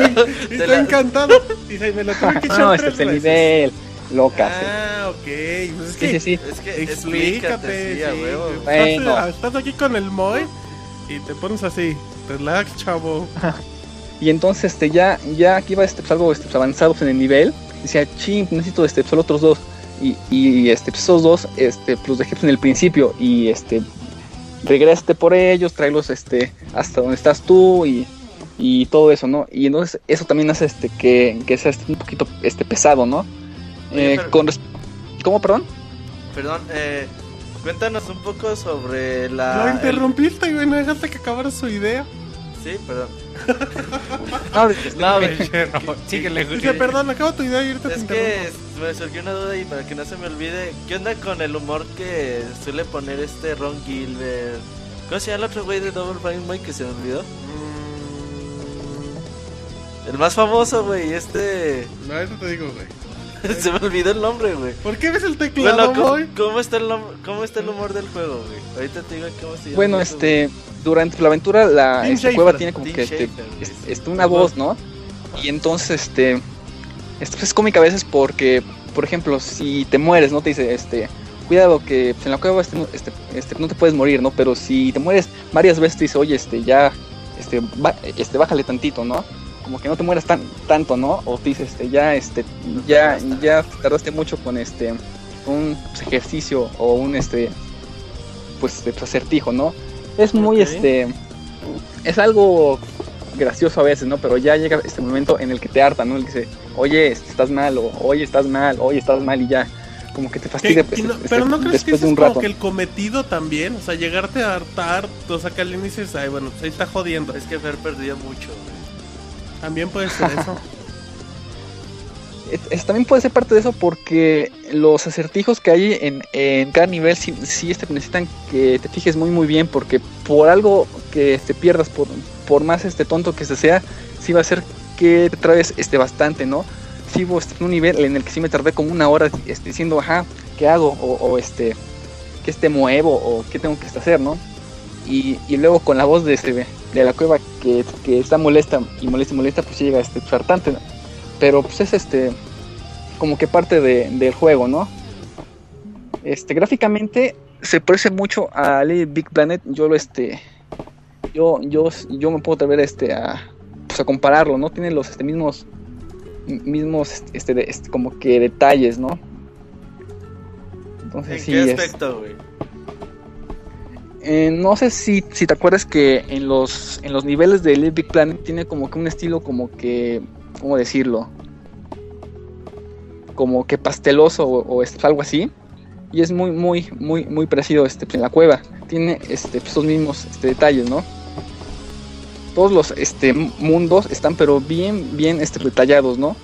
Y Está la- encantado. Dice, me lo tuve que echar no, este es el nivel, loca. sí. Ah, ok. Pues es Sí, que sí, sí. Es que Explícate, explícate, sí, sí. Bueno. Estás, estás aquí con el Moy y te pones así. Relax, chavo. Y entonces este ya, ya aquí va este, pues, algo este, pues, avanzados en el nivel. Decía, ching, necesito este, solo otros dos. Y, y este, pues, esos dos este, pues, los dejé en el principio. Y este regrésate por ellos, tráelos este, hasta donde estás tú. Y, y todo eso, ¿no? Y entonces eso también hace este que, que sea este, un poquito este pesado, ¿no? Oye, Eh, pero- con res- ¿Cómo, perdón? Perdón, eh, cuéntanos un poco sobre la... interrumpiste, güey, no dejaste que acabara su idea. Sí, perdón. No, No. No, síguele, güey. Dice, perdón, acaba tu idea y ahorita te Es que me surgió una duda y para que no se me olvide, ¿qué onda con el humor que suele poner este Ron Gilbert? ¿Cómo se llama el otro güey de Double Fine Mike que se me olvidó? El más famoso, güey, este... No, ahorita te digo, güey. se me olvidó el nombre, güey. ¿Por qué ves el teclado, Bueno, ¿cómo, está el ¿cómo está el humor del juego, güey? Ahorita te digo cómo se llama. Bueno, eso, este, durante la aventura la esta Schafer, cueva tiene como que este, este, una voz, ¿no? Y entonces, este, esto es cómica a veces porque, por ejemplo, si te mueres, ¿no? Te dice, este, cuidado que pues, en la cueva este, no- este, este, no te puedes morir, ¿no? Pero si te mueres varias veces te dice, oye, este, ya, este, ba- este, bájale tantito, ¿no? Como que no te mueras tan, tanto, ¿no? O te dice, este, ya, este, ya, ya tardaste mucho con este, un pues, ejercicio o un, este, pues, pues, acertijo, ¿no? Es muy, este, es algo gracioso a veces, ¿no? Pero ya llega este momento en el que te harta, ¿no? El que dice, oye, este, estás mal, o oye, estás mal, oye, estás mal, y ya, como que te ¿Qué- fastidia y pues, no- este, pero no crees que después ese de es un como rato. que el cometido también, o sea, llegarte a hartar, o sea, que al inicio dices, ay, bueno, pues ahí está jodiendo. Es que Fer perdió mucho, güey. También puede ser eso. Es- es- también puede ser parte de eso porque los acertijos que hay en, en cada nivel sí, sí, este, necesitan que te fijes muy muy bien porque por algo que te pierdas, por, por más este tonto que se sea, sí va a ser que te traes este, bastante, ¿no? Sí hubo este, un nivel en el que sí me tardé como una hora este, diciendo, ajá, ¿qué hago? O, o, este, ¿qué este muevo? O ¿qué tengo que hacer, no? Y, y luego con la voz de, este, de la cueva que, que está molesta y molesta y molesta, pues llega este, hartante, ¿no? pero pues es este como que parte de- del juego, ¿no? Este gráficamente se parece mucho a Little Big Planet. Yo lo este yo yo yo me puedo atrever este a pues a compararlo, ¿no? Tiene los este, mismos mismos este, de- este, como que detalles, ¿no? Entonces ¿En sí qué aspecto, güey? Eh, no sé si, si te acuerdas que en los, en los niveles de Little Big Planet tiene como que un estilo como que, ¿cómo decirlo? Como que pasteloso o, es algo así. Y es muy, muy, muy, muy parecido este, pues, en la cueva. Tiene este, pues, esos mismos este, detalles, ¿no? Todos los este, mundos están pero bien, bien este, detallados, ¿no?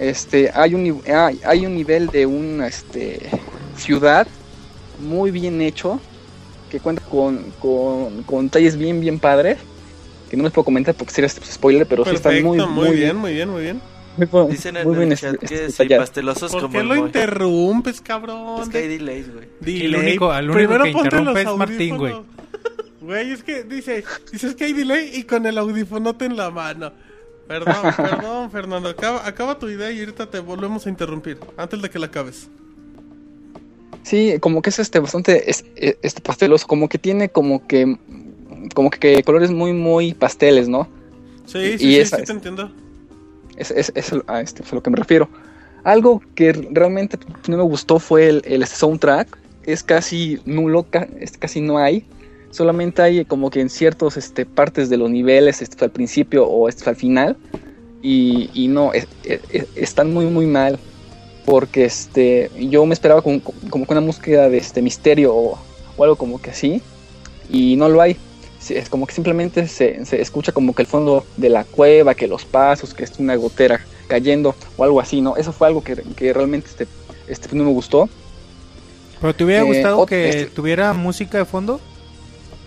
Este, hay, un, hay, hay un nivel de una este, ciudad muy bien hecho que cuenta con, con, con detalles bien, bien padres. Que no les puedo comentar porque sería spoiler, pero sí Perfecto, están muy, muy, bien, muy bien, muy bien. muy, bu- Dicen en muy bien el este- chat este, que sí, pastelosos ¿Por como qué el lo interrumpes, cabrón? Es que hay delays, güey. Delay. El único- al único Primero que ponte interrumpe los es Martín, güey. Güey, es que dice, dices que hay delay y con el audífonote en la mano. Perdón, perdón, Fernando. Acaba, acaba tu idea y ahorita te volvemos a interrumpir. Antes de que la acabes. Sí, como que es este bastante es- es- este pasteloso, como que tiene como que como que colores muy muy pasteles, ¿no? Sí, Y sí, sí, esa sí, es- te entiendo. Es, es, es a, este, a lo que me refiero. Algo que realmente no me gustó fue el, el soundtrack. Es casi nulo, ca- es, casi no hay. Solamente hay como que en ciertas este, partes de los niveles, este, al principio o este, al final. Y, y no, es- es- están muy, muy mal. Porque este, yo me esperaba como, como que una música de este misterio o, o algo como que así. Y no lo hay. Es como que simplemente se, se escucha como que el fondo de la cueva, que los pasos, que es una gotera cayendo o algo así, ¿no? Eso fue algo que, que realmente este, este, no me gustó. ¿Pero te hubiera Eh, gustado que este- tuviera música de fondo?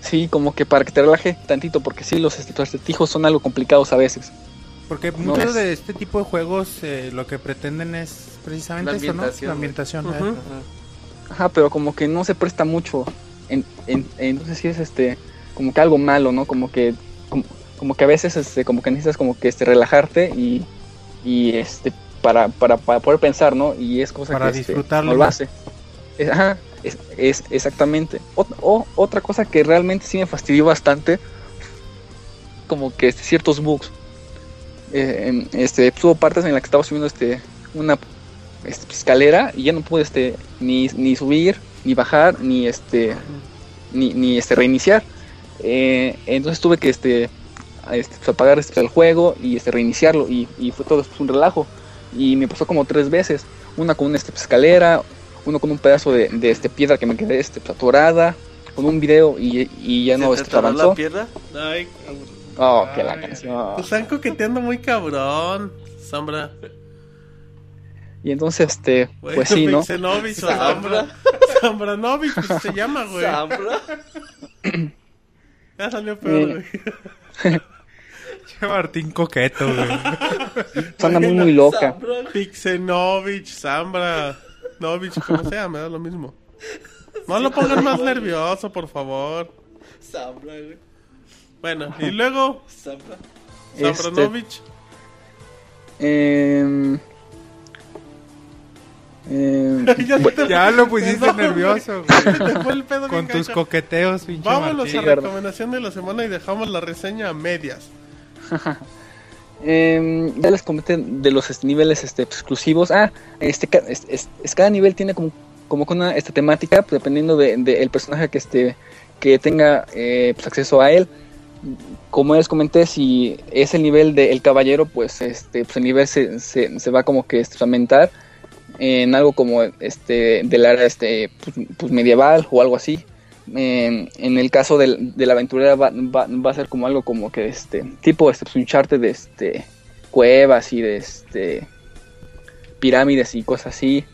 Sí, como que para que te relaje tantito, porque sí, los este, acertijos son algo complicados a veces. Porque No, muchos es- de este tipo de juegos eh, lo que pretenden es precisamente La eso, ¿no? ambientación, La ambientación. Eh. Ajá, pero como que no se presta mucho. En, en- entonces sí es este, como que algo malo, ¿no? Como que, como, como que a veces este, como que necesitas como que este, relajarte y, y este, para, para, para poder pensar, ¿no? Y es cosa Para que este, disfrutarlo no lo más. hace. Es- ajá, es, es exactamente. O- otra cosa que realmente sí me fastidió bastante, como que este, ciertos bugs. Eh, este, hubo partes en las que estaba subiendo este, una este, escalera y ya no pude este, ni, ni subir, ni bajar, ni este, ni, ni este, reiniciar. Eh, entonces tuve que este, este, pues, apagar este, el juego y este, reiniciarlo. Y, y fue todo pues, un relajo. Y me pasó como tres veces. Una con una este, pues, escalera, uno con un pedazo de, de este, piedra que me quedé este, pues, atorada, con un video y, y ya ¿Se no te este, avanzó. la pierna? Ay, Oh, que la Ay, canción. Te están coqueteando muy cabrón, Sombra. Y entonces, este, Güey, pues sí, ¿no? Pixenovich o Sombra. Sombranovich, pues se llama, güey. Zambra. Ya salió peor, güey. Che, Martín coqueto, güey. Anda muy, muy loca. Zambra. Pixenovich, Zambra, Novich, como sea, me da lo mismo. No lo pongan más nervioso, por favor. Zambra, güey. Bueno, y luego. Este, em, em, Ya, bu- te- Ya lo pusiste nervioso, güey. Te fue el pedo Con tus coqueteos, pinche Vámonos Martín. a la recomendación de la semana y dejamos la reseña a medias. Em, ya les comenté de los este, niveles este, exclusivos. Ah, este, ca- es, es- es- cada nivel tiene como, como que una esta temática, pues, dependiendo del de, el personaje que esté que tenga eh, pues, acceso a él. Como les comenté, si es el nivel del caballero, pues este pues, el nivel se, se, se va como que a aumentar en algo como este del área este pues, pues, medieval o algo así. En, el caso del, de la aventurera va, va, va a ser como algo como que este tipo este pues, un charte de este cuevas y de este pirámides y cosas así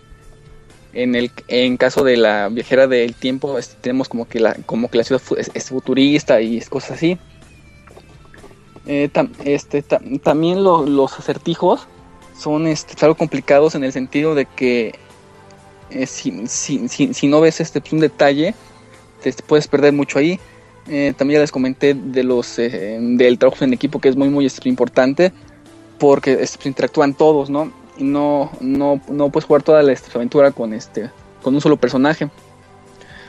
en el en caso de la viajera del tiempo este, tenemos como que la como que la ciudad es, futurista y cosas así Eh, este ta- también lo- los acertijos son este, algo complicados en el sentido de que eh, si, no ves este pues, un detalle te, puedes perder mucho ahí. Eh, también ya les comenté de los del trabajo en equipo que es muy muy este, importante porque este, interactúan todos no y no no no puedes jugar toda la aventura con este con un solo personaje.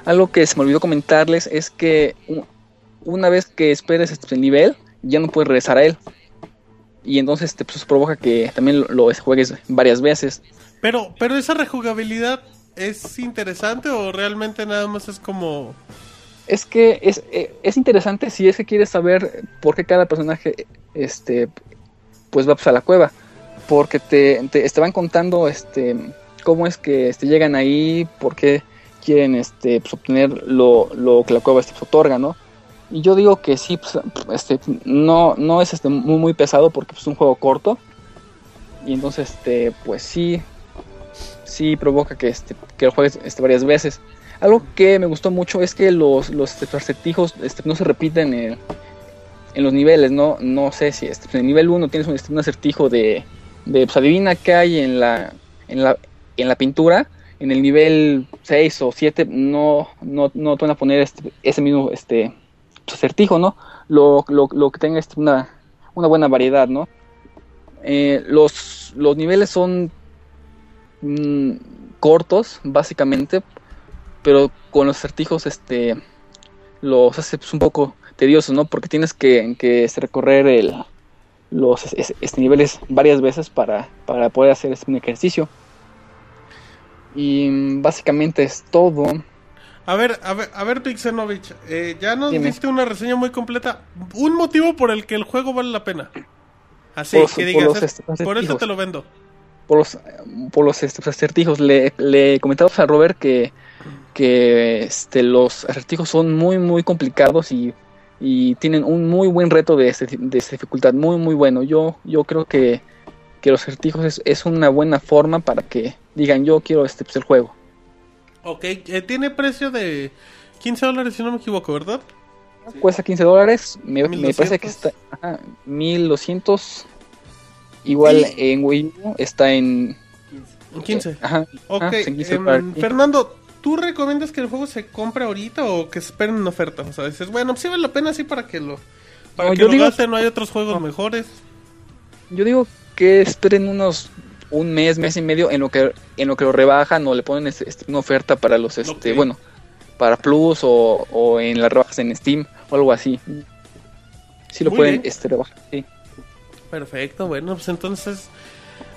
Algo que se me olvidó comentarles es que una vez que esperes este, el nivel ya no puedes regresar a él y entonces te pues, provoca que también lo, lo juegues varias veces Pero, pero esa rejugabilidad es interesante o realmente nada más es como Es que es, eh, es interesante si es que quieres saber por qué cada personaje este pues va pues, a la cueva. Porque te, te, te van contando este cómo es que este, llegan ahí, por qué quieren este pues, obtener lo, lo que la cueva este, pues, otorga, ¿no? Y yo digo que sí, pues, este, no, no es este, muy, muy pesado porque pues, es un juego corto. Y entonces, este, pues sí, sí provoca que, este, que lo juegues este, varias veces. Algo que me gustó mucho es que los, los este, acertijos este, no se repiten en, en los niveles, ¿no? No sé si este, en el nivel 1 tienes un, este, un acertijo de, de pues adivina qué hay en la, en la, en la pintura. En el nivel 6 o 7 no, no, no te van a poner este, ese mismo este, acertijo, ¿no? Lo, lo, que tenga una, una buena variedad, ¿no? Eh, los, los niveles son mm, cortos, básicamente, pero con los acertijos este los hace un poco tediosos, ¿no? Porque tienes que, que este, recorrer el, los es- este, niveles varias veces para, para poder hacer este, un ejercicio. Y mm, básicamente es todo. A ver, a ver, a ver, Pixenovich, eh, ya nos Dime. diste una reseña muy completa. Un motivo por el que el juego vale la pena. Así, Por que digas, es- est- por eso te lo vendo. por los, por los acertijos. Le, le comentamos a Robert que, que este, los acertijos son muy, muy complicados y, y tienen un muy buen reto de, este- de esta dificultad, muy, muy bueno. Yo, yo creo que, que los acertijos es, es una buena forma para que digan yo quiero este pues, el juego. Ok, eh, tiene precio de 15 dólares si no me equivoco, ¿verdad? Cuesta 15 dólares, me, me 1200. parece que está ajá, 1200. Igual en Wii U está en... En 15. Ajá, Ok, ajá, 15 em. Fernando, ¿tú recomiendas que el juego se compre ahorita o que esperen una oferta? O sea, dices, bueno, sí vale la pena así para que lo, para No, que yo lo digo- gasten, no hay otros juegos No. mejores. Yo digo que esperen unos un mes, mes y medio en lo que en lo que lo rebajan o le ponen este, este, una oferta para los este bueno para Plus o, o en las rebajas en Steam o algo así. Sí lo Muy pueden bien. este rebajar. Sí. Perfecto, bueno, pues entonces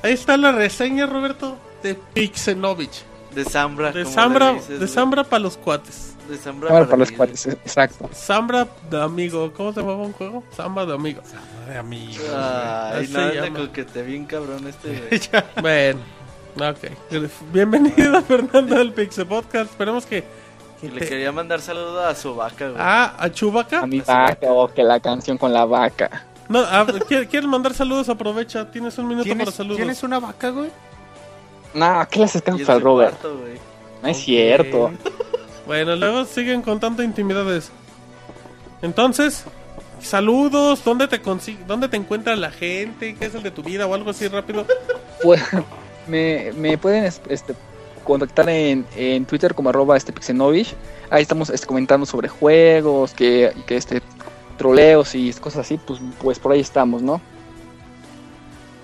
ahí está la reseña, Roberto, de Pixenovich. De Zambra. De Zambra, de. Zambra para los cuates. De Zambra Cámara para los cuates, exacto. Zambra de amigo. ¿Cómo se llamaba un juego? Zamba de amigo. Ay, amigo. Ay, no, se le llama. coqueteé bien cabrón este, güey. Bueno, ok. Bienvenido, Fernando, al Pixel Podcast. Esperemos que. que Y le te- quería mandar saludo a su vaca, güey. Ah, a Chubaca. A mi vaca, o que la canción con la vaca. No, ¿quieres, mandar saludos? Aprovecha. Tienes un minuto para ¿Tienes, saludos. ¿Tienes una vaca, güey? No, ¿qué le haces Y caso en al Robert? cuarto, güey. No es cierto. Bueno, luego siguen contando intimidades. Entonces, saludos. ¿Dónde te consi- ¿Dónde te encuentra la gente? ¿Qué es el de tu vida o algo así rápido? Pues, me, me pueden es- este, contactar en, en Twitter como arroba este Pixenovich. Ahí estamos este, comentando sobre juegos, que, que este troleos y cosas así, pues, pues por ahí estamos, ¿no?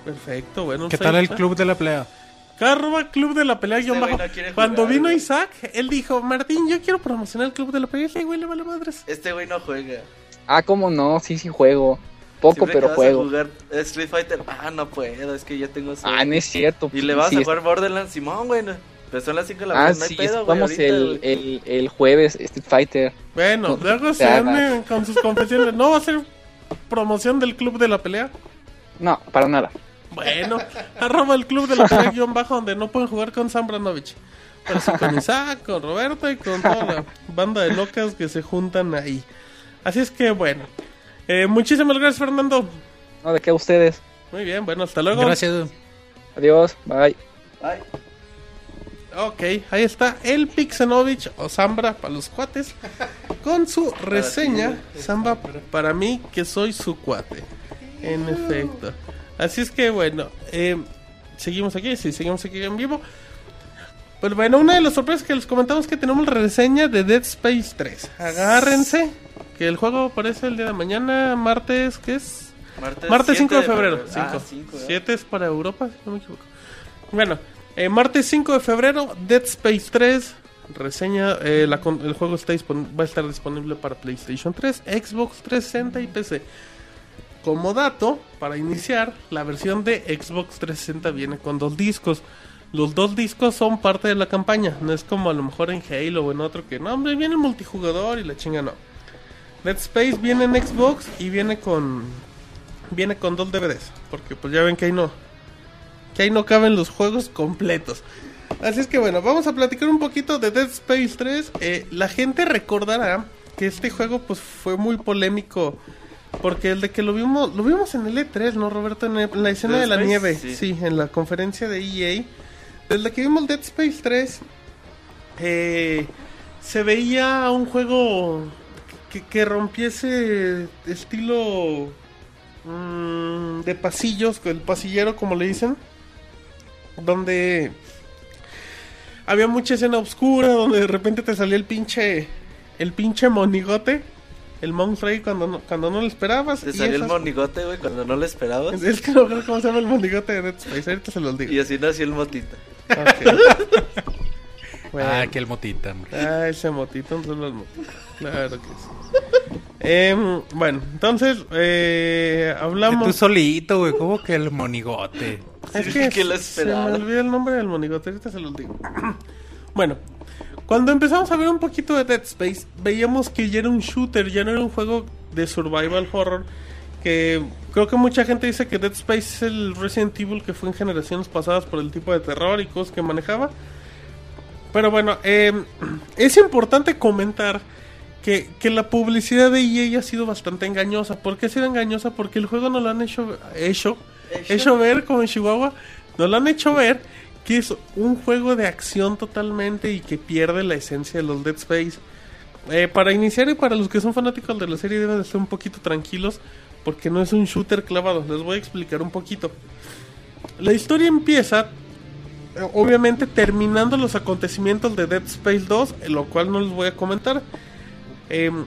Perfecto, bueno. ¿Qué pues tal el club de la pelea? Carva Club de la Pelea Este güey bajo. no quiere Cuando jugar, vino güey. Isaac, él dijo, Martín, yo quiero promocionar el Club de la Pelea. Y dije, güey, le vale madres. Este güey no juega. Ah, ¿cómo no? Sí, sí juego. Poco, Siempre pero que vas juego. a jugar Street Fighter, ah, no puedo, es que ya tengo. Ah, no es cierto. Y le vas Sí, a es- jugar Borderlands, Simón, güey. no. Pero son las 5 de la Ah, mañana, hay sí, pedo, güey. vamos ahorita, el, güey. el, el jueves Street Fighter. Bueno, No, luego se anden con sus confesiones. ¿No va a ser promoción del Club de la Pelea? No, para nada. Bueno, arroba el Club de la Pelea guion bajo donde no pueden jugar con Sam Branovich. Pero sí con Isaac, con Roberto y con toda la banda de locas que se juntan ahí. Así es que bueno. Eh, muchísimas gracias, Fernando. No, de qué a ustedes. Muy bien, bueno, hasta luego. Gracias. Adiós, bye. Ay, Ok, ahí está el Pixenovich o Zambra para los cuates con su reseña. Zamba para mí que soy su cuate. En efecto. Así es que bueno, eh, seguimos aquí, sí, seguimos aquí en vivo. Pues bueno, una de las sorpresas que les comentamos es que tenemos la reseña de Dead Space 3. Agárrense, que el juego aparece el día de mañana, martes, ¿qué es? martes, Martes 5 de 7 febrero. Ah, 5. cinco, ¿verdad? 7 es para Europa, si no me equivoco. Bueno, eh, martes 5 de febrero, Dead Space 3. Reseña, eh, la el juego está va a estar disponible para PlayStation 3, Xbox 360 y PC. Como dato, para iniciar, la versión de Xbox 360 viene con dos discos. Los dos discos son parte de la campaña. No es como a lo mejor en Halo o en otro que no, hombre, viene multijugador y la chinga no. Dead Space viene en Xbox y viene con viene con dos DVDs, porque pues ya ven que ahí no que ahí no caben los juegos completos. Así es que bueno, vamos a platicar un poquito de Dead Space 3. Eh, la gente recordará que este juego pues fue muy polémico porque el de que lo vimos lo vimos en el E3, ¿no, Roberto? En, el- en la escena Dead de la Space, nieve, sí. sí, en la conferencia de EA. Desde que vimos Dead Space 3 eh, se veía un juego que, que rompiese estilo mm, de pasillos, el pasillero como le dicen, donde había mucha escena oscura, donde de repente te salía el pinche, el pinche monigote, el monstruo ahí cuando no, cuando no lo esperabas. Te y salió el monigote, güey, cuando no lo esperabas. Es que no creo cómo se llama el monigote de Dead Space, ahorita se los digo. Y así nació el motita. Bueno. Ah, que el motita, hombre. Ah, ese motito, entonces los motitos. Claro que sí. Em, bueno, entonces, eh, Tú hablamos. solito, güey. ¿Cómo que el monigote? Es que que lo se me olvidó el nombre del monigote, ahorita se los digo. bueno, cuando empezamos a ver un poquito de Dead Space, veíamos que ya era un shooter, ya no era un juego de survival horror. Que creo que mucha gente dice que Dead Space es el Resident Evil que fue en generaciones pasadas por el tipo de terror y cosas que manejaba. Pero bueno, eh, es importante comentar que, que la publicidad de EA ha sido bastante engañosa. ¿Por qué ha sido engañosa? Porque el juego no lo han hecho, hecho, hecho ver como en Chihuahua, no lo han hecho ver es un juego de acción totalmente y que pierde la esencia de los Dead Space. Eh, para iniciar y para los que son fanáticos de la serie deben de estar un poquito tranquilos porque no es un shooter clavado. Les voy a explicar un poquito. La historia empieza eh, obviamente terminando los acontecimientos de Dead Space 2, eh, lo cual no les voy a comentar. Em,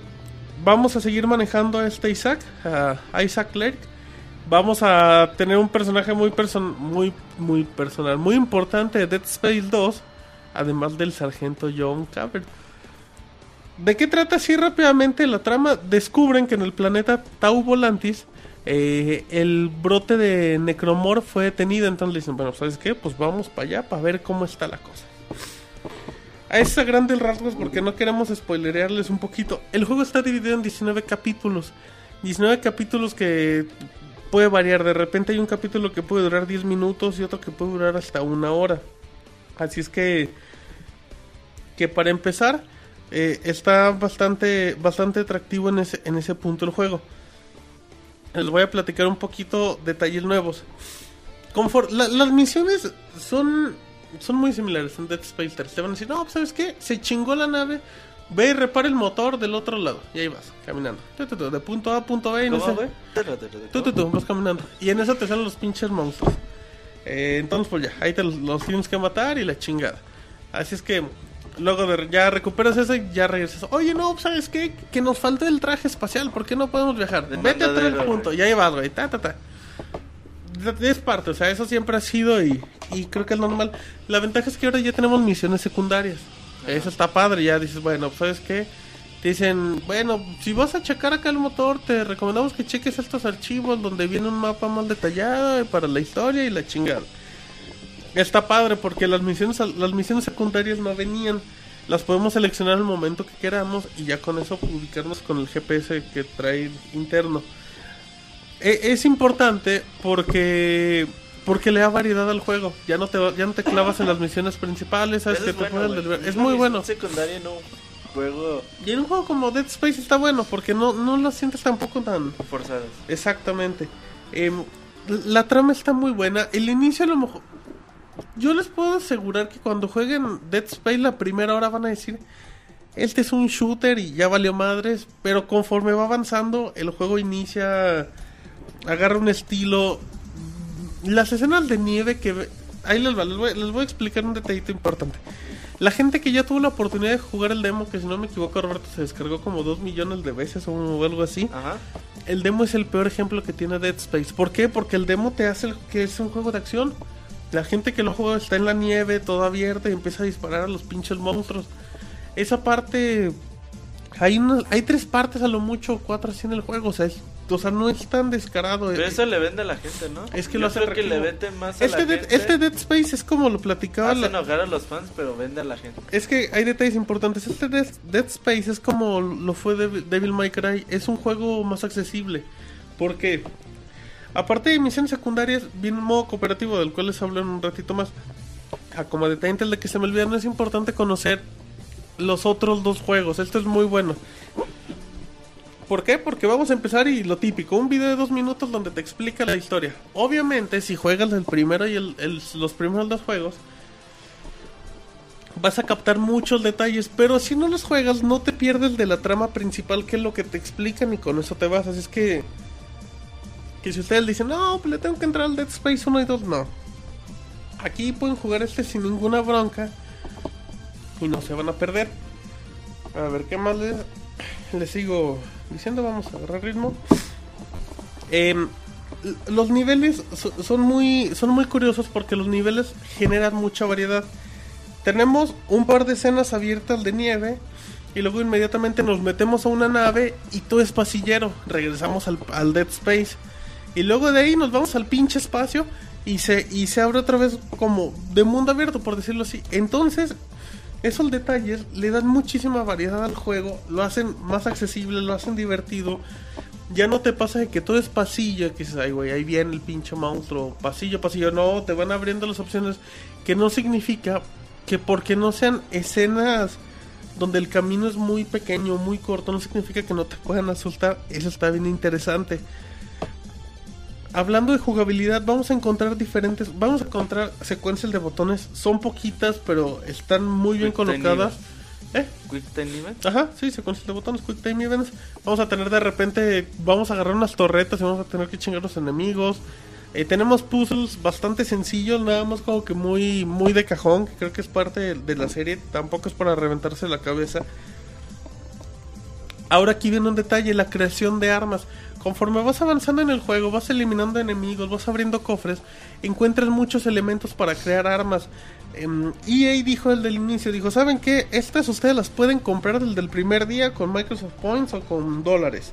vamos a seguir manejando a este Isaac, a Isaac Clerk. Vamos a tener un personaje muy, person muy, muy personal, muy importante de Dead Space 2, además del sargento John Cabert. ¿De qué trata así rápidamente la trama? Descubren que en el planeta Tau Volantis eh, el brote de Necromor fue detenido. Entonces dicen, bueno, ¿sabes qué? Pues vamos para allá para ver cómo está la cosa. a esa grandes rasgos porque no queremos spoilerearles un poquito. El juego está dividido en 19 capítulos. 19 capítulos que puede variar. De repente hay un capítulo que puede durar 10 minutos y otro que puede durar hasta una hora. Así es que que para empezar eh, está bastante bastante atractivo en ese en ese punto el juego. Les voy a platicar un poquito detalles nuevos. Confort, la- las misiones son son muy similares en Dead Space 3. Te van a decir, no, pues, ¿sabes qué? Se chingó la nave. Ve y repara el motor del otro lado. Y ahí vas, caminando. De punto A a punto B. Y no ¿Cómo, sé. Tú, tú, tú, vas caminando. Y en eso te salen los pinches monstruos. Eh, entonces, pues ya, ahí te los, los tienes que matar y la chingada. Así es que luego de, ya recuperas eso y ya regresas. Oye, no, ¿sabes qué? Que nos falta el traje espacial. ¿Por qué no podemos viajar? De Vete a mandadero, punto. Y ahí vas, güey. Ta, ta, ta. Es parte, o sea, eso siempre ha sido y, y creo que es normal. La ventaja es que ahora ya tenemos misiones secundarias. Eso está padre, ya dices, bueno, pues, ¿sabes qué? Te dicen, bueno, si vas a checar acá el motor, te recomendamos que cheques estos archivos donde viene un mapa más detallado para la historia y la chingada. Está padre porque las misiones las misiones secundarias no venían. Las podemos seleccionar al momento que queramos y ya con eso ubicarnos con el GPS que trae interno. E- es importante porque porque le da variedad al juego. Ya no te ya no te clavas en las misiones principales, sabes Eso que es te bueno, pueden desviar. Es muy bueno. secundaria un juego Y en un juego como Dead Space está bueno porque no no lo sientes tampoco tan forzado. Exactamente. Em, la trama está muy buena. El inicio a lo mejor... Yo les puedo asegurar que cuando jueguen Dead Space la primera hora van a decir... Este es un shooter y ya valió madres. Pero conforme va avanzando, el juego inicia... Agarra un estilo... Las escenas de nieve que... Ahí les, va, les, voy, les voy a explicar un detallito importante. La gente que ya tuvo la oportunidad de jugar el demo, que si no me equivoco Roberto se descargó como 2 millones de veces o algo así. Ajá. El demo es el peor ejemplo que tiene Dead Space. ¿Por qué? Porque el demo te hace el- que es un juego de acción. La gente que lo juega está en la nieve, todo abierta y empieza a disparar a los pinches monstruos. Esa parte. Hay, una- hay tres partes a lo mucho, cuatro así en el juego. O sea, es- o sea no es tan descarado. Pero Eh, eso le vende a la gente, ¿no? Es que Yo lo hace creo que le vende más a este, la Dead, gente. este Dead Space es como lo platicaba. Hace la- enojar a los fans, pero vende a la gente. es que hay detalles importantes. Este Dead, Dead Space es como lo fue Devil, Devil May Cry. Es un juego más accesible. Porque, aparte de misiones secundarias, viene un modo cooperativo del cual les hablo en un ratito más. Ah, como detalle de que se me olvide, no es importante conocer los otros dos juegos. Esto es muy bueno. ¿Por qué? Porque vamos a empezar y lo típico, un video de dos minutos donde te explica la historia. Obviamente, si juegas el primero y los primeros dos juegos, vas a captar muchos detalles, pero si no los juegas no te pierdes de la trama principal que es lo que te explican y con eso te vas. Así es que que si ustedes dicen, "No, pues le tengo que entrar al Dead Space 1 y 2", no. Aquí pueden jugar este sin ninguna bronca y no se van a perder. A ver, ¿qué más les, les sigo diciendo? Vamos a agarrar ritmo. Em, los niveles so- son muy son muy curiosos porque los niveles generan mucha variedad. Tenemos un par de escenas abiertas de nieve y luego inmediatamente nos metemos a una nave y todo es pasillero. Regresamos al, al Dead Space. Y luego de ahí nos vamos al pinche espacio y se, y se abre otra vez como de mundo abierto, por decirlo así. Entonces, esos detalles le dan muchísima variedad al juego, lo hacen más accesible, lo hacen divertido. Ya no te pasa de que todo es pasillo, que dices, ay güey, ahí viene el pinche monstruo, pasillo, pasillo. No, te van abriendo las opciones, que no significa que porque no sean escenas donde el camino es muy pequeño, muy corto, no significa que no te puedan asustar. Eso está bien interesante. Hablando de jugabilidad, vamos a encontrar diferentes, vamos a encontrar secuencias de botones, son poquitas, pero están muy bien colocadas. ¿Eh? Quick Time Event. Ajá, sí, secuencias de botones, Quick Time Events. Vamos a tener de repente, vamos a agarrar unas torretas y vamos a tener que chingar los enemigos. Eh, tenemos puzzles bastante sencillos, nada más como que muy, muy de cajón, que creo que es parte de, de la serie, tampoco es para reventarse la cabeza. Ahora aquí viene un detalle, la creación de armas. Conforme vas avanzando en el juego, vas eliminando enemigos, vas abriendo cofres, encuentras muchos elementos para crear armas. Em, EA dijo el del inicio, dijo, ¿saben qué? Estas ustedes las pueden comprar desde el primer día con Microsoft Points o con dólares.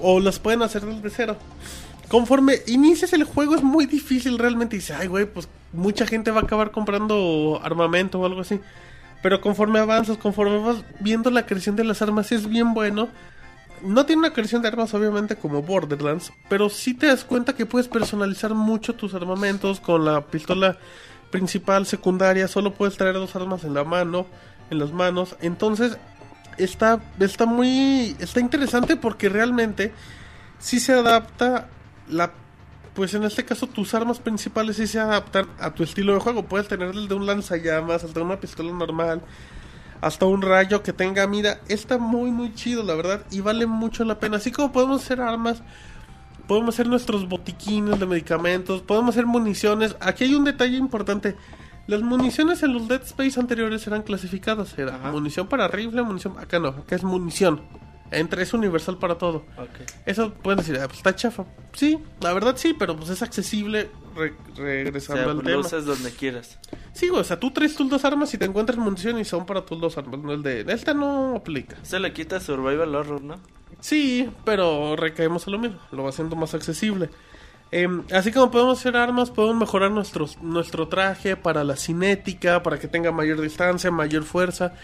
O las pueden hacer desde cero. Conforme inicias el juego es muy difícil realmente. Dice, ay güey, pues mucha gente va a acabar comprando armamento o algo así. Pero conforme avanzas, conforme vas viendo la creación de las armas, es bien bueno. No tiene una creación de armas, obviamente, como Borderlands, pero sí te das cuenta que puedes personalizar mucho tus armamentos con la pistola principal, secundaria. Solo puedes traer dos armas en la mano, en las manos. Entonces, está, está muy. Está interesante porque realmente sí se adapta la pues en este caso tus armas principales sí se adaptan a tu estilo de juego. Puedes tener el de un lanzallamas, hasta una pistola normal, hasta un rayo que tenga mira. Está muy muy chido, la verdad, y vale mucho la pena. Así como podemos hacer armas, podemos hacer nuestros botiquines de medicamentos, podemos hacer municiones. Aquí hay un detalle importante. Las municiones en los Dead Space anteriores eran clasificadas. Era Ajá. munición para rifle, munición... Acá no, acá es munición. Entre es universal para todo. Eso pueden decir, ah, pues está chafa. Sí, la verdad sí, pero pues es accesible re- O regresando sea, al tema. usas donde quieras. Sí, güey, o sea, tú traes tus dos armas y te encuentras munición y son para tus dos armas. No, el de esta no aplica. Se le quita survival horror, ¿no? Sí, pero recaemos a lo mismo. Lo va haciendo más accesible. Em, así como podemos hacer armas, podemos mejorar nuestros, nuestro traje para la cinética, para que tenga mayor distancia, mayor fuerza.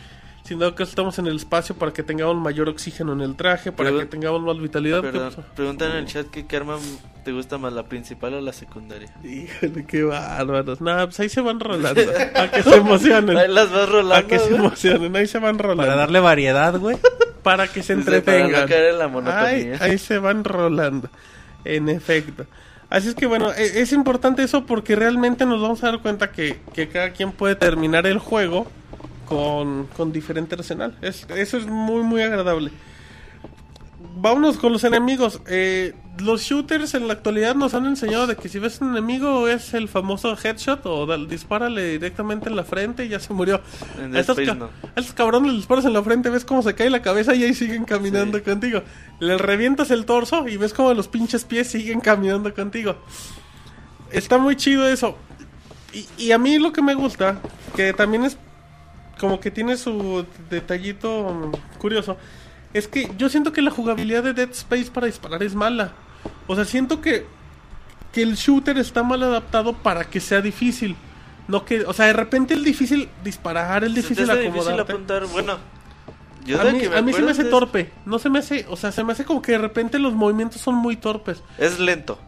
Sin dado que estamos en el espacio para que tengamos mayor oxígeno en el traje, para Pero- que tengamos más vitalidad. ¿Qué Perdón, preguntan en el chat que qué arma te gusta más, la principal o la secundaria. Híjole, qué bárbaros. Nada, pues ahí se van rolando. A que se emocionen. Ahí las vas rolando. A que se emocionen. Ahí se van rolando. Para darle variedad, güey. Para que se Dice, para entretengan. no caer en la Ahí, monotonía. ahí se van rolando. En efecto. Así es que bueno, e- es importante eso porque realmente nos vamos a dar cuenta que, que cada quien puede terminar el juego con, con diferente arsenal. Es, eso es muy, muy agradable. Vámonos con los enemigos. Eh, los shooters en la actualidad nos han enseñado de que si ves un enemigo es el famoso headshot o dal- dispárale directamente en la frente y ya se murió. En A estos, ca- no. a estos cabrones les disparas en la frente, ves cómo se cae la cabeza y ahí siguen caminando Sí. contigo. Les revientas el torso y ves cómo los pinches pies siguen caminando contigo. Está muy chido eso. Y, y a mí lo que me gusta, que también es como que tiene su detallito curioso, es que yo siento que la jugabilidad de Dead Space para disparar es mala. O sea, siento que, que el shooter está mal adaptado para que sea difícil. No que, o sea, de repente es difícil disparar, es difícil acomodarte. apuntar. Bueno, yo a mí, que a mí se me hace es- torpe, no se me hace, o sea, se me hace como que de repente los movimientos son muy torpes. Es lento.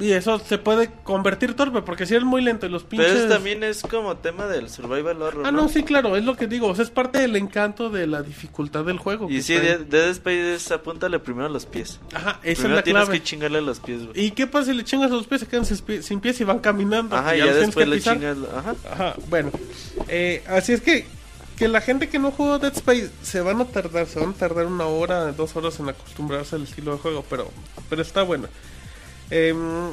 Y eso se puede convertir torpe, porque si eres muy lento y los pinches... Pero eso también es como tema del survival horror. Ah, no, sí, claro, es lo que digo, o sea, es parte del encanto de la dificultad del juego. Y sí, de Dead Space es apúntale primero a los pies. Ajá, esa es la tienes clave. que chingarle a los pies, güey. ¿Y qué pasa si le chingas a los pies? Se quedan sin pi- sin pies y van caminando. Ajá, y ya tienes después que le pisar. chingas. Ajá. Ajá, bueno. Eh, así es que, que la gente que no jugó Dead Space se van a tardar, se van a tardar una hora, dos horas en acostumbrarse al estilo de juego, pero, pero está bueno. Em,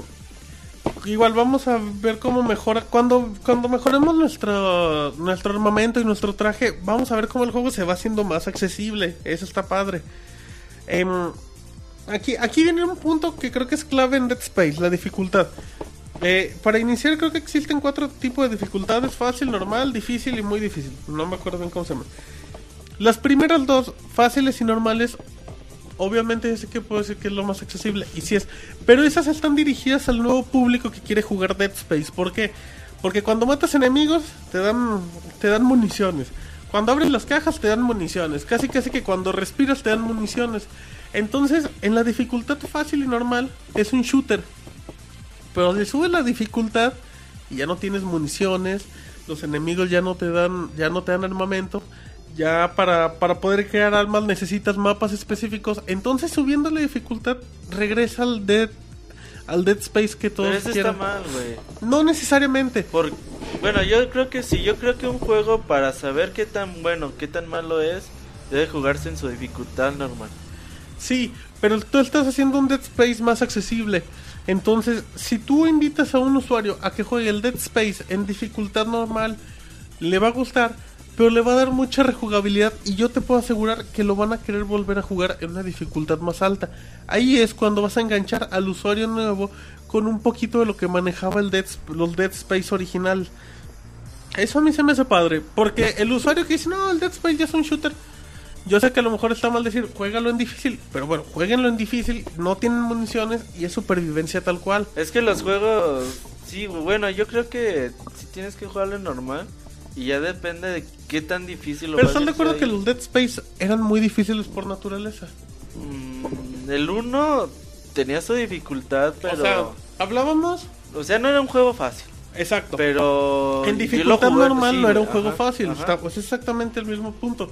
igual vamos a ver cómo mejora. Cuando, cuando mejoremos nuestro, nuestro armamento y nuestro traje, vamos a ver cómo el juego se va haciendo más accesible. Eso está padre. Em, aquí, aquí viene un punto que creo que es clave en Dead Space, la dificultad. Eh, para iniciar creo que existen cuatro tipos de dificultades, fácil, normal, difícil y muy difícil. No me acuerdo bien cómo se llama. Las primeras dos, fáciles y normales, obviamente sé que puedo decir que es lo más accesible, y sí es. Pero esas están dirigidas al nuevo público que quiere jugar Dead Space. ¿Por qué? Porque cuando matas enemigos te dan, te dan municiones. Cuando abres las cajas te dan municiones. Casi casi que cuando respiras te dan municiones. Entonces, en la dificultad fácil y normal es un shooter. Pero le sube la dificultad y ya no tienes municiones, los enemigos ya no te dan, ya no te dan armamento, ya para, para poder crear armas necesitas mapas específicos, entonces subiendo la dificultad regresa al Dead al Dead Space que todos Pero eso está mal, güey. No necesariamente. Por... Bueno, yo creo que sí. Yo creo que un juego para saber qué tan bueno, qué tan malo es, debe jugarse en su dificultad normal. Sí, pero tú estás haciendo un Dead Space más accesible. Entonces, si tú invitas a un usuario a que juegue el Dead Space en dificultad normal, le va a gustar, pero le va a dar mucha rejugabilidad y yo te puedo asegurar que lo van a querer volver a jugar en una dificultad más alta. Ahí es cuando vas a enganchar al usuario nuevo con un poquito de lo que manejaba el Dead, los Dead Space original. Eso a mí se me hace padre, porque el usuario que dice, no, el Dead Space ya es un shooter, yo sé que a lo mejor está mal decir, juégalo en difícil, pero bueno, jueguenlo en difícil, no tienen municiones y es supervivencia tal cual. Es que los juegos, sí, bueno, yo creo que si tienes que jugarlo en normal, Y ya depende de qué tan difícil lo Pero están de acuerdo que los Dead Space eran muy difíciles por naturaleza. Mm, el 1 tenía su dificultad, pero. O sea, hablábamos. no era un juego fácil. Exacto. Pero. En dificultad normal sí, no era un ajá, juego fácil. ajá. Está, pues es exactamente el mismo punto.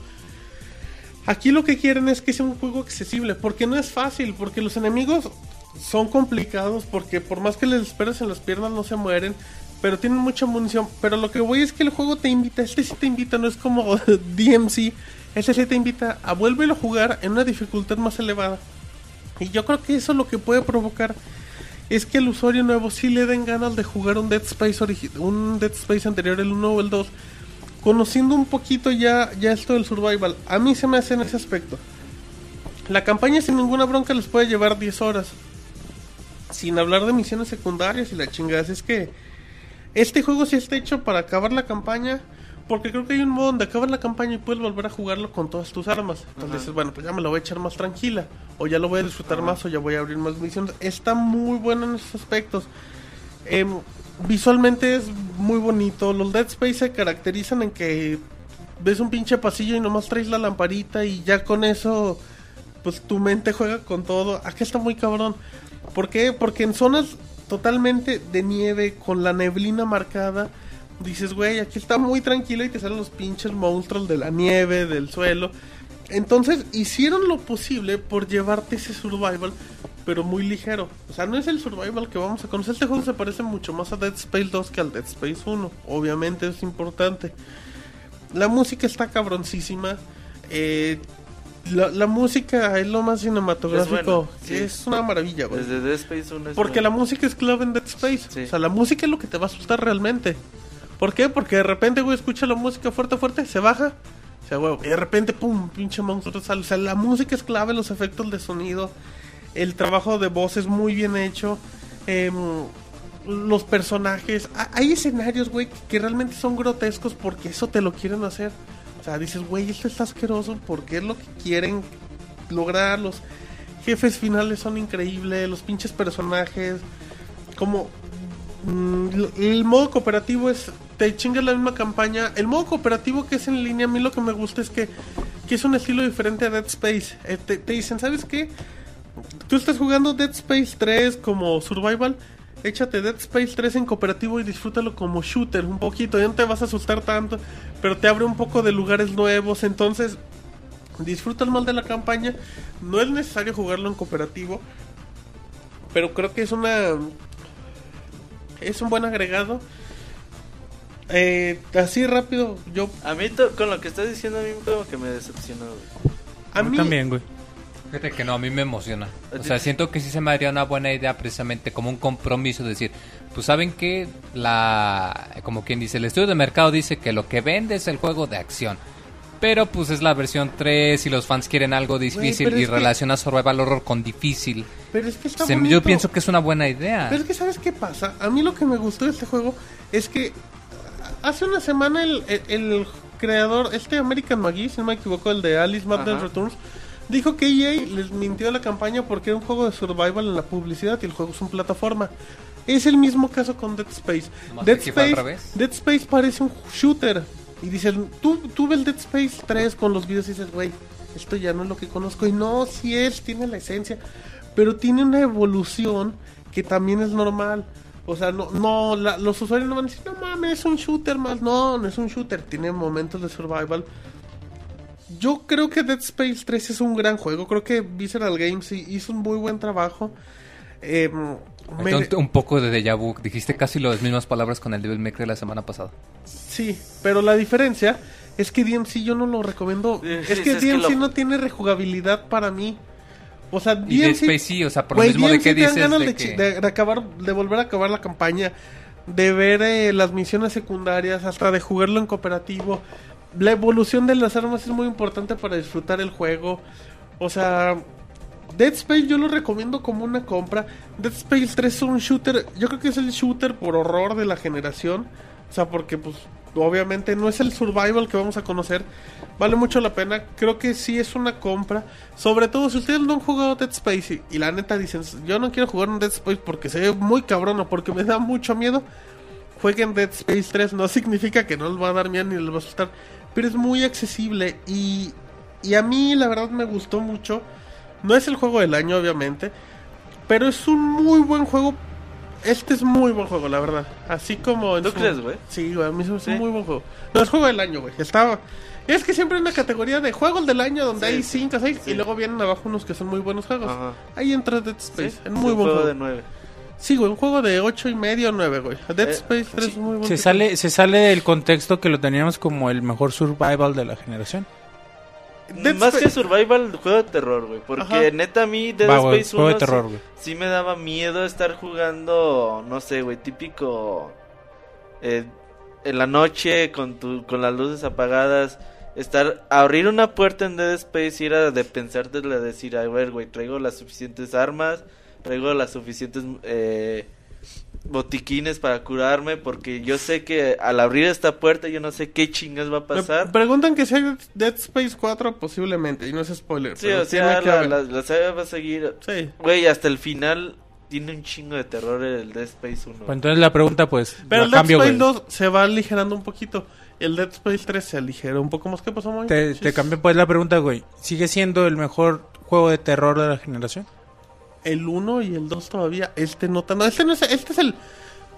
Aquí lo que quieren es que sea un juego accesible. Porque no es fácil. Porque los enemigos son complicados. Porque por más que les esperes en las piernas no se mueren. Pero tienen mucha munición. Pero lo que voy es que el juego te invita. Este sí te invita. No es como DMC. Este sí te invita a vuélvelo a jugar en una dificultad más elevada. Y yo creo que eso lo que puede provocar es que al usuario nuevo sí le den ganas de jugar un Dead Space un Dead Space anterior, el 1 o el 2, conociendo un poquito ya, ya esto del survival. A mí se me hace en ese aspecto. La campaña sin ninguna bronca les puede llevar 10 horas. Sin hablar de misiones secundarias y la chingada. Es que este juego sí está hecho para acabar la campaña. Porque creo que hay un modo donde acabas la campaña y puedes volver a jugarlo con todas tus armas. Entonces dices, bueno, pues ya me lo voy a echar más tranquila. O ya lo voy a disfrutar más o ya voy a abrir más misiones. Está muy bueno en esos aspectos. Em, visualmente es muy bonito. Los Dead Space se caracterizan en que ves un pinche pasillo y nomás traes la lamparita y ya con eso, pues tu mente juega con todo. Aquí está muy cabrón. ¿Por qué? Porque en zonas totalmente de nieve, con la neblina marcada, dices, güey, aquí está muy tranquilo y te salen los pinches monstruos de la nieve, del suelo. Entonces hicieron lo posible por llevarte ese survival, pero muy ligero. O sea, no es el survival que vamos a conocer. Este juego se parece mucho más a Dead Space 2 que al Dead Space 1. Obviamente es importante. La música está cabroncísima. Eh, la, la música es lo más cinematográfico. Es bueno, sí. Es una maravilla, güey. Desde Dead Space 1 es Porque la música es clave en Dead Space. Sí. O sea, la música es lo que te va a asustar realmente. ¿Por qué? Porque de repente, güey, escucha la música fuerte, fuerte, se baja. O sea, güey, y de repente, pum, pinche monstruo sale. O sea, la música es clave, los efectos de sonido. El trabajo de voz es muy bien hecho. em, los personajes. ha- Hay escenarios, güey, que realmente son grotescos porque eso te lo quieren hacer. Sea, dices, güey, esto está asqueroso porque es lo que quieren lograr. Los jefes finales son increíbles. Los pinches personajes. Como Mm, el modo cooperativo es te chingas la misma campaña el modo cooperativo que es en línea a mí lo que me gusta es que, que es un estilo diferente a Dead Space Eh, te, te dicen sabes qué tú estás jugando Dead Space 3 como survival échate Dead Space 3 en cooperativo y disfrútalo como shooter un poquito ya no te vas a asustar tanto pero te abre un poco de lugares nuevos entonces disfrutas más de la campaña no es necesario jugarlo en cooperativo pero creo que es una es un buen agregado. Eh, así rápido, yo A mí, con lo que estás diciendo, a mí como que me decepcionó. güey. a mí también, güey. Fíjate que no, a mí me emociona. ¿A O sea, siento que sí se me haría una buena idea precisamente como un compromiso, decir, pues saben que la, como quien dice, el estudio de mercado dice que lo que vende es el juego de acción. Pero pues es la versión 3 y los fans quieren algo difícil pero y es que- relaciona Survival Horror con difícil. pero es que está Se- bonito. yo pienso que es una buena idea. Pero es que sabes qué pasa, a mí lo que me gustó de este juego es que hace una semana el, el- el creador, este American McGee, si no me equivoco, el de Alice Madden Ajá. Returns, dijo que EA les mintió a la campaña porque era un juego de survival en la publicidad y el juego es un plataforma. Es el mismo caso con Dead Space. Dead Space. Dead Space parece un shooter. Y dicen, tú, tú ves Dead Space 3 con los videos y dices, güey, esto ya no es lo que conozco. Y no, sí es, tiene la esencia. Pero tiene una evolución que también es normal. O sea, no, no la- los usuarios no van a decir, no mames, es un shooter más. No, no es un shooter, tiene momentos de survival. Yo creo que Dead Space 3 es un gran juego. Creo que Visceral Games hi- hizo un muy buen trabajo. Eh, me- Ahorita un, poco de déjà vu. Dijiste casi las mismas palabras con el Devil May Cry la semana pasada. Sí, pero la diferencia es que DMC yo no lo recomiendo. Sí, es sí, que es que DMC lo- no tiene rejugabilidad para mí. O sea, Y Dead DMC... Space sí, o sea, por lo mismo de DMC que dices ganas de de, que... chi- de- de acabar, de volver a acabar la campaña, de ver eh, las misiones secundarias, hasta de jugarlo en cooperativo. La evolución de las armas es muy importante para disfrutar el juego. O sea, Dead Space yo lo recomiendo como una compra. Dead Space 3 es un shooter, yo creo que es el shooter por horror de la generación. O sea, porque pues obviamente no es el survival que vamos a conocer. Vale mucho la pena. Creo que sí es una compra. Sobre todo si ustedes no han jugado Dead Space y, la neta dicen, yo no quiero jugar un Dead Space porque se ve muy cabrón o porque me da mucho miedo. jueguen Dead Space 3. No significa que no les va a dar miedo ni les va a asustar, pero es muy accesible y, y a mí la verdad me gustó mucho. No es el juego del año, obviamente, pero es un muy buen juego. Este es muy buen juego, la verdad. Así como... en ¿Tú su- crees, güey? Sí, güey, a mí ¿Sí? un muy buen juego. No, es juego del año, güey. Estaba... Es que siempre hay una categoría de juegos del año donde Sí, hay sí, 5 o 6 sí. y luego vienen abajo unos que son muy buenos juegos. Ajá. Ahí entra Dead Space. es en muy buen juego juego. de 9. Sí, güey, un juego de 8 y medio o 9, güey. Dead Eh, Space 3 es muy buen Se sale, se sale del contexto que lo teníamos como el mejor survival de la generación. Dead Más Space- que survival, juego de terror, güey. Porque Ajá. neta a mí Dead Va, Space juego 1 de terror, sí- güey. sí, me daba miedo estar jugando, no sé, güey, típico eh, en la noche con tu, con las luces apagadas. Estar, abrir una puerta en Dead Space y era de pensarte, de decir, a ver, güey, traigo las suficientes armas, traigo las suficientes eh, botiquines para curarme, porque yo sé que al abrir esta puerta yo no sé qué chingas va a Me pasar. preguntan que si hay Dead Space 4 posiblemente, y no es spoiler. Sí, pero o sea, la, la, la saga va a seguir. Sí. Güey, hasta el final tiene un chingo de terror el Dead Space 1. Pues entonces la pregunta, pues, Pero el Dead cambio, Space güey. 2 se va aligerando un poquito. El Dead Space 3 se aligera un poco más. ¿Qué pasó, Moy? Te, te cambio pues la pregunta, güey. ¿Sigue siendo el mejor juego de terror de la generación? El 1 y el 2 todavía. Este no tan. No, este no es, este es el.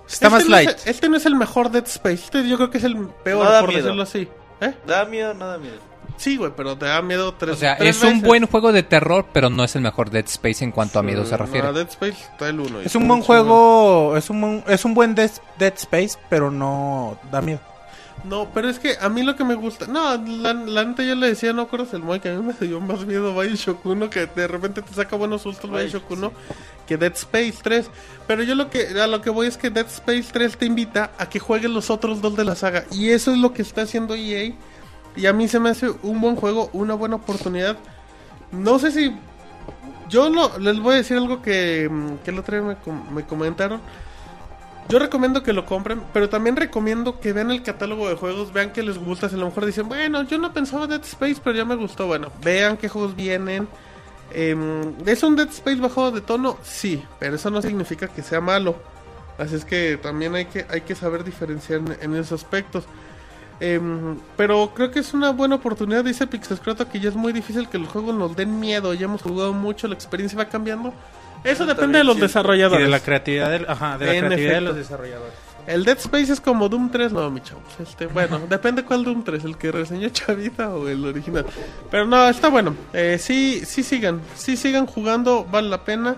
Está este más no light. Es, este no es el mejor Dead Space. Este yo creo que es el peor, No por miedo. decirlo así. ¿Eh? ¿Da miedo no da miedo? Sí, güey, pero te da miedo tres O sea, tres es un veces. buen juego de terror, pero no es el mejor Dead Space en cuanto a miedo se No, refiere. Dead Space está el 1. Es un buen juego, es un, buen- es un buen Dead, Dead Space, pero no da miedo. No, pero es que a mí lo que me gusta. No, la, la neta yo le decía, no acuerdas el Moy, que a mí me dio más miedo Bioshock 1, que de repente te saca buenos sustos Bioshock 1, que Dead Space 3. Pero yo lo que, a lo que voy es que Dead Space 3 te invita a que juegues los otros dos de la saga. Y eso es lo que está haciendo EA. Y a mí se me hace un buen juego, una buena oportunidad. No sé si. Yo no, les voy a decir algo que, que el otro día me, me comentaron. Yo recomiendo que lo compren, pero también recomiendo que vean el catálogo de juegos, vean que les gusta, si a lo mejor dicen, bueno, yo no pensaba Dead Space, pero ya me gustó, bueno, vean qué juegos vienen. Em, ¿Es un Dead Space bajado de tono? Sí, pero eso no significa que sea malo. Así es que también hay que, hay que saber diferenciar en, en esos aspectos. Em, pero creo que es una buena oportunidad, dice Pixescroto, que ya es muy difícil que los juegos nos den miedo, ya hemos jugado mucho, la experiencia va cambiando. Eso depende de los sí. Y desarrolladores. de la creatividad del, ajá, de la En creatividad de efecto. los desarrolladores. El Dead Space es como Doom 3, no, mi chavos. Este, bueno, depende cuál Doom 3, el que reseñó Chavita o el original. Pero no, está bueno. Eh, sí, sí sigan, sí sigan jugando, vale la pena.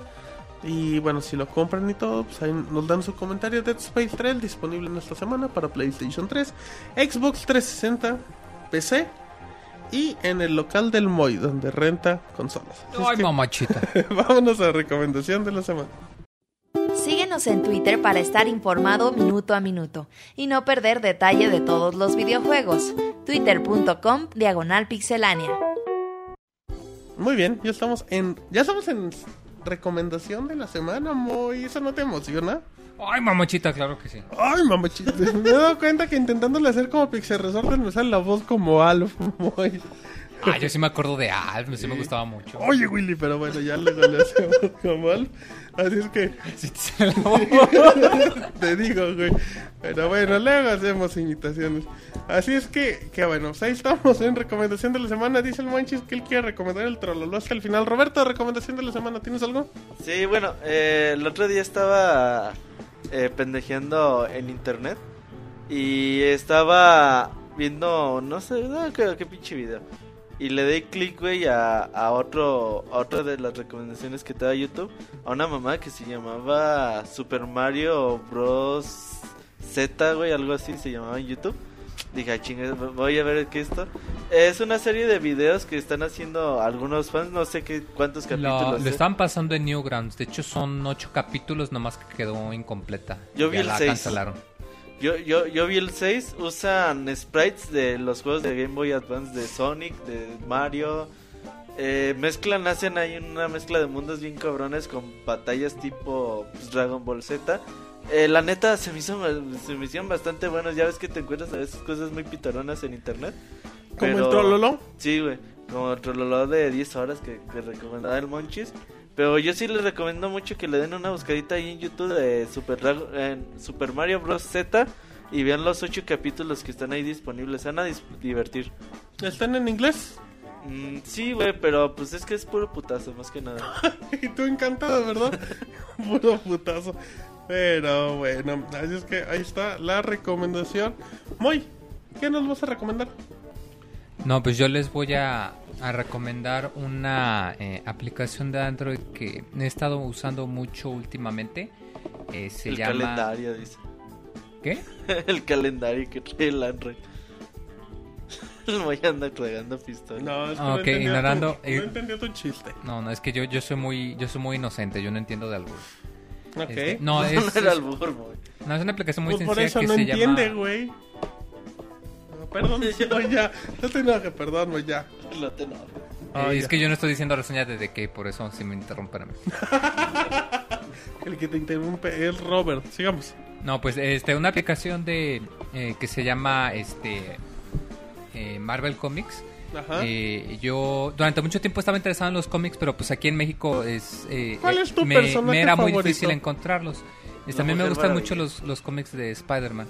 Y bueno, si lo compran y todo, pues ahí nos dan su comentario. Dead Space 3 disponible en esta semana para PlayStation 3, Xbox 360, PC y en el local del Moy, donde renta consolas. Así es Ay, que mamachita. vámonos a la recomendación de la semana. Síguenos en Twitter para estar informado minuto a minuto y no perder detalle de todos los videojuegos. Twitter.com Diagonal Pixelánea. Muy bien, ya estamos en. Ya estamos en recomendación de la semana, Moy. ¿Eso no te emociona? Ay, mamachita, claro que sí. Ay, mamachita. Me he dado cuenta que intentándole hacer como Pixel Resortes me sale la voz como Alf, Moy. Ah, yo sí me acuerdo de Alf, sí me gustaba mucho. Oye, Willy, pero bueno, ya luego le hacemos como Alf. Así es que Sí, te sale la voz. te digo, güey. Pero bueno, luego hacemos imitaciones. Así es que, que bueno, pues ahí estamos en recomendación de la semana. Dice el Manchis que él quiere recomendar el Trololo hasta el final. Roberto, recomendación de la semana, ¿tienes algo? Sí, bueno, eh, el otro día estaba eh, pendejeando en internet y estaba viendo, no sé, qué, pinche video. Y le di clic, güey, a, a otro, otra de las recomendaciones que te da YouTube. A una mamá que se llamaba Super Mario Bros. Z, güey, algo así se llamaba en YouTube. Dije, "Ah, chinga, voy a ver qué es esto. Es una serie de videos que están haciendo algunos fans, no sé qué cuántos capítulos. Lo, lo es. estaban pasando en Newgrounds. De hecho, son ocho capítulos, nomás que quedó incompleta. Yo vi Ya el la seis. cancelaron. Yo, yo, yo vi el 6, usan sprites de los juegos de Game Boy Advance de Sonic, de Mario. Eh, mezclan, hacen ahí una mezcla de mundos bien cabrones con batallas tipo pues, Dragon Ball Z. Eh, la neta se me, hizo, se me hicieron bastante buenos. Ya ves que te encuentras a veces cosas muy pitaronas en internet. Como Pero- el Trololo. Sí, güey. Como el Trololo de 10 horas que, que recomendaba el Monchis. Pero yo sí les recomiendo mucho que le den una buscadita ahí en YouTube de Super, en Super Mario Bros. Z y vean los ocho capítulos que están ahí disponibles. Se van a divertir. ¿Están en inglés? Mm, sí, güey, pero pues es que es puro putazo, más que nada. Y tú encantado, ¿verdad? Puro putazo. Pero bueno, así es que ahí está la recomendación. Moy, ¿qué nos vas a recomendar? No, pues yo les voy a, a recomendar una eh, aplicación de Android que he estado usando mucho últimamente. Eh, se el llama... calendario, dice. ¿Qué? el calendario que trae el Android. El Moy anda clavando pistola. No, es que Ah, no ignorando- tu- eh, no entendía tu chiste. No, no, es que yo, yo soy muy yo soy muy inocente, yo no entiendo de algo. Ok. Este, no, No, es, era albur, no, es una aplicación muy Pues por sencilla eso que no se entiende, llama... güey. No, perdón, no, ya. No te enojes, perdón, Moy, ya. No te enojes. Eh, Ay, es que yo no estoy diciendo reseñas de The Cave, por eso si me interrumpen a mí. El que te interrumpe es Robert. Sigamos. No, pues este, una aplicación de eh, que se llama este eh, Marvel Comics. Ajá. Eh, yo durante mucho tiempo estaba interesado en los cómics, pero pues aquí en México es, eh, ¿Cuál es tu me, era muy difícil encontrarlos. Y también me gustan Maravilla. mucho los, los cómics de Spider-Man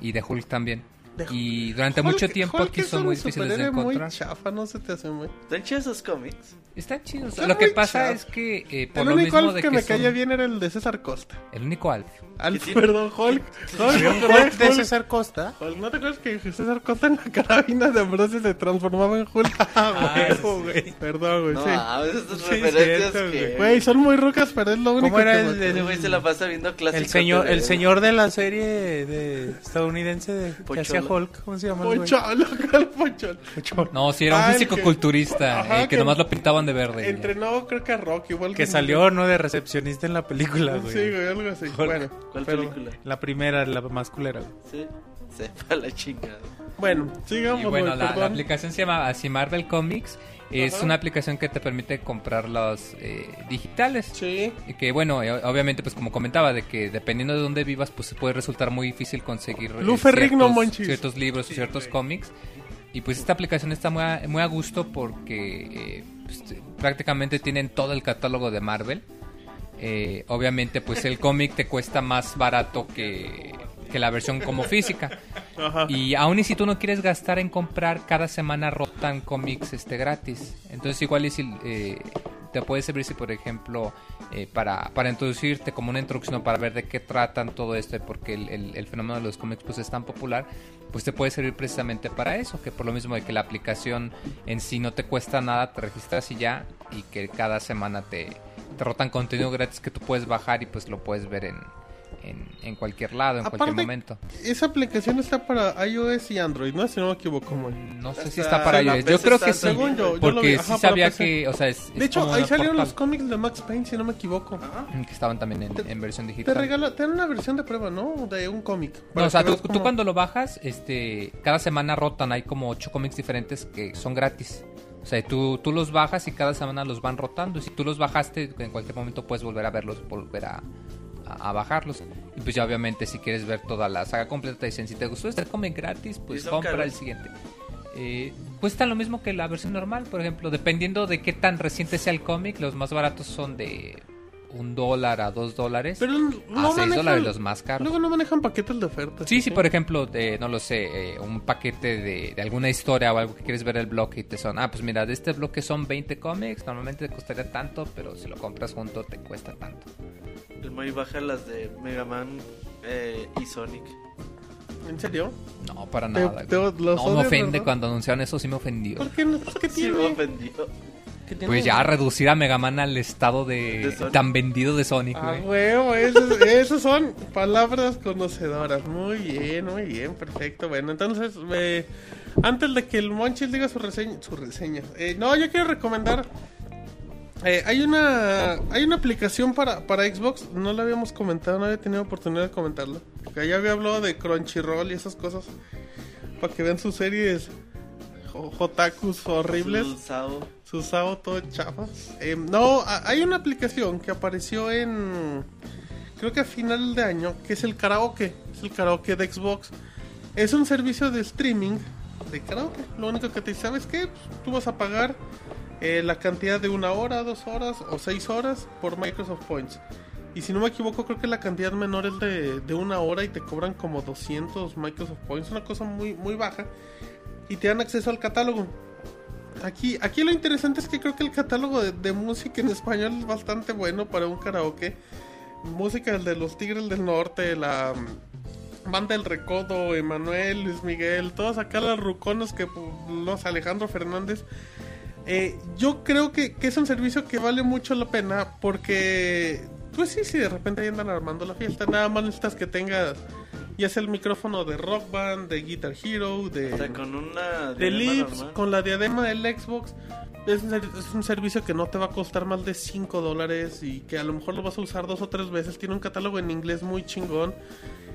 y de Hulk también. De Y durante Hulk- mucho tiempo Hulk aquí son muy difíciles de muy encontrar. chafa, no se te hace muy... ¿Están chidos esos cómics? Están chidos. Son Lo que pasa chafa. es que eh, por El lo único mismo Alf de que, que me son- caía bien era el de César Costa. el único Alf. Alf, perdón, Hulk. Hulk, Hulk de Hulk. César Costa. Hulk, ¿No te acuerdas que César Costa en la carabina de Ambrosio se transformaba en Hulk? Ah, huevo, güey. Perdón, güey, No, sí. a veces estas Sí, referencias cierto, que... güey. Güey, son muy rucas, pero es lo único ¿Cómo era que el de- Ese güey se la pasa viendo clásicos. El señor, de- el señor de la serie de estadounidense de, que hacía Hulk, ¿cómo se llama? el güey? Pocholo, ¿cuál pocholo? No, sí, era un Ah, el físico que- culturista Ajá, eh, que, que- nomás lo pintaban de verde. y ya. Entrenó, creo que a Rocky. igual Que salió, ¿no? De recepcionista en la película, güey. Sí, güey, algo así. Bueno, ¿Cuál pero- película? La primera, la más culera, güey. Sí, sepa la chingada. Bueno, sigamos, Y bueno, la, la aplicación se llama así Marvel Comics. Es Ajá. una aplicación que te permite comprar los eh, digitales. Sí. Y que bueno, eh, obviamente pues como comentaba, de que dependiendo de dónde vivas pues puede resultar muy difícil conseguir eh, ciertos, monchis. ciertos libros o ciertos cómics. Y pues esta aplicación está muy a, muy a gusto porque eh, pues, prácticamente tienen todo el catálogo de Marvel. Eh, obviamente pues el cómic te cuesta más barato que, que la versión como física. Ajá. Y aún y si tú no quieres gastar en comprar, cada semana rotan cómics este gratis. Entonces igual y si, eh, te puede servir si por ejemplo eh, para, para introducirte como una introducción para ver de qué tratan todo esto y por qué el, el- el fenómeno de los cómics pues es tan popular, pues te puede servir precisamente para eso, que por lo mismo de que la aplicación en sí no te cuesta nada, te registras y ya, y que cada semana te, te rotan contenido gratis que tú puedes bajar y pues lo puedes ver en, en, en cualquier lado, en cualquier Aparte, momento. Esa aplicación está para iOS y Android, ¿no? Si no me equivoco, muy. No sé si Está- está para iOS. Yo creo que está sí. Según yo, yo lo porque vi, sí ajá, para sabía PC. que, o sea, es, De es hecho, ahí salieron portal, los cómics de Max Payne, si no me equivoco. que estaban también en, en versión Te digital. regala, te dan una versión de prueba, ¿no? De un cómic. No, o sea, tú, tú cuando lo bajas, este, cada semana rotan, hay como ocho cómics diferentes que son gratis. O sea, tú, tú los bajas y cada semana los van rotando. Y si tú los bajaste, en cualquier momento puedes volver a verlos, volver a, a, a bajarlos. Y pues ya obviamente si quieres ver toda la saga completa, te dicen, si te gustó este cómic gratis, pues ¿Y son compra caros? el siguiente. Eh, cuesta lo mismo que la versión normal, por ejemplo, dependiendo de qué tan reciente sea el cómic, los más baratos son de un dólar a dos dólares. Pero a no seis manejan- dólares los más caros. Luego no manejan paquetes de oferta. Sí, sí, por ejemplo, de, no lo sé, eh, un paquete de, de alguna historia o algo que quieres ver el bloque y te son, ah, pues mira, de este bloque son 20 cómics, normalmente te costaría tanto, pero si lo compras junto te cuesta tanto. El Moy baja las de Mega Man eh, y Sonic. ¿En serio? No, para Te- nada. te- güey. los no, me ofende ¿verdad? cuando anunciaron eso, sí me ofendió. ¿Por qué no? ¿Qué Sí, me tiene? ofendió. ¿Qué tiene? Pues ya reducir a Mega Man al estado de, tan vendido de Sonic, Ah, güey. huevo, esos, esos son palabras conocedoras. Muy bien, muy bien, perfecto. Bueno, entonces, eh, antes de que el Monchis diga su reseña, su reseña. eh, no, yo quiero recomendar. eh, hay una hay una aplicación para, para Xbox, no la habíamos comentado, no había tenido oportunidad de comentarla. Que ya había hablado de Crunchyroll y esas cosas. Para que vean sus series jo- jotakus horribles Su SAO todo chafas. Eh, no, hay una aplicación que apareció en. Creo que a final de año, que es el karaoke. Es el karaoke de Xbox. Es un servicio de streaming de karaoke. Lo único que te dice, ¿sabes qué? Pues, tú vas a pagar eh, la cantidad de una hora, dos horas o seis horas por Microsoft Points. Y si no me equivoco, creo que la cantidad menor es de, de una hora y te cobran como 200 Microsoft Points, una cosa muy, muy baja. Y te dan acceso al catálogo. Aquí, aquí lo interesante es que creo que el catálogo de, música en español es bastante bueno para un karaoke. Música de los Tigres del Norte, la mm, banda El Recodo, Emanuel, Luis Miguel, todos acá los ruconos que pues, los Alejandro Fernández. Eh, yo creo que, es un servicio que vale mucho la pena porque, pues sí, sí, de repente ahí andan armando la fiesta. Nada más necesitas que tengas, ya sea el micrófono de Rock Band, de Guitar Hero, de, O sea, con una de Lips, con la diadema del Xbox. Es un, ser- es un servicio que no te va a costar más de 5 dólares y que a lo mejor lo vas a usar dos o tres veces. Tiene un catálogo en inglés muy chingón.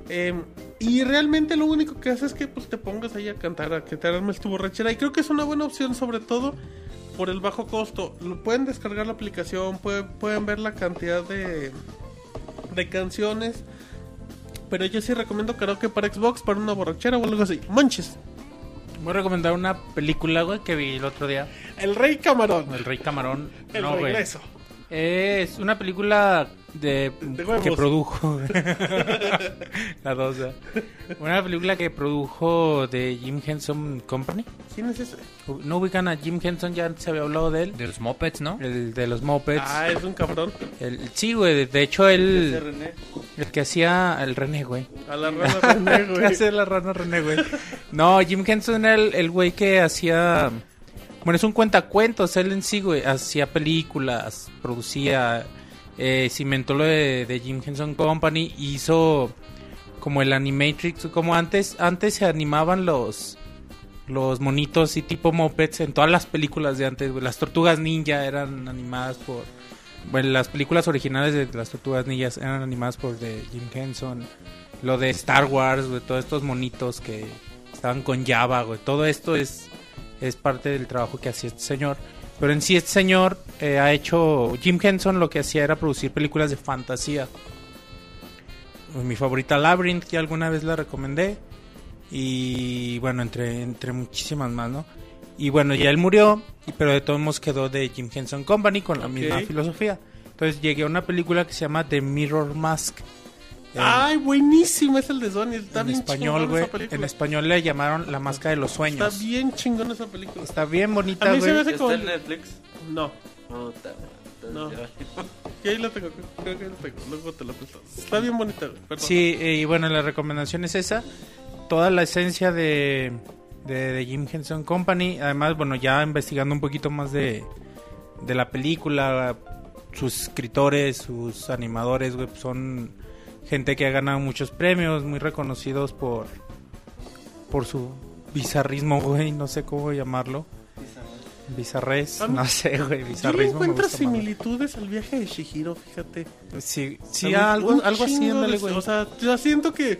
Eh, y realmente lo único que hace es que pues, te pongas ahí a cantar, a que te armes tu borrachera. Y creo que es una buena opción, sobre todo por el bajo costo. Lo pueden descargar la aplicación, pueden, pueden ver la cantidad de, de canciones. Pero yo sí recomiendo karaoke para Xbox, para una borrachera o algo así. Manches, Voy a recomendar una película, güey, que vi el otro día. el Rey Camarón. El Rey Camarón. El no, güey. regreso. Es una película de, De huevos. que produjo la dos. ¿eh? Una película que produjo de Jim Henson Company. ¿Quién es ese? No ubican a Jim Henson, ya antes se había hablado de él. De los mopeds, ¿no? El de los Muppets. Ah, es un cabrón. El, sí, güey. De hecho, él. René. El que hacía el René, güey. A la rana René, ¿Qué güey. hace la rana René, güey? No, Jim Henson era el, el güey que hacía... Bueno, es un cuentacuentos, él en sí, güey. Hacía películas, producía... Eh, cimentó lo de, de Jim Henson Company. Hizo como el Animatrix. Como antes, antes se animaban los... Los monitos y tipo mopeds en todas las películas de antes. Las tortugas ninja eran animadas por... Bueno, las películas originales de las tortugas ninjas eran animadas por de Jim Henson. Lo de Star Wars, güey, todos estos monitos que estaban con Java. Todo esto es, es parte del trabajo que hacía este señor. Pero en sí este señor eh, ha hecho... Jim Henson lo que hacía era producir películas de fantasía. Mi favorita Labyrinth, que alguna vez la recomendé. Y bueno, entre, entre muchísimas más, ¿no? Y bueno, ya él murió, pero de todos modos quedó de Jim Henson Company con la misma filosofía. Entonces llegué a una película que se llama The Mirror Mask. En- Ay, buenísimo, es el de Sony. Está en bien español, chingón güey. esa película. En español le llamaron La Máscara de los Está Sueños. bien chingón esa película. Está bien bonita, A mí se me güey. hace ¿Está como... en Netflix? No, Puta, entonces No. que ahí la tengo, creo que la tengo. Luego te la presto. Está bien bonita, güey. Perdón. Sí, eh, y bueno, la recomendación es esa. Toda la esencia de, de, de Jim Henson Company. Además, bueno, ya investigando un poquito más de, de la película, sus escritores, sus animadores, güey, pues son gente que ha ganado muchos premios, muy reconocidos por, por su bizarrismo, güey, no sé cómo llamarlo. Bizarrés, A mí- no sé, güey, Yo bizarrismo. me encuentro similitudes al viaje de Shihiro, fíjate. Sí, sí, algo, algo así, ándale, güey. O sea, yo siento que.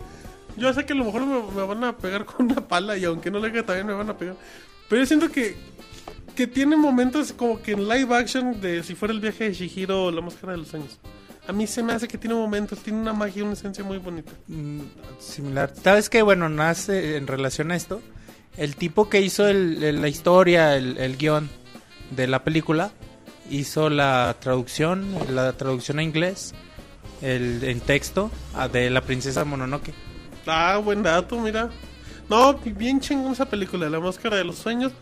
Yo sé que a lo mejor me, me van a pegar con una pala y aunque no le haga también me van a pegar. Pero yo siento que. Que tiene momentos como que en live action de si fuera el viaje de Shihiro o la máscara de los años. A mí se me hace que tiene momentos, tiene una magia, una esencia muy bonita. Mm, similar. ¿Sabes qué? Bueno, nace en relación a esto. El tipo que hizo el- el- la historia, el, el guion de la película, hizo la traducción, la traducción a inglés, el, en texto, de la princesa Mononoke. Ah, buen dato, mira. No, bien chingón esa película, La Máscara de los Sueños.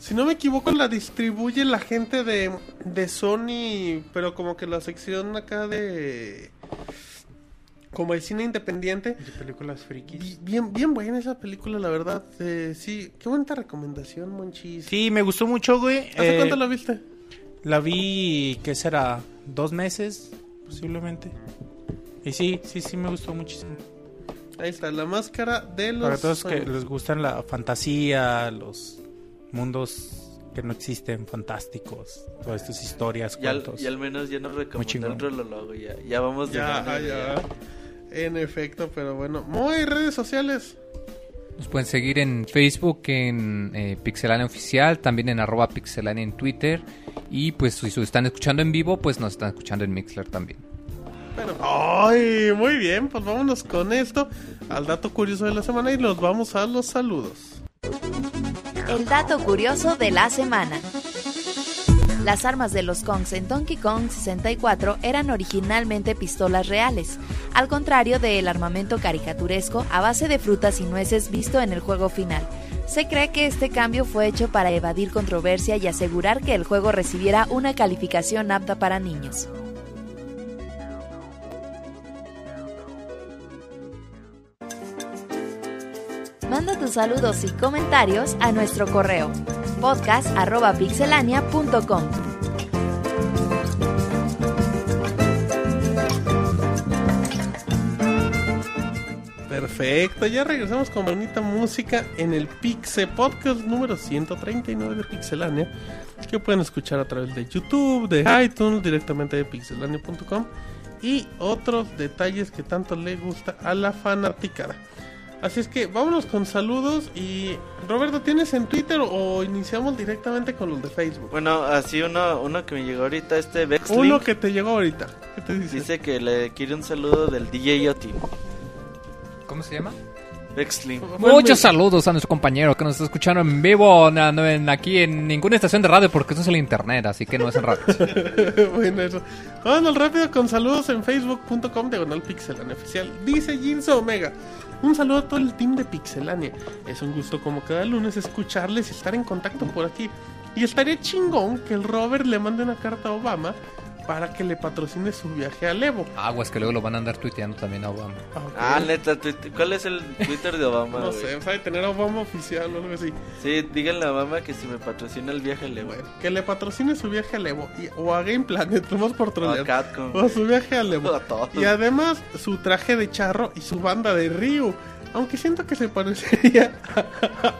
Si no me equivoco, la distribuye la gente de, de Sony, pero como que la sección acá de... Como el cine independiente. De películas frikis. Bien, bien buena esa película, la verdad. Eh, sí, qué buena recomendación, Monchis. Sí, me gustó mucho, güey. ¿Hace Eh, cuánto la viste? la vi, ¿qué será? ¿Dos meses? Posiblemente. Y sí, sí, sí, me gustó muchísimo. Ahí está, La Máscara de los Para todos que Sueños. les gustan la fantasía, los mundos que no existen, fantásticos, todas estas historias, Y al, cuentos. y al menos ya nos recomendó chingón. el Rolologo. Ya, ya vamos Ya. En efecto, pero bueno. Muy redes sociales. Nos pueden seguir en Facebook, en eh, Pixelania Oficial, también en arroba Pixelania en Twitter. Y pues si se están escuchando en vivo, pues nos están escuchando en Mixler también. Pero, ay, muy bien, pues vámonos con esto al dato curioso de la semana y nos vamos a los saludos. El dato curioso de la semana. Las armas de los Kongs en Donkey Kong 64 eran originalmente pistolas reales, al contrario del armamento caricaturesco a base de frutas y nueces visto en el juego final. Se cree que este cambio fue hecho para evadir controversia y asegurar que el juego recibiera una calificación apta para niños. Manda tus saludos y comentarios a nuestro correo podcast.pixelania.com. Perfecto, ya regresamos con bonita música en el Pixel Podcast número 139 de Pixelania, que pueden escuchar a través de YouTube, de iTunes, directamente de pixelania.com y otros detalles que tanto le gusta a la fanaticada. Así es que vámonos con saludos y Roberto, ¿tienes en Twitter o iniciamos directamente con los de Facebook? Bueno, así uno, uno que me llegó ahorita, este Vexlink, Uno que te llegó ahorita. ¿Qué te dice? dice que le quiere un saludo del DJ Yoti. ¿Cómo se llama? El Muchos saludos a nuestro compañero que nos está escuchando en vivo, na- no en- aquí en ninguna estación de radio porque eso es el internet, así que no es en radio. bueno, eso. Vámonos rápido con saludos en facebook.com diagonal pixelania oficial. Dice Jinso Omega. Un saludo a todo el team de Pixelania. Es un gusto como cada lunes escucharles y estar en contacto por aquí. Y estaría chingón que el Robert le mande una carta a Obama para que le patrocine su viaje al Evo. Aguas que luego lo van a andar tuiteando también a Obama. Ok. Ah, neta, ¿cuál es el Twitter de Obama? No güey? sé, sabe tener a Obama oficial o algo así. Sí, díganle a Obama que si me patrocina el viaje le voy. Bueno, que le patrocine su viaje al Evo. y- o a Game Planet, nomás por A trolear. Capcom. O su viaje. A todos. Y además su traje de charro y su banda de Ryu. Aunque siento que se parecería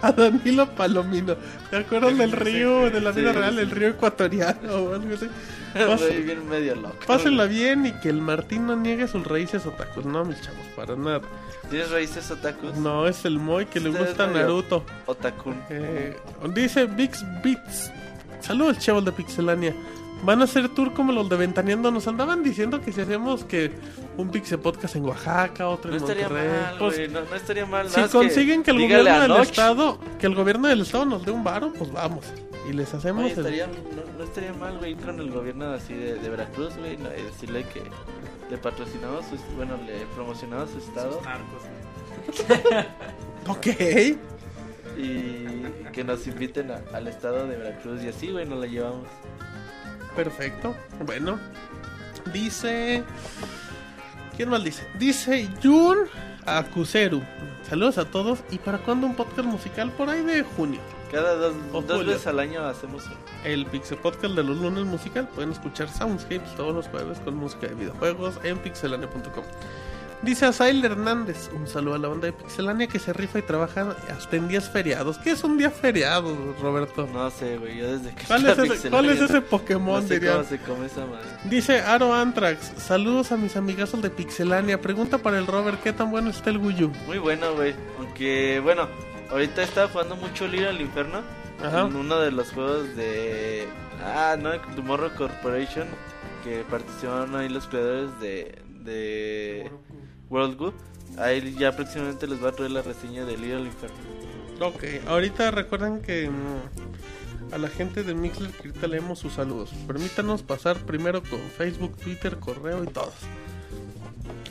a, a Danilo Palomino. ¿Te acuerdas del Ryu de la vida Sí, real? sí. El Ryu ecuatoriano o algo así. Pás- bien medio loco. Pásenla bien y que el Martín no niegue sus raíces otakus. No, mis chavos, para nada. ¿Tienes raíces otakus? No, es el Moy que le gusta Naruto. Otakun. Eh, dice Vix Beats. Saludos, chavos de Pixelania. Van a hacer tour como los de Ventaneando. Nos andaban diciendo que si hacemos que un Pixel Podcast en Oaxaca, otro No en estaría Monterrey. mal, Pues. No, no estaría mal. si consiguen que, el gobierno del estado, que el gobierno del estado nos dé un varo, pues vamos. Y les hacemos Oye, el- estaría, no, no estaría mal, güey, ir con el gobierno así de, de Veracruz, güey, decirle que le patrocinamos, su, bueno, le promocionamos su estado Ok. y que nos inviten a- al estado de Veracruz y así, güey, nos la llevamos. Perfecto. Bueno. Dice. ¿Quién más dice? Dice Jun Akuseru. Saludos a todos. ¿Y para cuándo un podcast musical? Por ahí de junio. Cada dos, dos veces al año hacemos. El Pixel Podcast de los lunes musical. Pueden escuchar Soundscapes todos los jueves con música de videojuegos en pixelania.com. Dice Asail Hernández. Un saludo a la banda de Pixelania que se rifa y trabaja hasta en días feriados. ¿Qué es un día feriado, Roberto? No sé, güey, yo desde que... ¿Cuál es, ese, cuál es ese Pokémon, No sé dirían? cómo se come esa madre. Dice Aro Antrax, saludos a mis amigazos de Pixelania. Pregunta para el Robert, ¿qué tan bueno está el Wii U? Muy bueno, güey. Aunque, bueno, ahorita estaba jugando mucho Lira al Inferno. Ajá. En uno de los juegos de. Ah, no, Tomorrow Corporation. Que participaron ahí los creadores de. de World Good. Ahí ya próximamente les va a traer la reseña de al Inferno. Ok, ahorita recuerden que mm, a la gente de Mixler que ahorita leemos sus saludos. Permítanos pasar primero con Facebook, Twitter, correo y todos.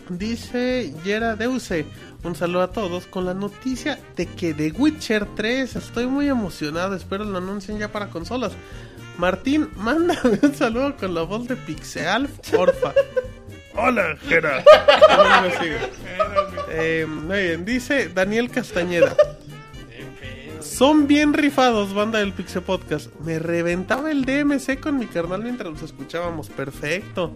Dice Yera Deuse, un saludo a todos con la noticia de que The Witcher 3, estoy muy emocionado, espero lo anuncien ya para consolas. Martín, mándame un saludo con la voz de Pixeal Orfa. Hola, Jera. Eh, muy bien, dice Daniel Castañeda. Son bien rifados, banda del Pixel Podcast. Me reventaba el DMC con mi carnal mientras los escuchábamos. Perfecto.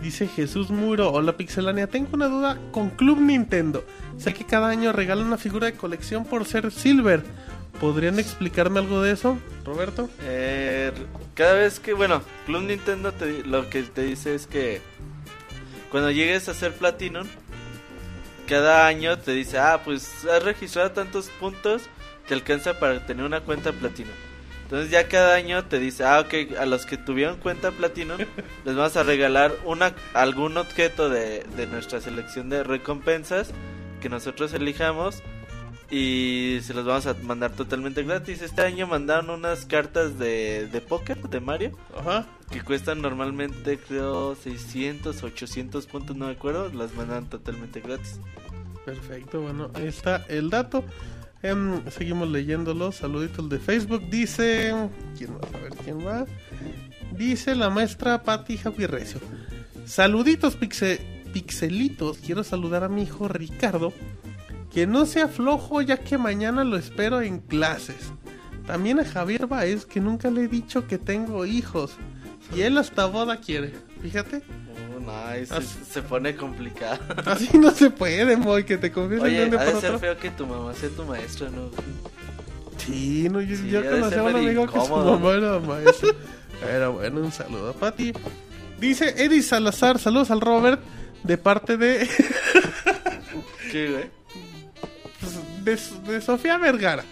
Dice Jesús Muro, hola Pixelania, tengo una duda con Club Nintendo. Sé que cada año regalan una figura de colección por ser Silver. ¿Podrían explicarme algo de eso, Roberto? Eh, cada vez que, bueno, Club Nintendo te lo que te dice es que cuando llegues a ser Platinum, cada año te dice, ah, pues has registrado tantos puntos, te alcanza para tener una cuenta Platinum. Entonces ya cada año te dice, ah, ok, a los que tuvieron cuenta Platinum, les vamos a regalar una, algún objeto de, de nuestra selección de recompensas que nosotros elijamos. Y se los vamos a mandar totalmente gratis. Este año mandaron unas cartas de, de póker de Mario. Ajá. Que cuestan normalmente creo 600, 800 puntos, no me acuerdo. Las mandan totalmente gratis. Perfecto, bueno, ahí está el dato. Em, seguimos leyéndolo. Saluditos de Facebook. Dice. ¿Quién va? A ver quién va. Dice la maestra Patti Javi Recio. Saluditos pixe- pixelitos. Quiero saludar a mi hijo Ricardo. Que no sea flojo ya que mañana lo espero en clases. También a Javier Baez que nunca le he dicho que tengo hijos. Y él hasta boda quiere. Fíjate. Oh, no, ahí se, pone complicado. Así no se puede, Moy, que te confiesen Oye, día ha para de ser otro. feo que tu mamá sea tu maestra, ¿no? Sí, no, yo, Sí, yo ser a un amigo que su mamá era maestra. Pero bueno, un saludo a Pati. Dice Eddie Salazar, saludos al Robert, de parte de, ¿Qué, güey? De, de Sofía Vergara.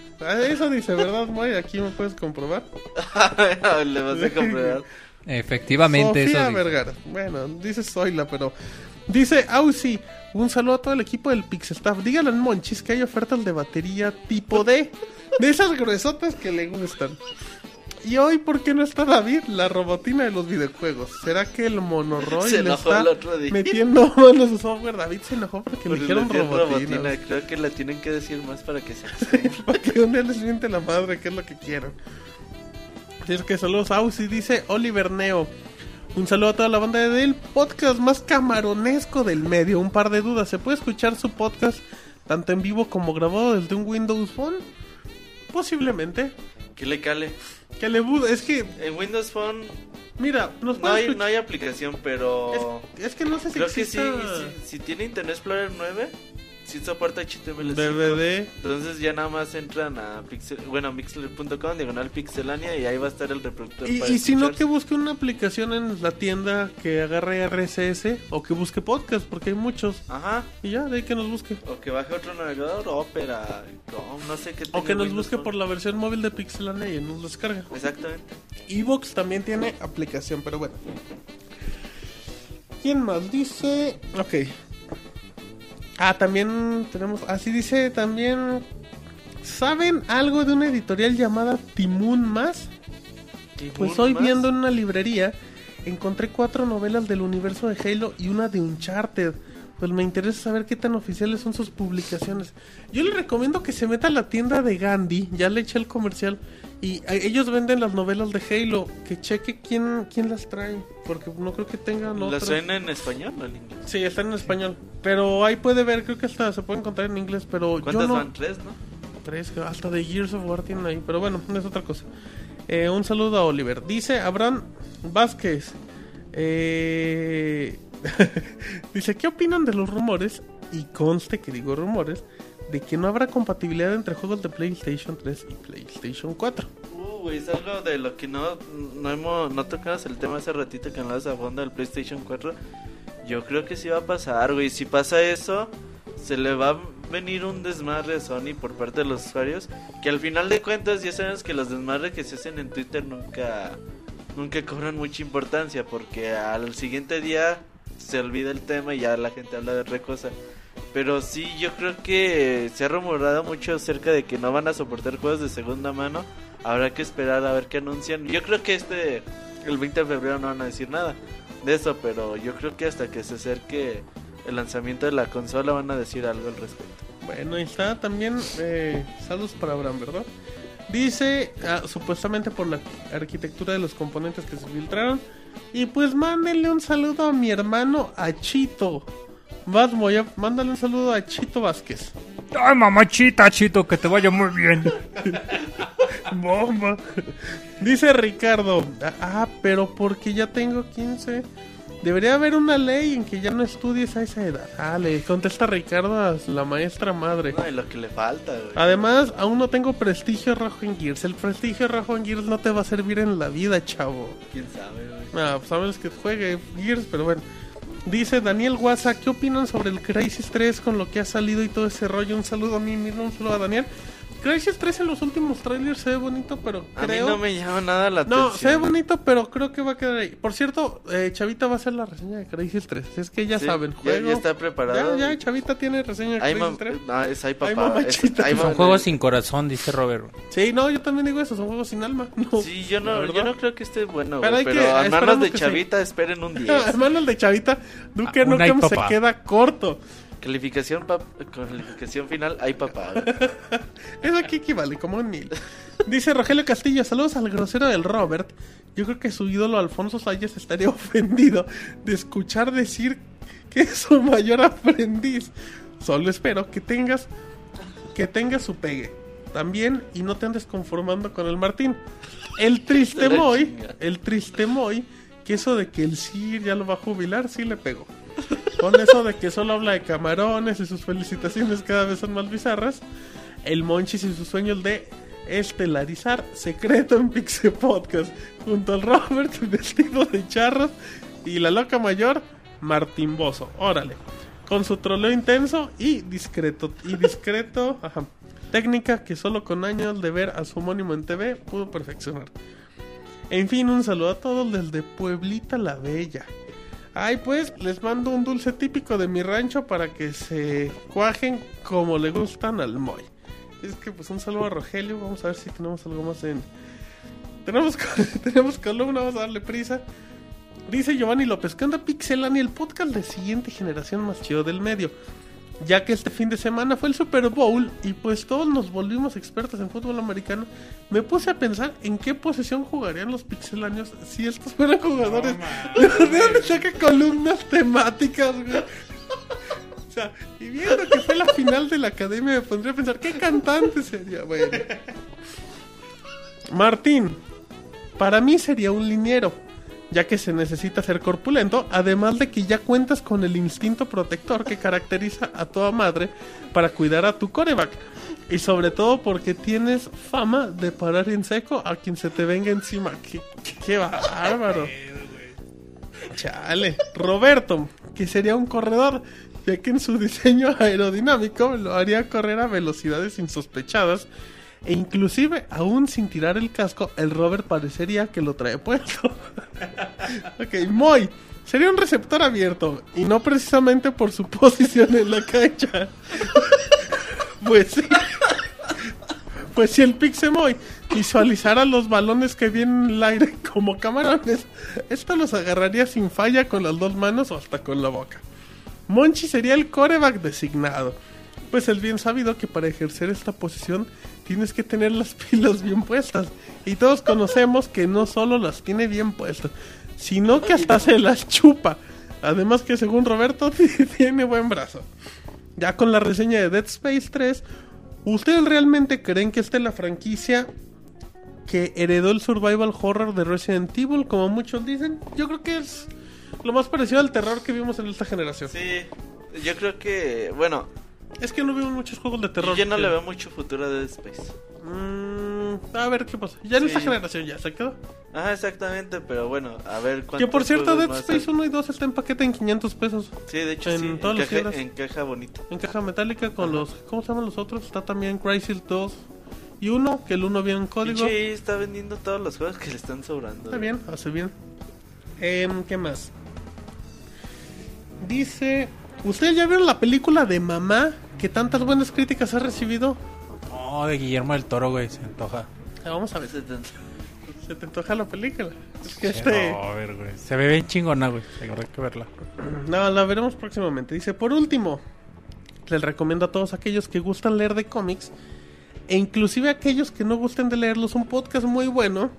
Eso dice, ¿verdad, Moy? Aquí me puedes comprobar. Le vas a comprobar. Efectivamente, Sofía eso. Vergara. Bueno, dice Zoila, pero... Dice Ausi, un saludo a todo el equipo del Pixelstaff. Díganle al Monchis que hay ofertas de batería tipo D. De esas gruesotas que le gustan. Y hoy, ¿por qué no está David? La robotina de los videojuegos. ¿Será que el Monoroy Se le está el otro día. metiendo mano a su software? David se enojó porque Por le dijeron robotina. robotina. Creo que la tienen que decir más para que se. Para que un día les miente la madre, que es lo que quieren. Así es que saludos a Ausi, dice Oliver Neo. Un saludo a toda la banda del podcast más camaronesco del medio. Un par de dudas. ¿Se puede escuchar su podcast tanto en vivo como grabado desde un Windows Phone? Posiblemente. ¿Qué le cale? Que le Es que, En Windows Phone mira, nos no hay, no hay aplicación, pero... es, es que no sé si Creo que sí, si tiene Internet Explorer 9, sí soporta HTML5. DVD. Entonces ya nada más entran a pixel, bueno, mixler.com, diagonal pixelania y ahí va a estar el reproductor. Y, y si no, que busque una aplicación en la tienda que agarre RSS o que busque podcast, porque hay muchos. Ajá, Y ya, de ahí que nos busque. o que baje otro navegador, Opera, Chrome, no sé qué O que nos Windows busque por la versión móvil de Pixelania y nos descarga. Exactamente. Evox también tiene aplicación, pero bueno. ¿Quién más dice? Ok. Ah, también tenemos. Así dice también. ¿Saben algo de una editorial llamada Timun Más? Pues hoy más. viendo en una librería encontré cuatro novelas del universo de Halo y una de Uncharted. Pues me interesa saber qué tan oficiales son sus publicaciones. Yo le recomiendo que se meta a la tienda de Gandhi, ya le eché el comercial, y eh, ellos venden las novelas de Halo, que cheque quién, quién las trae, porque no creo que tengan ¿La otras. suena en español o en inglés? Sí, están en español, pero ahí puede ver, creo que hasta se puede encontrar en inglés, pero yo ¿Cuántas no... van? ¿Tres, no? Tres, hasta de Gears of War tienen ahí, pero bueno, es otra cosa. Eh, un saludo a Oliver. Dice Abraham Vázquez. eh, dice, ¿qué opinan de los rumores? Y conste que digo rumores, de que no habrá compatibilidad entre juegos de PlayStation 3 y PlayStation 4. Uh, güey, es algo de lo que no, no hemos, no tocamos el tema hace ratito que hablabas a fondo del PlayStation 4. Yo creo que sí va a pasar, güey. Si pasa eso, se le va a venir un desmadre a Sony por parte de los usuarios. Que al final de cuentas, ya sabemos que los desmadres que se hacen en Twitter nunca, nunca cobran mucha importancia. Porque al siguiente día se olvida el tema y ya la gente habla de otra cosa. Pero sí, yo creo que se ha rumorado mucho acerca de que no van a soportar juegos de segunda mano. Habrá que esperar a ver qué anuncian. Yo creo que este, el 20 de febrero no van a decir nada de eso, pero yo creo que hasta que se acerque el lanzamiento de la consola van a decir algo al respecto. Bueno, ahí está también. Eh, saludos para Abraham, ¿verdad? Dice, ah, supuestamente por la arquitectura de los componentes que se filtraron. Y pues mándenle un saludo a mi hermano Achito. Vas, Moya, mándale un saludo a Chito Vázquez. Ay, mamachita, chito, que te vaya muy bien. Bomba. Dice Ricardo. Ah, pero porque ya tengo 15. Debería haber una ley en que ya no estudies a esa edad. Ah, le contesta Ricardo a la maestra madre. No, y lo que le falta, güey. Además, aún no tengo prestigio rojo en Gears. El prestigio rojo en Gears no te va a servir en la vida, chavo. quién sabe, güey. Ah, pues sabes que juegue Gears, pero bueno. Dice Daniel Guasa, ¿qué opinan sobre el Crisis 3 con lo que ha salido y todo ese rollo? Un saludo a mí mismo, un saludo a Daniel. Crisis 3 en los últimos trailers se ve bonito, pero A mí creo... no me llama nada la No, atención. se ve bonito, pero creo que va a quedar ahí. Por cierto, eh, Chavita va a hacer la reseña de Crisis 3. Es que ya Sí, saben, ya- juego... ya está preparado. Ya, ya, Chavita tiene reseña de Crisis mam- 3. no, es Ay, papá. mamachita. es- ay, Son juegos sin corazón, dice Robert. Sí, no, yo también digo eso, son juegos sin alma. No. Sí, yo no, yo no creo que esté bueno, Pero hay pero, que- a manos de que sí. Chavita esperen un 10. Hermano, el de Chavita, Duque Ah, Nukem se queda corto. Calificación, final, ay papá. Eso aquí equivale, como un mil. Dice Rogelio Castillo, saludos al grosero del Robert. Yo creo que su ídolo Alfonso Salles estaría ofendido de escuchar decir que es su mayor aprendiz. Solo espero que tengas que tengas su pegue también y no te andes conformando con el Martín. El triste Moy, el triste Moy, que eso de que el Sir ya lo va a jubilar, sí le pegó. Con eso de que solo habla de camarones y sus felicitaciones cada vez son más bizarras. El Monchis y sus sueños de estelarizar secreto en Pixie Podcast. Junto al Robert vestido de charros y la loca mayor Martín Bozo. Órale. Con su troleo intenso y discreto. Y discreto. ajá, técnica que solo con años de ver a su homónimo en TV pudo perfeccionar. En fin, un saludo a todos desde Pueblita la Bella. Ay, pues les mando un dulce típico de mi rancho para que se cuajen como le gustan al Moy. Es que pues un saludo a Rogelio, vamos a ver si tenemos algo más en... Tenemos, tenemos columna, vamos a darle prisa. Dice Giovanni López, ¿qué onda Pixelani? El podcast de siguiente generación más chido del medio. Ya que este fin de semana fue el Super Bowl y pues todos nos volvimos expertos en fútbol americano, me puse a pensar en qué posición jugarían los pixelanios si estos fueran jugadores. ¿De dónde saca columnas temáticas, güey? O sea, y viendo que fue la final de la academia, me pondría a pensar, ¿qué cantante sería? Bueno. Martín, para mí sería un liniero, ya que se necesita ser corpulento, además de que ya cuentas con el instinto protector que caracteriza a toda madre para cuidar a tu coreback. Y sobre todo porque tienes fama de parar en seco a quien se te venga encima. ¡Qué, qué- bárbaro! Chale. Roberto, que sería un corredor, ya que en su diseño aerodinámico lo haría correr a velocidades insospechadas. E inclusive, aún sin tirar el casco, el Robert parecería que lo trae puesto. ok, Moy. Sería un receptor abierto, y no precisamente por su posición en la cancha. pues sí. Pues si el Pixemoy visualizara los balones que vienen en el aire como camarones, esto los agarraría sin falla con las dos manos o hasta con la boca. Monchi sería el coreback designado, pues es bien sabido que para ejercer esta posición tienes que tener las pilas bien puestas. Y todos conocemos que no solo las tiene bien puestas, sino que hasta se las chupa. Además que según Roberto tiene buen brazo. Ya con la reseña de Dead Space 3, ¿ustedes realmente creen que esta es la franquicia que heredó el survival horror de Resident Evil, como muchos dicen? Yo creo que es lo más parecido al terror que vimos en esta generación. Sí, yo creo que, bueno, Es que no vimos muchos juegos de terror. yo no que- le veo mucho futuro a Dead Space. Mm, a ver qué pasa. Ya en Sí. esta generación ya se quedó. Ajá, exactamente, pero bueno, a ver cuánto. Que por cierto, Dead Space 1 y 2 está en paquete en 500 pesos. Sí, de hecho, en sí, todos los encaja, tiendas. encaja bonito. En caja metálica con los... ¿Cómo se llaman los otros? Está también Crisis 2 y 1, que el 1 viene en código. Sí, está vendiendo todos los juegos que le están sobrando. Está bien, hace bien. Em, ¿Qué más? Dice... ¿Ustedes ya vieron la película de Mamá que tantas buenas críticas ha recibido? No, de Guillermo del Toro, güey, se antoja. Ah, Vamos a ver. Se te- ¿Se te antoja la película? Es que Sí, este... no, a ver, güey. Se ve bien chingona, güey. Habrá que verla. No, la veremos próximamente. Dice, por último, les recomiendo a todos aquellos que gustan leer de cómics, e inclusive a aquellos que no gusten de leerlos, un podcast muy bueno,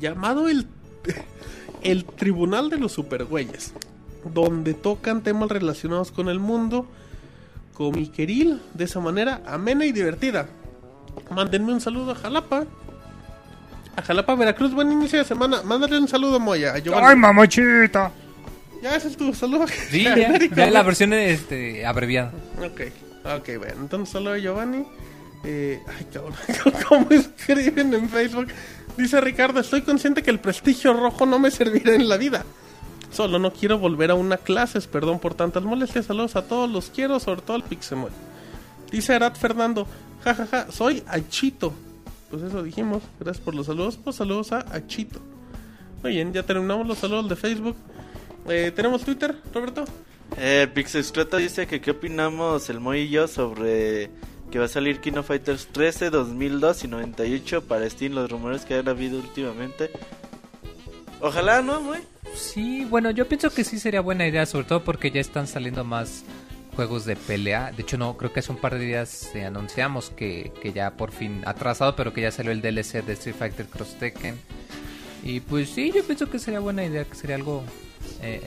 llamado el, el Tribunal de los Supergüeyes, donde tocan temas relacionados con el mundo comiqueril, de esa manera amena y divertida. Mándenme un saludo a Jalapa. A Jalapa, Veracruz, buen inicio de semana. Mándale un saludo, Moya. A Giovanni. mamachita! Ya ese es tu saludo. Sí, ya, genérico, ya la versión este, abreviada. Ok, ok, bueno. Entonces saludo a Giovanni. Eh, ay, cabrón. ¿Cómo escriben en Facebook? Dice Ricardo, estoy consciente que el prestigio rojo no me servirá en la vida. Solo no quiero volver a una clase. Perdón por tantas molestias. Saludos a todos. Los quiero, sobre todo al Pixemoy. Dice Arad Fernando, Ja, ja, ja, soy Achito. Pues eso dijimos. Gracias por los saludos. Pues saludos a Achito. Muy bien, ya terminamos los saludos de Facebook. Eh, ¿Tenemos Twitter, Roberto? Eh, Pixelscroto dice que qué opinamos el Moy y yo sobre que va a salir Kino Fighters 13, 2002 y 98 para Steam, los rumores que han habido últimamente. Ojalá, ¿no, Moy? Sí, bueno, yo pienso que sí sería buena idea, sobre todo porque ya están saliendo más juegos de pelea. De hecho, no, creo que hace un par de días eh, anunciamos que, que ya por fin atrasado, pero que ya salió el DLC de Street Fighter Cross Tekken. Y pues sí, yo pienso que sería buena idea, que sería algo eh,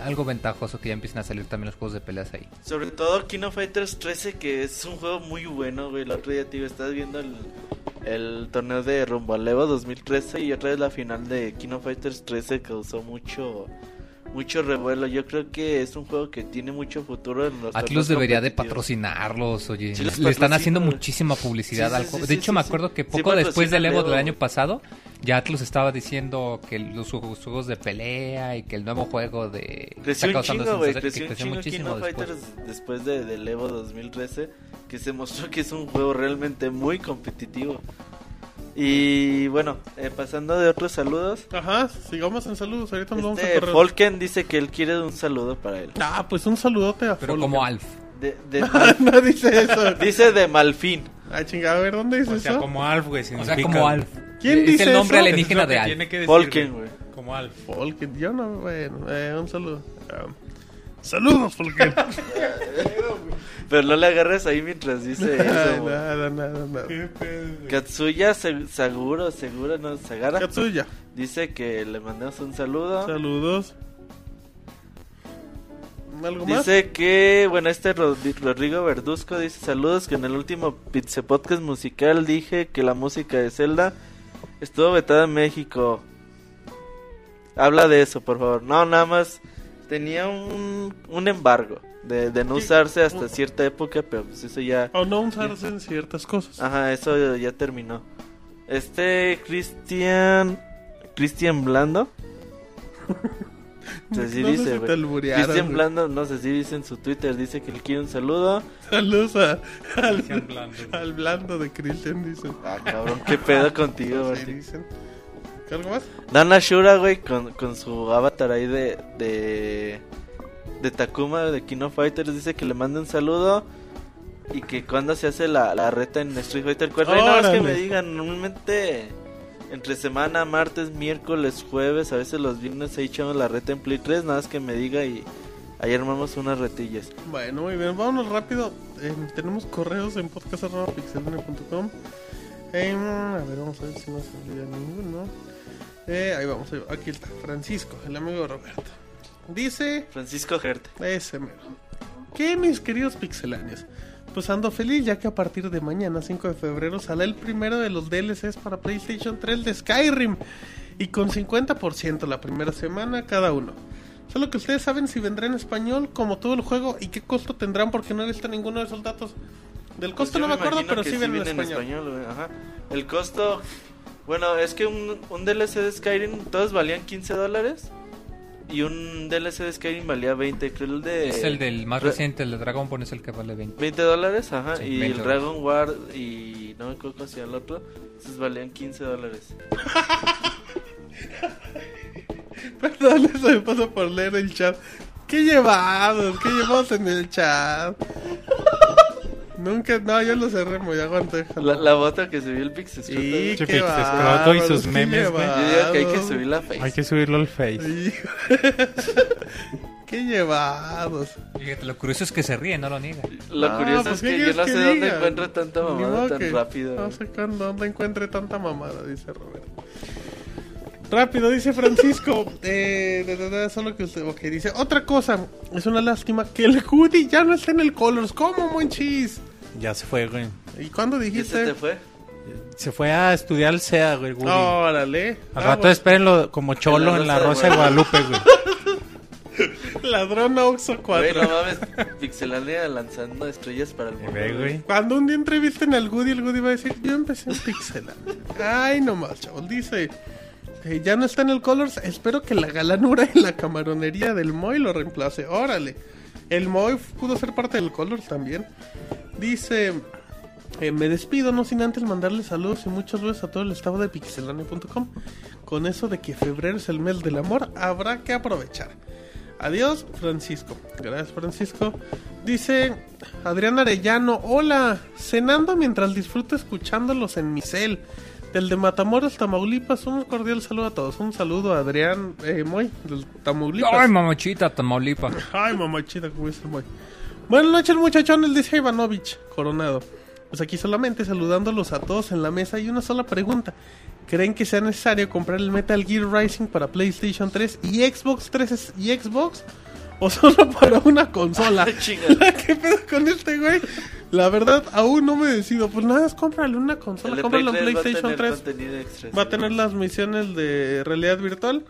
algo ventajoso que ya empiecen a salir también los juegos de peleas ahí. Sobre todo Kino Fighters 13, que es un juego muy bueno, güey. El otro día, tío, estás viendo el, el torneo de Rumbo al Evo 2013 y otra vez la final de Kino Fighters 13 causó mucho mucho revuelo. Yo creo que es un juego que tiene mucho futuro en los Atlus debería de patrocinarlos, oye. Sí, los Le están haciendo muchísima publicidad Sí, al juego. de hecho, me acuerdo que poco después del el Evo del año pasado, ya Atlus estaba diciendo que los juegos, juegos de pelea y que el nuevo juego de... Creció está un chingo, güey. que Creció un chingo Kino después. Fighters después de, del Evo 2013. Que se mostró que es un juego realmente muy competitivo. Y bueno, eh, pasando de otros saludos. Ajá, sigamos en saludos. Ahorita nos vamos a Este correr. Folken dice que él quiere un saludo para él. Ah, pues un saludote a Pero Folken. como Alf. De, de no dice eso. dice de Malfin. Ah, chingada, a ver, ¿dónde dice O sea, eso? como Alf, güey. O sea, como Alf. ¿Quién es dice el nombre eso? alienígena de Alf. tiene que decir, Folken, güey. Como Alf. Folken, yo no, bueno, eh, un saludo. Ah, saludos, Folken. Pero no le agarres ahí mientras dice eso. güey. nada, nada, nada. Katsuya Se- Saguro, seguro, no, Sagara. Katsuya, Dice que le mandamos un saludo. saludos. ¿Algo más? Dice que, bueno, este Rod- Rodrigo Verduzco dice saludos que en el último Pizze Podcast musical dije que la música de Zelda estuvo vetada en México. Habla de eso, por favor. No, nada más tenía un, un embargo de, de no usarse hasta cierta época, pero pues eso ya... O no usarse en ciertas cosas. Ajá, eso ya terminó. Este Cristian... Cristian Blando. No sé si No sé dice, Cristian. Blando, no sé si dice en su Twitter, dice que le quiere un saludo. Saludos a- al, Cristian Blando. al blando de Christian, dicen. Ah, cabrón, qué pedo contigo, Sí, Martín. dicen. ¿Algo más? Dana Shura, güey, con, con su avatar ahí de, de. de Takuma, de Kino Fighters, dice que le manda un saludo. Y que cuando se hace la, la reta en Street Fighter 4. Ay, nada más que me digan, normalmente. Entre semana, martes, miércoles, jueves, a veces los viernes ahí echamos la reta en Play 3. Nada más que me diga y ahí armamos unas retillas. Bueno, muy bien, vámonos rápido. Eh, tenemos correos en podcast.pixelania.com. Eh, a ver, vamos a ver si no se olvida ninguno. Eh, ahí vamos, aquí está, Francisco, el amigo de Roberto. Dice, Francisco Gerte. ese mero. ¿Qué, mis queridos pixelanios? Pues ando feliz ya que a partir de mañana, 5 de febrero, sale el primero de los DLCs para PlayStation 3 de Skyrim. Y con 50% la primera semana cada uno. Solo que ustedes saben si vendrá en español como todo el juego y qué costo tendrán porque no he visto ninguno de esos datos. Del costo Pues no me acuerdo, pero sí viene en español. ajá. El costo, bueno, es que un, un DLC de Skyrim, todos valían 15 dólares. Y un DLC de Skyrim valía 20, creo el de... Es el del más Re- reciente, el de Dragon Ball es el que vale 20. 20 dólares, ajá. Sí, y 20 el Dragon War y no me acuerdo cómo se el otro. Esos valían 15 dólares. Perdón, eso me pasa por leer el chat. ¿Qué llevados? ¿Qué llevamos en el chat? Nunca, no, yo lo cerré muy aguante. La, la bota que subió el Pixel Sí, qué Pixescroto y sus memes, güey. Yo digo que hay que llevados. subir la face. Hay que subirlo al Face. Qué llevados. Fíjate, lo curioso es que se ríe, no lo niega. Lo Ah, curioso pues, es ¿qué que yo no que sé dónde encuentro tanta mamada tan que- rápido. No sé cuándo, dónde encuentre tanta mamada, dice Roberto. Rápido, dice Francisco. Eh, de- de- de- solo que usted. Ok, dice. Otra cosa. Es una lástima que el hoodie ya no está en el Colors. ¿Cómo, Monchis? Ya se fue, güey. ¿Y cuándo ¿Y ese dijiste? te fue? Se fue a estudiar el SEA, güey. Woody. Órale. Al Ah, rato bueno. espérenlo como cholo en la Rosa de Guadalupe, güey. Ladrón Oxo Güey, 4. no mames, Pixelania lanzando estrellas para el mundo. Ve, güey. Cuando un día entrevisten al Goody, el Goody va a decir, yo empecé en Pixel. Ay, no más, chavos. Dice, eh, ya no está en el Colors. Espero que la galanura y la camaronería del Moy lo reemplace. Órale. El Moy pudo ser parte del Colors también. Dice, Eh, me despido, no sin antes mandarle saludos y muchos besos a todo el estado de pixelania.com. Con eso de que febrero es el mes del amor, habrá que aprovechar. Adiós, Francisco. Gracias, Francisco. Dice Adrián Arellano: Hola, cenando mientras disfruto escuchándolos en mi cel. Del de Matamoros, Tamaulipas. Un cordial saludo a todos. Un saludo a Adrián eh, Moy, del Tamaulipas. Ay, mamachita, Tamaulipa. Ay, mamachita, como dice Moy. Buenas noches, muchachones, dice Ivanovich Coronado. Pues aquí solamente saludándolos a todos en la mesa y una sola pregunta. ¿Creen que sea necesario comprar el Metal Gear Rising para PlayStation 3 y Xbox 3 y Xbox? ¿O solo para una consola? ¿Qué pedo con este güey? La verdad, aún no me decido. Pues nada, cómprale una consola, El de cómpralo en Play 3 va a PlayStation tener 3. contenido extra. Va a tener las misiones de realidad virtual.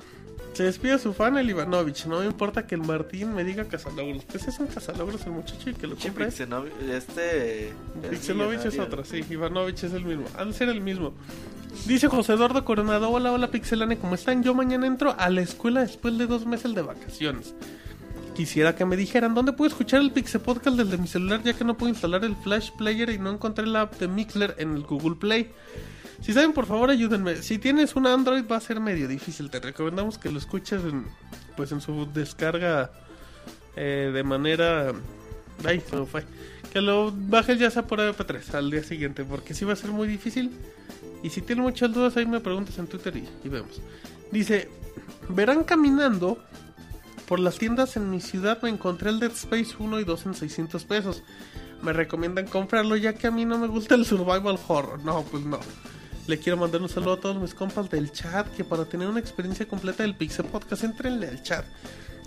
Se despide su fan, el Ivanovich. No me importa que el Martín me diga Casalogros. Pues es un Casalogros el muchacho y que lo compre. Pixenovi- Este. Pixelovich es millonario. otra, sí. Ivanovich es el mismo. Ha de ser el mismo. Dice José Eduardo Coronado: Hola, hola, Pixelane, ¿cómo están? Yo mañana entro a la escuela después de dos meses de vacaciones. Quisiera que me dijeran dónde puedo escuchar el Pixel Podcast desde mi celular, ya que no puedo instalar el Flash Player y no encontré la app de Mixler en el Google Play. Si saben, por favor, ayúdenme. Si tienes un Android, va a ser medio difícil. Te recomendamos que lo escuches en, pues en su descarga eh, de manera. Ay, se me fue. Que lo bajes ya sea por MP3 al día siguiente, porque sí va a ser muy difícil. Y si tienen muchas dudas, ahí me preguntas en Twitter y, y vemos. Dice: Verán caminando por las tiendas en mi ciudad. Me encontré el Dead Space 1 y 2 en 600 pesos. Me recomiendan comprarlo, ya que a mí no me gusta el survival horror. No, pues no. Le quiero mandar un saludo a todos mis compas del chat, que para tener una experiencia completa del Pixel Podcast, entrenle al chat.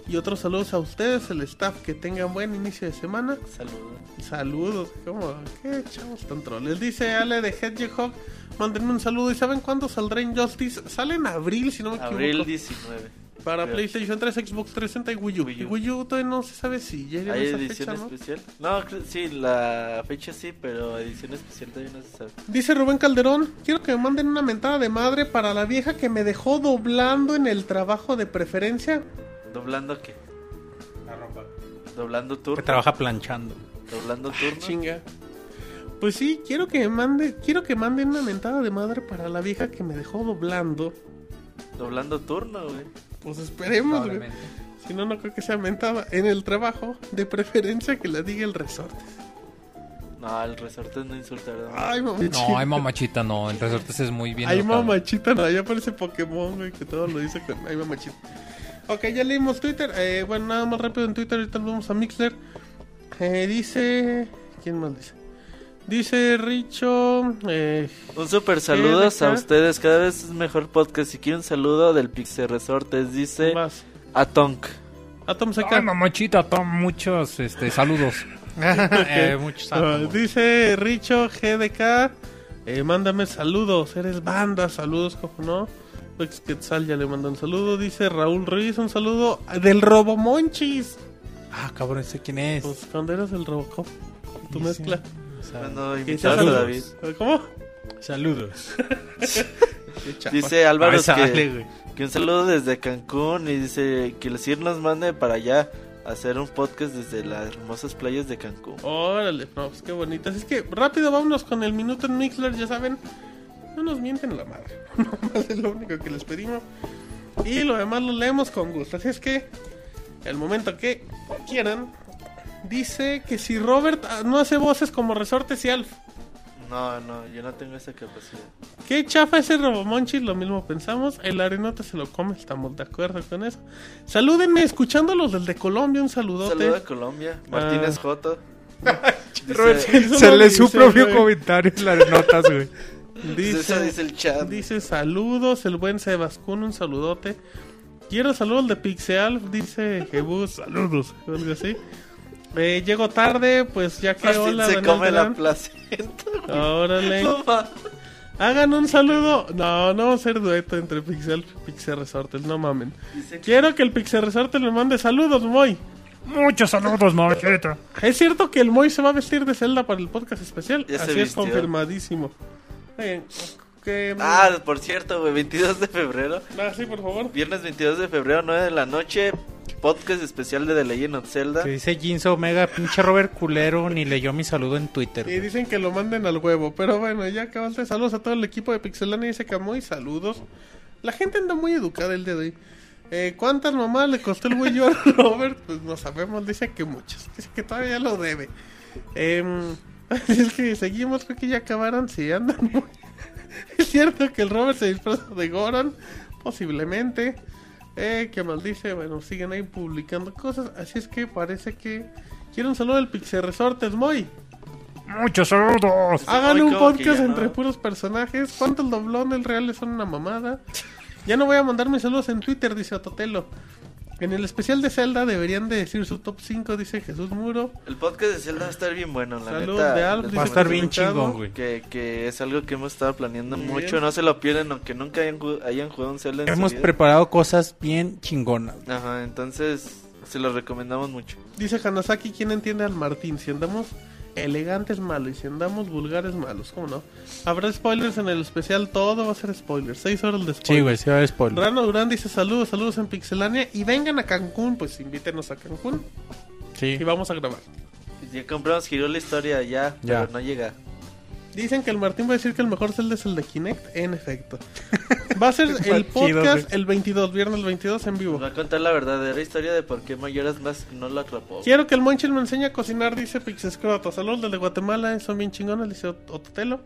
Y otros saludos a ustedes, el staff, que tengan buen inicio de semana. Saludos. Saludos, ¿cómo? ¿Qué chavos tan troles? Dice Ale de Hedgehog, mándenme un saludo. ¿Y saben cuándo saldrá Injustice? Sale en abril, si no me equivoco. Abril 19. Para. PlayStation 3, Xbox 360 y Wii U. Wii Y U. Wii U todavía no se sabe si llega ¿Hay esa edición fecha, especial? No, sí, la fecha sí, pero edición especial todavía no se sabe. Dice Rubén Calderón, quiero que me manden una mentada de madre para la vieja que me dejó doblando en el trabajo de preferencia. ¿Doblando qué? ¿Doblando Que turno? trabaja planchando. ¿Doblando turno? Chinga. Pues sí, quiero que me mande, quiero que manden una mentada de madre para la vieja que me dejó doblando. ¿Doblando turno, güey? Pues esperemos, güey. Si no, no creo que sea mentada en el trabajo, de preferencia que la diga el resorte. No, el resorte no insulta, ¿verdad? Ay, mamachita. No, ay, mamachita, no. El resortes es muy bien. Ay, educado. mamachita, no, ya parece Pokémon, güey, que todo lo dice con ay, mamachita. Ok, ya leímos Twitter. Eh, bueno, nada más rápido en Twitter, ahorita nos vamos a Mixler. Eh, dice. ¿Quién más dice? Dice Richo. Eh, Un super saludos a ustedes. Cada vez es mejor podcast. Si quiere un saludo del Pixel Resortes, dice más. Atonk. Atom Ay, Seca. mamachita, Tom, muchos este, saludos. Eh, muchos Ah, átomos. dice Richo GDK. Eh, mándame saludos. Eres banda. Saludos, como no. Ex Quetzal ya le manda un saludo. Dice Raúl Ruiz. Un saludo del Robomonchis. Ah, cabrón, ¿ese quién es? Pues cuando eras el Robocop. Tu Sí, mezcla. Cuando. David. ¿Cómo? Saludos. Dice Álvaro que, un saludo desde Cancún y dice que el CIR nos mande para allá a hacer un podcast desde las hermosas playas de Cancún. Órale, no, pues qué bonitas. Es que rápido vámonos con el minuto en Mixler, ya saben. No nos mienten la madre. Nomás es lo único que les pedimos. Y lo demás lo leemos con gusto. Así es que, el momento que quieran, dice que si Robert ah, no hace voces como Resortes y Alf. No, no, yo no tengo esa capacidad. Qué chafa ese Robomonchis, lo mismo pensamos. El arenota se lo come, estamos de acuerdo con eso. Salúdenme, escuchando los del de Colombia, un saludote. saludo a Colombia. Martínez Ah. Joto. Robert, Dice, Se lee su propio güey. comentario en las notas, güey. Dice, eso dice el chat. Dice saludos, el buen Sebascún, un saludote. Quiero saludos de Pixeal, dice Jebus, saludos, algo así. Eh, llego tarde, pues ya que Martín hola, se Daniel come la placenta. Órale. No, ma. Hagan un saludo. No, no va a ser dueto entre Pixel y Pixel Resortes, no mamen. Quiero que el Pixel Resortes le mande saludos, Moy. Muchos saludos, mamachita. Es cierto que el Moy se va a vestir de Zelda para el podcast especial. Ya se Así es vistió. confirmadísimo. Eh, que- Ah, por cierto, güey, 22 de febrero. Ah, sí, por favor. Viernes 22 de febrero, 9 de la noche. Podcast especial de The Legend of Zelda. Que dice Jinso Omega, pinche Robert culero, ni leyó mi saludo en Twitter. Y dicen que lo manden al huevo. Pero bueno, ya acabaste. Saludos a todo el equipo de Pixelania. Dice Camuy, saludos. La gente anda muy educada el día de hoy. Eh, ¿Cuántas mamás le costó el güey a Robert? Pues no sabemos. Dice que muchas. Dice que todavía lo debe. Em, es que seguimos. Creo que ya acabaron. Sí, andan muy... Es cierto que el Robert se disfraza de Goran. Posiblemente. Eh, que maldice. Bueno, siguen ahí publicando cosas. Así es que parece que. Quiero un saludo del Pixel Resortes, Moy. Muchos saludos. Hagan un podcast no. entre puros personajes. ¿Cuántos doblones reales son una mamada? Ya no voy a mandar mis saludos en Twitter, dice Ototelo. En el especial de Zelda deberían de decir su top 5, dice Jesús Muro. El podcast de Zelda va a estar bien bueno, la Salud neta. de dice Va a estar bien chingón, güey. Que, que es algo que hemos estado planeando mucho. No se lo pierden, aunque nunca hayan, ju- hayan jugado un Zelda en su Hemos vida. preparado cosas bien chingonas. Ajá, entonces se los recomendamos mucho. Dice Hanasaki, ¿quién entiende al Martín? Si andamos elegantes malo y si andamos vulgares malos, ¿cómo no? Habrá spoilers en el especial, todo va a ser spoilers. 6 horas de spoilers. Sí, güey, sí va a haber spoiler. Rano Durán dice saludos, saludos en Pixelania y vengan a Cancún, pues invítenos a Cancún Sí. y vamos a grabar. Ya compramos, giró la historia ya, Ya. pero no llega. Dicen que el Martín va a decir que el mejor Zelda es el de Kinect. En efecto. Va a ser el podcast el 22, viernes 22 en vivo. Va a contar la verdadera historia de por qué Mayoras más no lo atrapó. Quiero que el Monchil me enseñe a cocinar, dice Pixescroto. Saludos desde Guatemala, son bien chingones, dice Ot- Ototelo.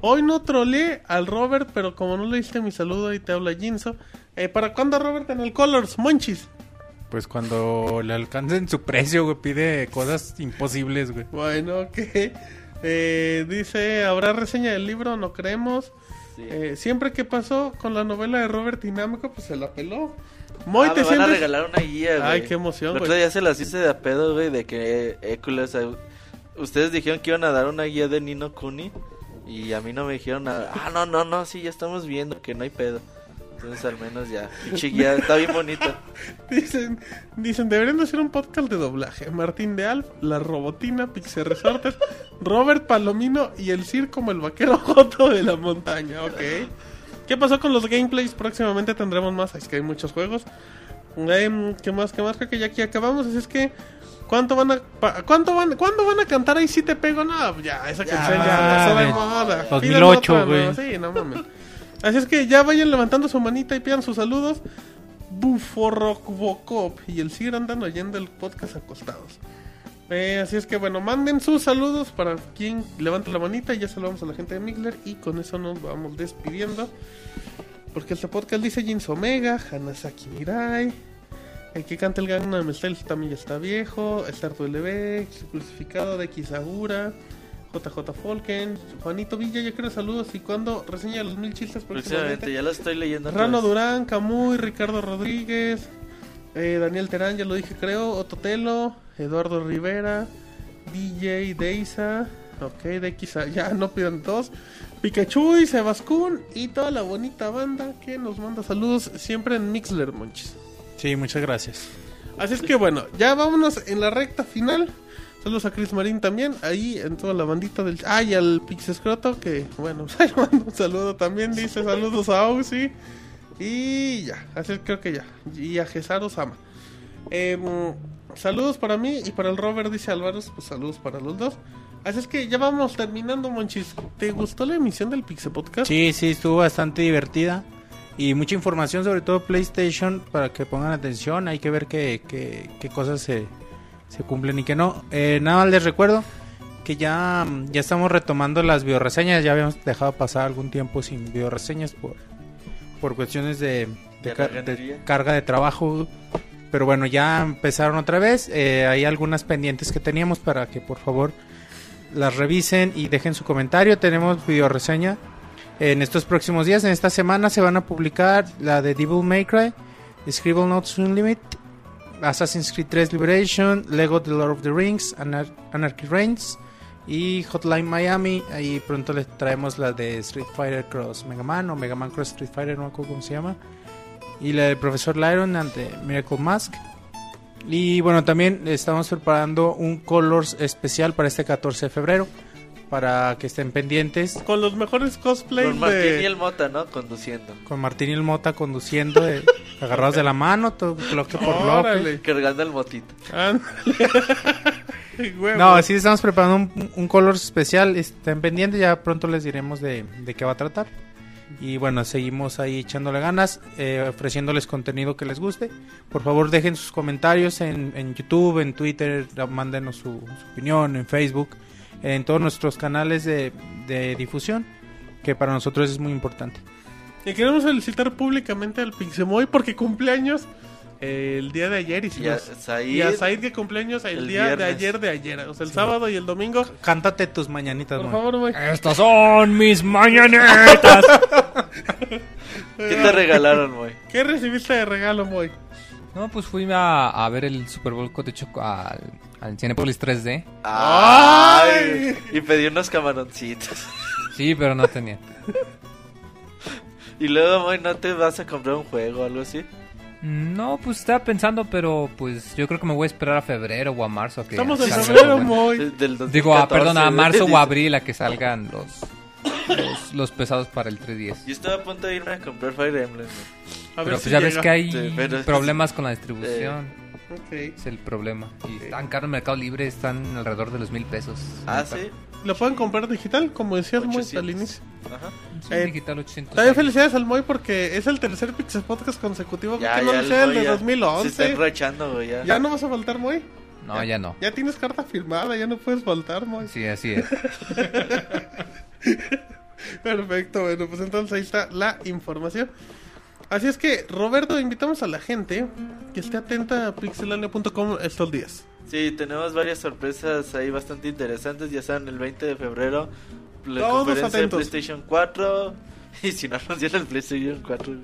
Hoy no troleé al Robert, pero como no le diste mi saludo y te habla Jinso. Eh, ¿Para cuándo Robert en el Colors? Monchis. Pues cuando le alcancen su precio, güey, pide cosas imposibles, güey. Bueno, ok. Eh, dice, ¿habrá reseña del libro? No creemos. Sí. Eh, siempre que pasó con la novela de Robert Dinámico, pues se la peló. Moy, Ah, te me van a regalar una guía, güey. Ay, qué emoción, El otro güey. día se las hice de a pedo, güey, de que École, o sea, ustedes dijeron que iban a dar una guía de Nino Kuni y a mí no me dijeron nada. Ah, no, no, no, sí, ya estamos viendo que no hay pedo. Entonces al menos ya, pinche guía, está bien bonito. Dicen, dicen, deberían de hacer un podcast de doblaje. Martín de Alf, La Robotina, Pixel Resortes, Robert Palomino y el Cir como el vaquero joto de la montaña, ok. ¿Qué pasó con los gameplays? Próximamente tendremos más, es que hay muchos juegos. Em, ¿Qué más? ¿Qué más? Creo que ya aquí acabamos, así es que... ¿Cuánto van a, pa- cuánto van, ¿Cuándo van a cantar ahí si te pego? No, ya, esa canción ya. 2008, Pidan otra, güey. no, Sí, no mames. Así es que ya vayan levantando su manita y pidan sus saludos. Buforrocbocop y el Cir andan oyendo el podcast acostados. Eh, así es que bueno, manden sus saludos para quien levante la manita y ya saludamos a la gente de Migler y con eso nos vamos despidiendo. Porque este podcast dice Jins Omega, Hanasaki Mirai, el que canta el Gangnam Style también ya está viejo, Startu LB, Crucificado de Kisagura, JJ Folken, Juanito Villa, ya quiero saludos y cuando reseña los mil chistes Próximamente, ya lo estoy leyendo. Rano todas. Durán, Camuy, Ricardo Rodríguez, eh, Daniel Terán, ya lo dije creo, Ototelo, Eduardo Rivera, DJ Deisa, ok, de quizá ya no pidan dos, Pikachu y Sebascún y toda la bonita banda que nos manda saludos siempre en Mixler, Monchis. Sí, muchas gracias. Así es que bueno, ya vámonos en la recta final. Saludos a Chris Marín también, ahí en toda la bandita del... Ah, y al Pixescroto, que bueno, ahí mando un saludo también, dice saludos a Ausi. Y ya, así creo que ya. Y a Gesaro Sama. Em, saludos para mí y para el Robert, dice Álvaro, pues saludos para los dos. Así es que ya vamos terminando, Monchis. ¿Te gustó la emisión del Pixel Podcast? Sí, sí, estuvo bastante divertida. Y mucha información, sobre todo PlayStation, para que pongan atención. Hay que ver qué, qué, qué cosas se, se cumplen y qué no. Eh, nada más les recuerdo que ya, ya estamos retomando las bioreseñas. Ya habíamos dejado pasar algún tiempo sin bioreseñas por, por cuestiones de, de De carga de trabajo. Pero bueno, ya empezaron otra vez. Eh, hay algunas pendientes que teníamos para que por favor las revisen y dejen su comentario. Tenemos video reseña en estos próximos días. En esta semana se van a publicar la de Devil May Cry, Scribble Notes Unlimited, Assassin's Creed 3 Liberation, Lego The Lord of the Rings, Anar- Anarchy Reigns y Hotline Miami. Ahí pronto les traemos la de Street Fighter Cross Mega Man o Mega Man Cross Street Fighter, no me acuerdo cómo se llama. Y la del Profesor Lyron and the Miracle Mask. Y bueno, también estamos preparando un Colors especial para este 14 de febrero. Para que estén pendientes. Con los mejores cosplays Con Martín de... y el Mota, ¿no? Conduciendo. Con Martín y el Mota conduciendo, eh, agarrados de la mano, todo bloque por bloque. Cargando el motito. No, sí estamos preparando un, un color especial. Estén pendientes, ya pronto les diremos de, de qué va a tratar. Y bueno, seguimos ahí echándole ganas, eh, ofreciéndoles contenido que les guste. Por favor, dejen sus comentarios en, en YouTube, en Twitter, mándenos su, su opinión, en Facebook, en todos nuestros canales de, de difusión, que para nosotros es muy importante. Y queremos felicitar públicamente al Pixemoy porque cumpleaños eh, el día de ayer y, si Y a Said. y a Said que cumpleaños el, el día de ayer de ayer, o sea, el sábado y el domingo. Cántate tus mañanitas, Por Moy. favor, Moy. Estas son mis mañanetas. ¿Qué te regalaron, güey? ¿Qué recibiste de regalo, Moy? No, pues fui a, a ver el Super Bowl de Choco al, al Cinepolis 3D. ¡Ay! Y pedí unos camaroncitos. Sí, pero no tenía. Y luego, güey, ¿no te vas a comprar un juego o algo así? No, pues estaba pensando, pero pues yo creo que me voy a esperar a febrero o a marzo. a que Estamos en febrero, bueno. Moy. De- Del 2014, Digo, a, perdón, a marzo o abril a que salgan los, los, los pesados para el 310. Yo estaba a punto de irme a comprar Fire Emblem, güey. A Pero ver pues si ya ves llega. que hay Sí, pero- problemas con la distribución. Ok. Es el problema. Y están caros en Mercado Libre, están alrededor de los mil pesos. Ah, sí. Lo pueden comprar digital, como decías Moy 800. al inicio. Ajá. Sí, Eh, digital 800. También felicidades al Moy porque es el tercer Pixel Podcast consecutivo. Ya, que no ya sea el de ya Se 2011. está enrochando, güey, ya. Ya no vas a faltar, Moy. No, ya no. Ya tienes carta firmada, ya no puedes faltar, Moy. Sí, así es. Perfecto, bueno, pues entonces ahí está la información. Así es que, Roberto, invitamos a la gente que esté atenta a pixelania.com estos días. Sí, tenemos varias sorpresas ahí bastante interesantes. Ya saben, el 20 de febrero, la Todos conferencia de atentos. PlayStation 4. Y si no dieron el PlayStation 4.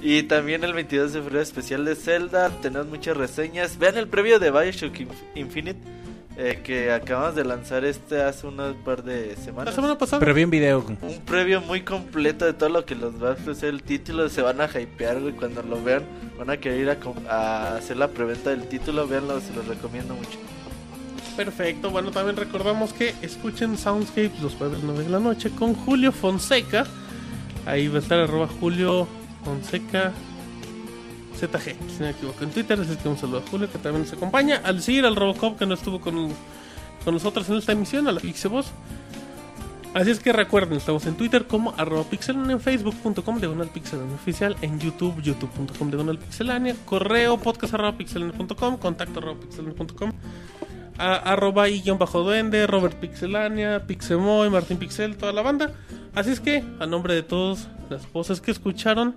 Y también el 22 de febrero, especial de Zelda. Tenemos muchas reseñas. Vean el previo de Bioshock Inf- Infinite. Eh, que acabamos de lanzar este hace unos par de La semanas. semana pasada. Pero bien video. Un previo muy completo de todo lo que los va a ofrecer el título. Se van a hypear, güey. Cuando lo vean, van a querer ir a, com- a hacer la preventa del título. Veanlo, se los recomiendo mucho. Perfecto, bueno, también recordamos que escuchen Soundscapes los jueves 9 de la noche con Julio Fonseca. Ahí va a estar arroba Julio Fonseca ZG, si no me equivoco. En Twitter así que un saludo a Julio que también nos acompaña. Al Sir, al Robocop que no estuvo con, con nosotros en esta emisión, a la Pixeboss. Así es que recuerden, estamos en Twitter como arroba pixelania, en facebook.com diagonal pixelania oficial, en YouTube, youtube.com diagonal pixelania, correo podcast arroba pixelania.com, contacto arroba pixelania.com, a- arroba y guion bajo duende, Robert Pixelania, Pixemoy, Martín Pixel, toda la banda. Así es que, a nombre de todas las voces que escucharon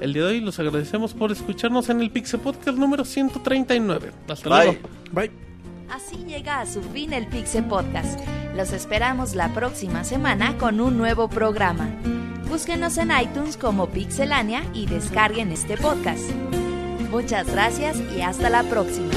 el día de hoy, los agradecemos por escucharnos en el Pixel Podcast número 139. Hasta Bye. luego. Bye. Así llega a su fin el Pixel Podcast. Los esperamos la próxima semana con un nuevo programa. Búsquenos en iTunes como Pixelania y descarguen este podcast. Muchas gracias y hasta la próxima.